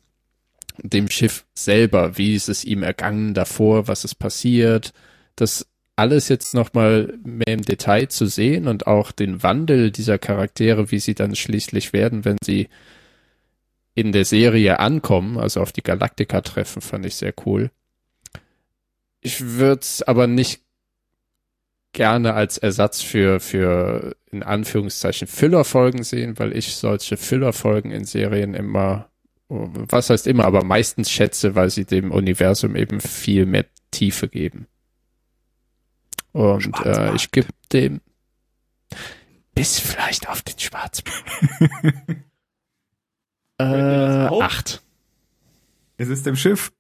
dem Schiff selber, wie ist es ihm ergangen davor, was ist passiert, das alles jetzt nochmal mehr im Detail zu sehen und auch den Wandel dieser Charaktere, wie sie dann schließlich werden, wenn sie in der Serie ankommen, also auf die Galaktika treffen, fand ich sehr cool. Ich würde es aber nicht gerne als Ersatz für, für in Anführungszeichen Füllerfolgen sehen, weil ich solche Füllerfolgen in Serien immer, was heißt immer, aber meistens schätze, weil sie dem Universum eben viel mehr Tiefe geben. Und äh, ich gebe dem bis vielleicht auf den Schwarzmarkt. äh, acht. Es ist im Schiff.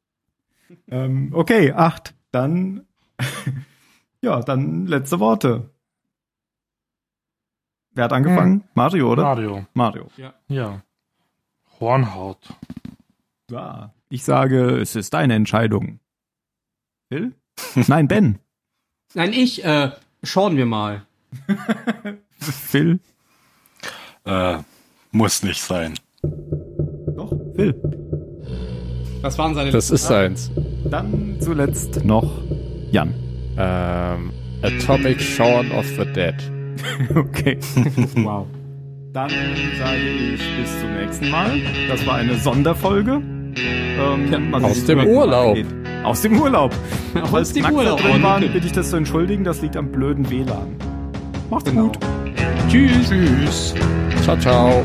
Ähm, okay, acht. Dann, ja, dann letzte Worte. Wer hat angefangen? Hm. Mario, oder? Mario. Mario. Ja. Hornhaut. Ja, ich sage, es ist deine Entscheidung. Phil? Nein, Ben. Nein, ich, äh, schauen wir mal. Phil? Äh, muss nicht sein. Doch, Phil. Was waren seine Das ist seins. Dann zuletzt noch Jan. Ähm, Atomic Shaun of the Dead. Okay. Wow. Dann sage ich bis zum nächsten Mal. Das war eine Sonderfolge. Ähm, aus dem Urlaub. Aus dem Urlaub. Aus Falls dem Urlaub. drin waren, bitte ich das zu entschuldigen. Das liegt am blöden WLAN. Macht's gut. Tschüss. Tschüss. Ciao, ciao.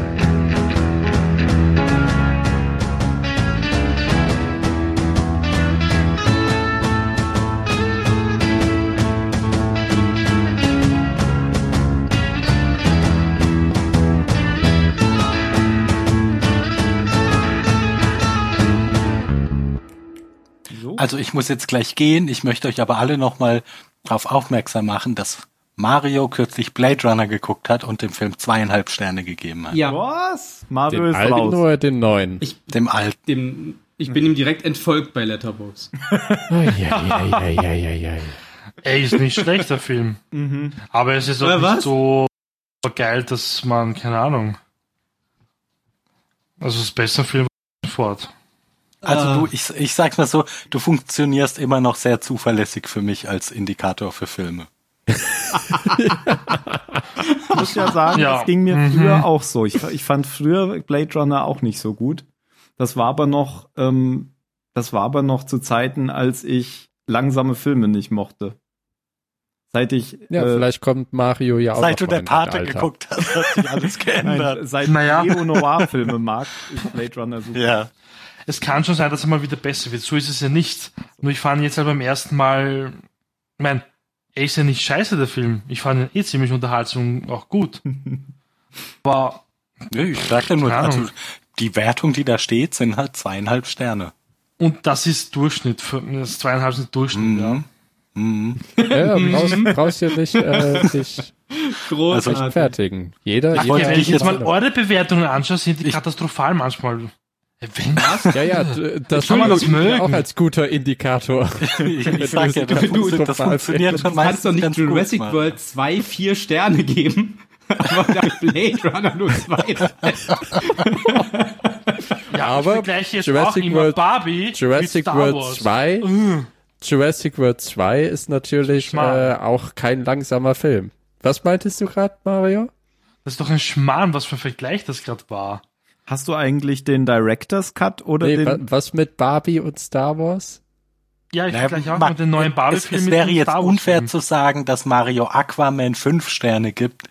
Also ich muss jetzt gleich gehen. Ich möchte euch aber alle nochmal darauf aufmerksam machen, dass Mario kürzlich Blade Runner geguckt hat und dem Film zweieinhalb Sterne gegeben hat. Ja, Was? Mario Den ist alten raus. oder den neuen? ich, Dem alten. dem, ich bin ihm direkt entfolgt bei Letterboxd. Ey, ist nicht schlecht, der Film. Aber es ist auch nicht was? so geil, dass man, keine Ahnung. Also es ist besser Film fort. Also Ah. du, ich, ich sag's mal so, du funktionierst immer noch sehr zuverlässig für mich als Indikator für Filme. Ich muss ja sagen, Ja. das ging mir Mhm. früher auch so. Ich, ich fand früher Blade Runner auch nicht so gut. Das war aber noch, ähm, das war aber noch zu Zeiten, als ich langsame Filme nicht mochte. Seit ich Ja, äh, vielleicht kommt Mario ja auch Seit du der Pate geguckt hast, hat sich alles geändert. nein, seit Naja. ich Neo-Noir-Filme mag, ist Blade Runner super. ja. Es kann schon sein, dass er mal wieder besser wird. So ist es ja nicht. Nur ich fand ihn jetzt halt beim ersten Mal, ich mein, er ist ja nicht scheiße, der Film. Ich fand ihn eh ziemlich unterhaltsam auch gut. Aber ja ich sag ja nur, also die Wertung, die da steht, sind halt zweieinhalb Sterne. Und das ist Durchschnitt. Für, das ist zweieinhalb sind Durchschnitt, ja. Mhm. Ja, brauchst, brauchst ja nicht äh, dich Großartig. rechtfertigen. Jeder, Ich jeder wollte Wenn dich ich jetzt jetzt- mal eure Bewertungen anschaue, sind die Ich- katastrophal manchmal. Wenn was? Ja, ja, das Kann man das mögen? auch als guter Indikator. Ich, ich sag ja, das, Du- funktioniert- das funktioniert schon Du kannst doch nicht Jurassic gut. World 2 vier Sterne geben, aber dann Blade Runner nur zwei. Ja, Aber Jurassic World- Barbie Jurassic World Wars. 2. Äh, Jurassic World 2 ist natürlich äh, auch kein langsamer Film. Was meintest du gerade, Mario? Das ist doch ein Schmarrn, was für ein Vergleich das gerade war. Hast du eigentlich den Director's Cut oder Nee, wa den? was mit Barbie und Star Wars? Ja, ich Naja, vergleiche auch ma- mit den neuen es, Barbie-Filmen. es mit wäre jetzt unfair zu sagen, dass Mario Aquaman fünf Sterne gibt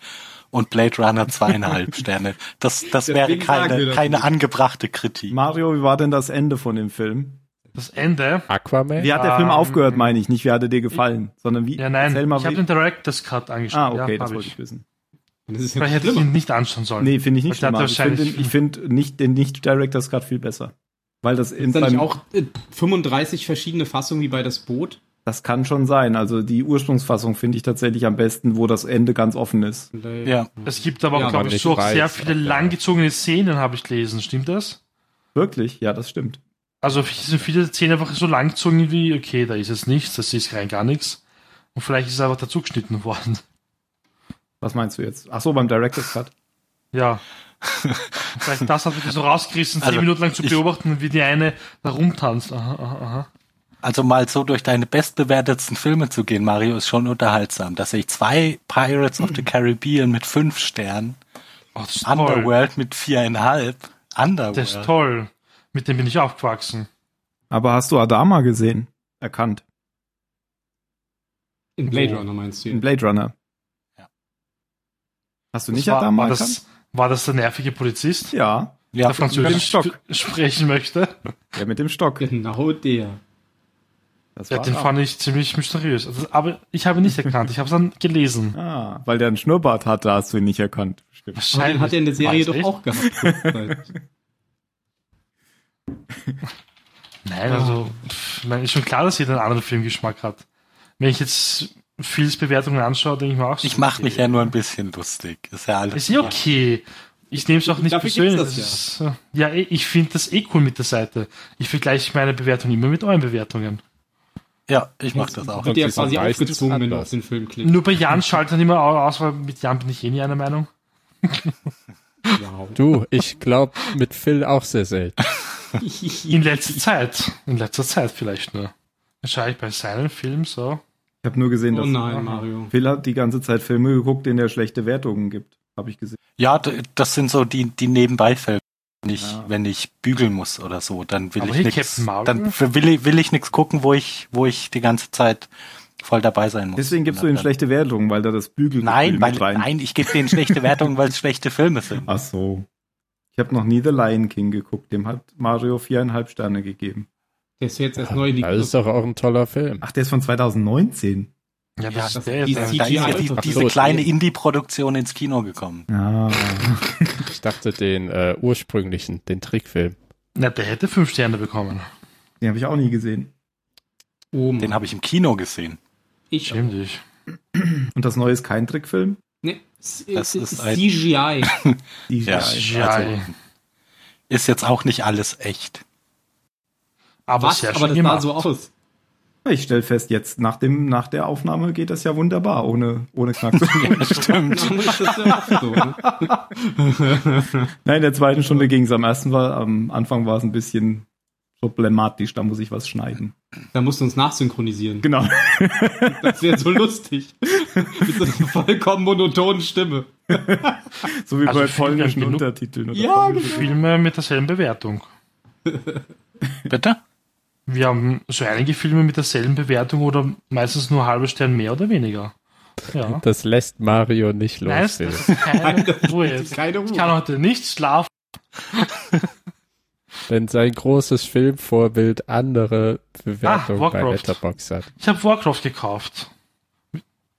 und Blade Runner zweieinhalb Sterne. Das, das wäre Deswegen keine, das keine angebrachte Kritik. Mario, wie war denn das Ende von dem Film? Das Ende. Aquaman? Wie hat der Film Ähm, aufgehört, meine ich? Nicht, wie hat er dir gefallen, sondern wie? Ja, nein, mal, ich habe den Director's Cut angeschaut. Ah, okay, ja, das wollte ich. ich wissen. Das ist Vielleicht hätte ich schlimmer. ihn nicht anschauen sollen. Nee, finde ich nicht Weil schlimm. der aber Ich finde wahrscheinlich- den- ich finde nicht, den Nicht-Director's Cut viel besser. Weil das in Ist da nicht beim, auch äh, 35 verschiedene Fassungen wie bei das Boot? das kann schon sein. Also die Ursprungsfassung finde ich tatsächlich am besten, wo das Ende ganz offen ist. Ja. Es gibt aber, Ja, glaube ich, so auch sehr weiß, viele langgezogene Szenen, habe ich gelesen. Stimmt das? Wirklich? Ja, das stimmt. Also sind viele Szenen einfach so langgezogen wie, okay, da ist jetzt nichts, das ist rein gar nichts. Und vielleicht ist es einfach dazu geschnitten worden. Was meinst du jetzt? Ach so, beim Director's Cut. Ja. vielleicht das hat mich so rausgerissen, zehn Also, Minuten lang zu ich- beobachten, wie die eine da rumtanzt. Aha, aha, aha. Also mal so durch deine bestbewertetsten Filme zu gehen, Mario, ist schon unterhaltsam. Dass ich zwei Pirates of the Caribbean mit fünf Sternen, Oh, ist toll. Underworld mit viereinhalb, Underworld. Das ist toll. Mit dem bin ich aufgewachsen. Aber hast du Adama gesehen? Erkannt. In Blade Runner meinst du? In Blade Runner. Hast du Das nicht war, Adama war, das, war das der nervige Polizist, Ja. Ja, der Französisch Stock. sp- sprechen möchte? Der mit dem Stock. Genau der. Das Ja, den er. fand ich ziemlich mysteriös. Also, aber ich habe ihn nicht erkannt. Ich habe es dann gelesen. Ah, weil der einen Schnurrbart hatte, hast du ihn nicht erkannt. Den hat er in der Serie doch auch gehabt. Nein, also, pff, ich meine, ist schon klar, dass jeder einen anderen Filmgeschmack hat. Wenn ich jetzt Phils Bewertungen anschaue, denke ich mir auch so, Ich mache okay. mich ja nur ein bisschen lustig. Ist ja alles. Ist ja okay. Ich nehme es auch nicht Dafür persönlich. das Das ist, äh, ja, eh, ich finde das eh cool mit der Seite. Ich vergleiche meine Bewertung immer mit euren Bewertungen. Ja, ich mache das auch. Ja Und sie quasi aufgezwungen, wenn du anders. auf den Film klickst. Nur bei Jan schaltet dann immer aus, weil mit Jan bin ich eh nie einer Meinung. Wow. Du, ich glaube mit Phil auch sehr selten. In letzter Zeit. In letzter Zeit vielleicht nur. Dann schaue ich bei seinem Film so. Ich habe nur gesehen, Oh dass nein, Mario. Phil hat die ganze Zeit Filme geguckt, denen er schlechte Wertungen gibt. Habe ich gesehen. Ja, das sind so die, die Nebenbeifälle. Wenn ich, Ja. wenn ich bügeln muss oder so, dann will Aber ich nichts, dann will ich, will ich nichts gucken, wo ich, wo ich die ganze Zeit voll dabei sein muss. Deswegen gibst du ihnen schlechte Wertungen, weil da das Bügel Nein, weil, rein. nein, ich gebe denen schlechte Wertungen, weil es schlechte Filme sind. Ach so. Ich habe noch nie The Lion King geguckt. Dem hat Mario viereinhalb Sterne gegeben. Der ist jetzt erst neu in die Das ist doch auch ein toller Film. Ach, der ist von 2019. Ja, Ja, das das- ist der die jetzt. CGI Da ist ja die, diese kleine. Indie-Produktion ins Kino gekommen. Ja. Ich dachte den äh, ursprünglichen, den Trickfilm. Na, der hätte fünf Sterne bekommen. Den habe ich auch nie gesehen. Oh, Den habe ich im Kino gesehen. ich. Stimmt ich. Und das neue ist kein Trickfilm? Nee, es Das ist, ist ein- CGI. Die Ja, Ja, also, ist jetzt auch nicht alles echt. Aber Was? sehr Aber das gemacht. sah so aus. Ich stelle fest, jetzt nach dem nach der Aufnahme geht das ja wunderbar, ohne ohne Knack. Ja, stimmt. Ja. Ne? Nein, in der zweiten Stunde ging es. Am ersten war, am Anfang war es ein bisschen problematisch. Da muss ich was schneiden. Da musst du uns nachsynchronisieren. Genau. Das wäre so lustig. Mit so einer vollkommen monotonen Stimme. So wie Also bei polnischen Untertiteln. Oder Ja, polnischen- Filme mit derselben Bewertung. Bitte? Wir haben so einige Filme mit derselben Bewertung oder meistens nur halbe Stern mehr oder weniger. Ja. Das lässt Mario nicht los. Nein, das ist keine Ruhe jetzt. Keine Ich Ruhe. kann heute nicht schlafen. Wenn sein großes Filmvorbild andere Bewertungen Ah, bei. Letterboxd hat. Ich habe Warcraft gekauft.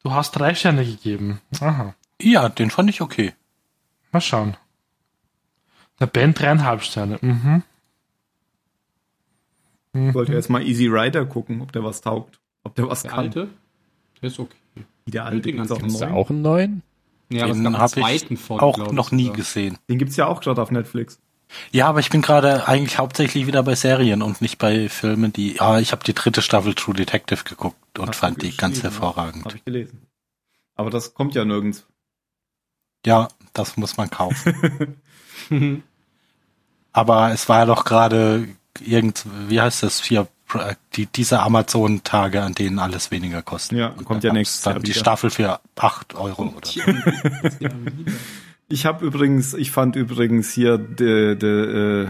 Du hast drei Sterne gegeben. Aha. Ja, den fand ich okay. Mal schauen. Der Ben dreieinhalb Sterne. Mhm. Ich wollte erst mal Easy Rider gucken, ob der was taugt. Ob der was Der kann. alte? Der ist okay. Wie der alte Den gibt's auch neu. auch einen neuen? Ja, aber es Den gab einen von, auch noch nie sogar. gesehen. Den gibt's ja auch gerade auf Netflix. Ja, aber ich bin gerade eigentlich hauptsächlich wieder bei Serien und nicht bei Filmen, die. Ja, ich habe die dritte Staffel True Detective geguckt und Hast fand die ganz hervorragend. Habe ich gelesen. Aber das kommt ja nirgends. Ja, das muss man kaufen. Aber es war ja doch gerade irgend, wie heißt das hier, die, diese Amazon-Tage, an denen alles weniger kostet. Ja, Und kommt ja nächstes Jahr Die. Staffel für 8 Euro oder so. Ich habe übrigens, ich fand übrigens hier de, de, äh,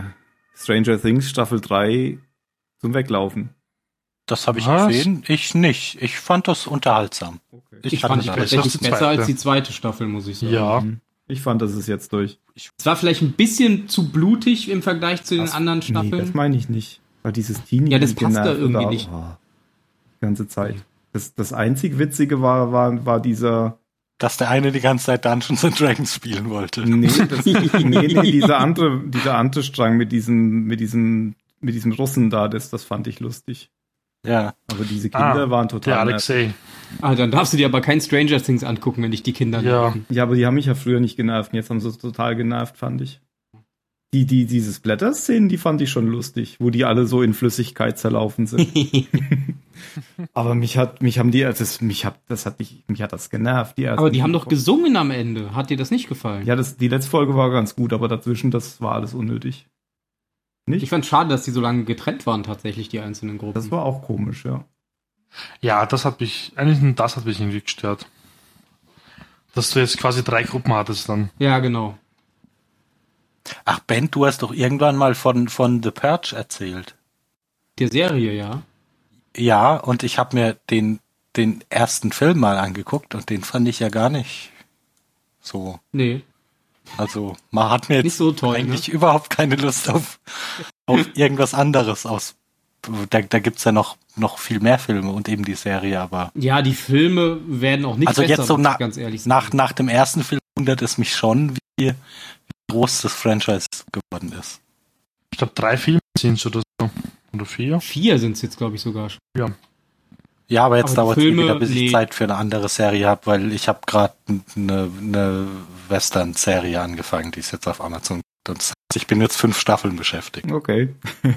Stranger Things Staffel 3 zum Weglaufen. Das habe ich Was? gesehen. Ich nicht. Ich fand das unterhaltsam. Ich hatte fand es das. besser tatsächlich als die besser als zweite. die zweite Staffel, muss ich sagen. Ja. Ich fand, das ist jetzt durch. Es war vielleicht ein bisschen zu blutig im Vergleich zu den Das- anderen Nee, Staffeln. das meine ich nicht. Weil dieses Teenie Ja, das passt da irgendwie da- nicht. Oh, die ganze Zeit. Das, das einzig Witzige war, war, war dieser, Dass der eine die ganze Zeit Dungeons and Dragons spielen wollte. nee, das, nee, nee, dieser andere, dieser andere Strang mit diesem, mit diesem, mit diesem Russen da, das, das fand ich lustig. Ja. Aber diese Kinder Ah, waren total nervig. Alexei. Ah, dann darfst du dir aber kein Stranger Things angucken, wenn dich die Kinder Ja. nerven. Ja, aber die haben mich ja früher nicht genervt. und Jetzt haben sie es total genervt, fand ich. Die, die, diese Splatter-Szenen, die fand ich schon lustig, wo die alle so in Flüssigkeit zerlaufen sind. aber mich hat, mich haben die, das, mich hat, das hat mich, mich hat das genervt. Die ersten Aber die haben doch gesungen am Ende. Hat dir das nicht gefallen? Ja, das, die letzte Folge war ganz gut, aber dazwischen, das war alles unnötig. Nicht? Ich fand schade, dass die so lange getrennt waren, tatsächlich, die einzelnen Gruppen. das war auch komisch, ja. Ja, das hat mich, eigentlich nur das hat mich irgendwie gestört. Dass du jetzt quasi drei Gruppen hattest dann. ja, genau. Ach, Ben, du hast doch irgendwann mal von, von The Purge erzählt. Der Serie, ja. Ja, und ich habe mir den, den ersten Film mal angeguckt und den fand ich ja gar nicht so. Nee. Also, man hat mir Nicht jetzt so toll, eigentlich überhaupt keine Lust auf, auf irgendwas anderes aus da, da gibt's ja noch, noch viel mehr Filme und eben die Serie, aber. Ja, die Filme werden auch nicht also besser, jetzt so na, ganz ehrlich nach, nach dem ersten Film wundert es mich schon, wie, wie groß das Franchise geworden ist. Ich glaube, drei Filme sind es oder so. Oder vier? Vier sind es jetzt, glaube ich, sogar. Ja. Ja, aber jetzt dauert es wieder, bis nee. ich Zeit für eine andere Serie habe, weil ich habe gerade eine, eine Western-Serie angefangen, die ist jetzt auf Amazon. Und das heißt, ich bin jetzt fünf Staffeln beschäftigt. Okay.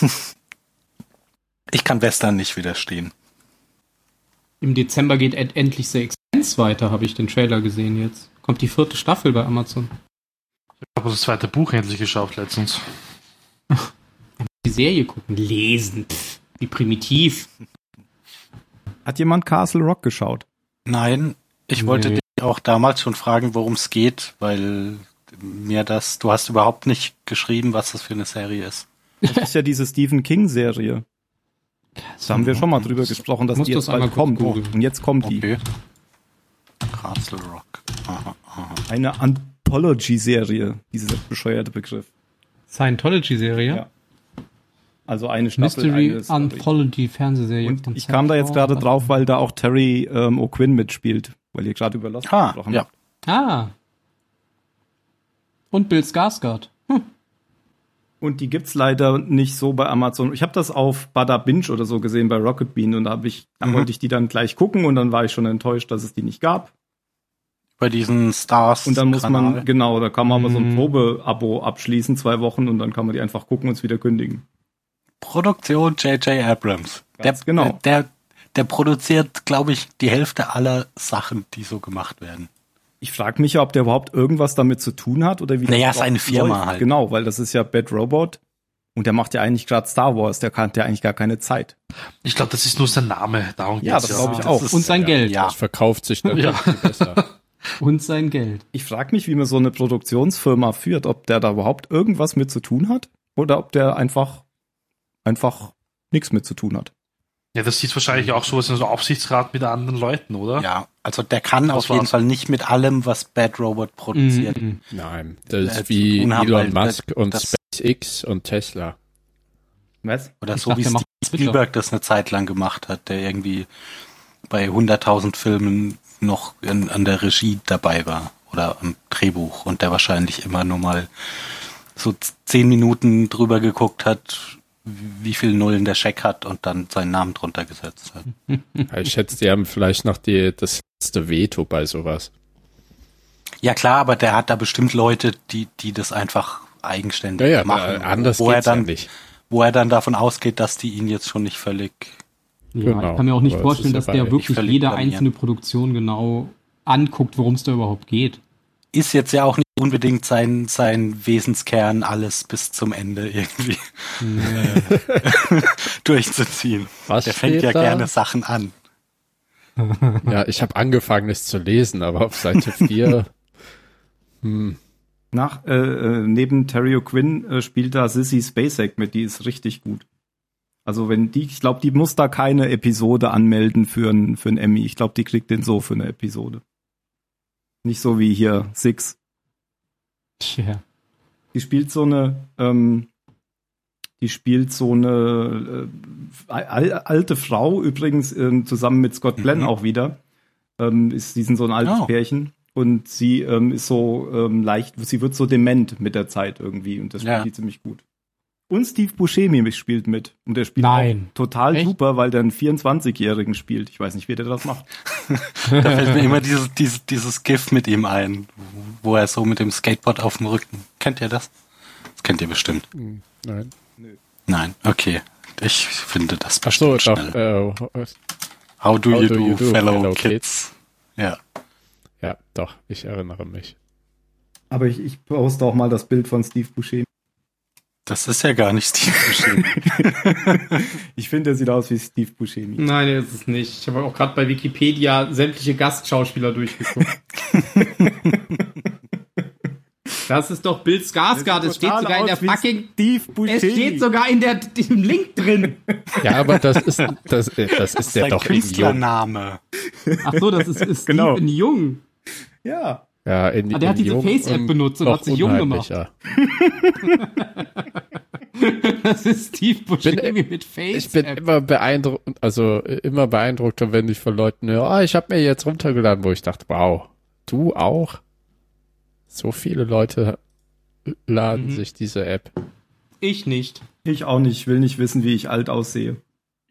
Ich kann Western nicht widerstehen. Im Dezember geht end endlich The Expanse weiter, habe ich den Trailer gesehen jetzt. Kommt die vierte Staffel bei Amazon. Ich habe das zweite Buch endlich geschafft letztens. Die Serie gucken, lesen. Pff, wie primitiv. Hat jemand Castle Rock geschaut? Nein, ich wollte Nee. dich auch damals schon fragen, worum es geht, weil mir das, du hast überhaupt nicht geschrieben, was das für eine Serie ist. Das ist ja diese Stephen King Serie. Da haben wir schon mal drüber gesprochen, dass die das jetzt bald kommt. Oh, und jetzt kommt die. Okay. Castle Rock. Aha, aha. Eine Anthology-Serie, dieser bescheuerte Begriff. Scientology-Serie? Ja. Also eine Staffel. Mystery eine. Anthology Fernsehserie. Und ich kam da jetzt gerade drauf, weil da auch Terry ähm, O'Quinn mitspielt, weil ihr gerade über Lost Ah, gesprochen ja. habt. Ah. Und Bill Skarsgård. Und die gibt's leider nicht so bei Amazon. Ich habe das auf Bada Binge oder so gesehen bei Rocket Bean und da habe ich, dann Mhm. wollte ich die dann gleich gucken und dann war ich schon enttäuscht, dass es die nicht gab. Bei diesen Stars. Und dann muss man, genau, da kann man aber so ein Mhm. Probe-Abo abschließen, zwei Wochen und dann kann man die einfach gucken und es wieder kündigen. Produktion J.J. Abrams. Ganz der, genau. Der, der produziert, glaube ich, die Hälfte aller Sachen, die so gemacht werden. Ich frage mich ja, ob der überhaupt irgendwas damit zu tun hat oder wie Naja, das seine Firma läuft. halt. Genau, weil das ist ja Bad Robot und der macht ja eigentlich gerade Star Wars, der hat ja eigentlich gar keine Zeit. Ich glaube, das ist nur sein Name. Darum Ja, geht's das glaube ich Das auch. ist- Und sein Geld. Ja. Das verkauft sich natürlich Ja. besser. Und sein Geld. Ich frage mich, wie man so eine Produktionsfirma führt, ob der da überhaupt irgendwas mit zu tun hat oder ob der einfach einfach nichts mit zu tun hat. Ja, das sieht wahrscheinlich auch sowas in so Aufsichtsrat mit anderen Leuten, oder? Ja, also der kann Das auf jeden. Fall nicht mit allem, was Bad Robot produziert. Mhm. Nein, das ist wie Elon Musk das- und SpaceX und Tesla. Was? Oder Ich so dachte, wie. Spielberg das eine Zeit lang gemacht hat, der irgendwie bei 100.000 Filmen noch in, an der Regie dabei war oder am Drehbuch und der wahrscheinlich immer nur mal so zehn Minuten drüber geguckt hat, wie viel Nullen der Scheck hat und dann seinen Namen drunter gesetzt hat. Ich schätze, die haben vielleicht noch die, das letzte Veto bei sowas. Ja klar, aber der hat da bestimmt Leute, die, die das einfach eigenständig Ja, ja, machen. aber anders wo er geht's ja dann, nicht. wo er dann davon ausgeht, dass die ihn jetzt schon nicht völlig Ja, Genau. ich kann mir auch nicht vorstellen, dass der ich wirklich jede einzelne Produktion genau anguckt, worum es da überhaupt geht. Ist jetzt ja auch nicht unbedingt sein, sein Wesenskern, alles bis zum Ende irgendwie durchzuziehen. Was Der fängt ja da? gerne Sachen an. Ja, ich habe angefangen, es zu lesen, aber auf Seite 4 hm, Nach, äh, äh, neben Terry O'Quinn äh, spielt da Sissy Spacek mit, die ist richtig gut. Also wenn die, ich glaube, die muss da keine Episode anmelden für ein, für ein Emmy. Ich glaube, die kriegt den so für eine Episode. Nicht so wie hier Six. Tja. Die spielt so eine, ähm, die spielt so eine äh, al alte Frau, übrigens ähm, zusammen mit Scott Glenn Mhm. auch wieder. Ähm, ist, die sind so ein altes Oh. Pärchen. Und sie ähm, ist so ähm, leicht, sie wird so dement mit der Zeit irgendwie und das spielt Ja. die ziemlich gut. Und Steve Buscemi spielt mit. Und der spielt Nein. auch total Echt? super, weil der einen 24-Jährigen spielt. Ich weiß nicht, wie der das macht. Da fällt mir immer dieses, dieses, dieses GIF mit ihm ein, wo er so mit dem Skateboard auf dem Rücken. Kennt ihr das? Das kennt ihr bestimmt. nein. Nein, okay. Ich finde das Ach so, bestimmt doch, schnell. äh, How do, How you, do do, you do, fellow, fellow kids? Ja. ja, doch, ich erinnere mich. Aber ich, ich poste auch mal das Bild von Steve Buscemi. Das ist ja gar nicht Steve Buscemi. Ich finde, er sieht aus wie Steve Buscemi. Nein, er ist es nicht. Ich habe auch gerade bei Wikipedia sämtliche Gastschauspieler durchgeguckt. das ist doch Bill Skarsgård. Es steht sogar in der fucking... Steve Es Buscemi. steht sogar in der, im Link drin. Ja, aber das ist, das, äh, das ist der Sein doch in Jung. Künstlername. Ach so, das ist, ist Genau. Steven Jung. Ja. Ja, in, Ah, der in hat diese Face-App benutzt und hat sich jung gemacht. das ist Steve Buscemi mit Face. Ich bin immer beeindruckt, also immer beeindruckter, wenn ich von Leuten höre, ah, ich habe mir jetzt runtergeladen, wo ich dachte, wow, du auch? So viele Leute laden mhm. sich diese App. Ich nicht. Ich auch nicht. Ich will nicht wissen, wie ich alt aussehe.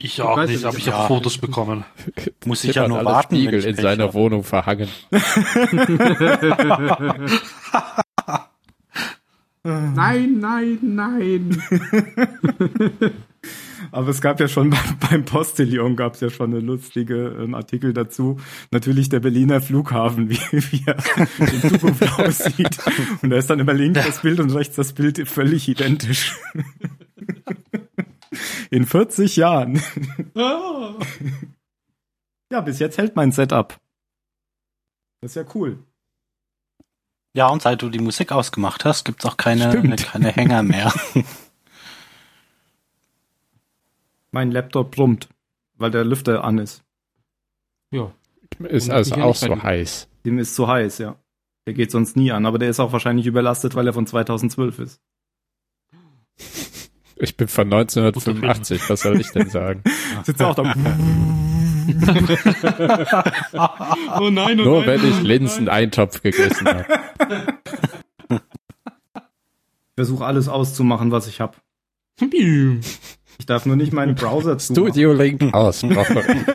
Ich auch ich nicht, aber ich habe Fotos bekommen. Muss ich ja nur warten. Spiegel in seiner habe. Wohnung verhangen. nein, nein, nein. Aber es gab ja schon beim, beim Postillon gab es ja schon eine lustige ähm, Artikel dazu. Natürlich der Berliner Flughafen, wie, wie er in Zukunft aussieht. Und da ist dann immer links das Bild und rechts das Bild völlig identisch. In 40 Jahren. ja, bis jetzt hält mein Setup. Das ist ja cool. Ja, und seit du die Musik ausgemacht hast, gibt's auch keine, keine Hänger mehr. mein Laptop brummt, weil der Lüfter an ist. Ja. Ist also auch so heiß. Dem ist zu heiß, ja. Der geht sonst nie an, aber der ist auch wahrscheinlich überlastet, weil er von 2012 ist. Ich bin von 1985, was soll ich denn sagen? Sitzt auch da. oh nein, oh Nur nein, wenn ich Linsen-Eintopf gegessen habe. Ich versuche alles auszumachen, was ich habe. Ich darf nur nicht meinen Browser zu. Studio Link aus.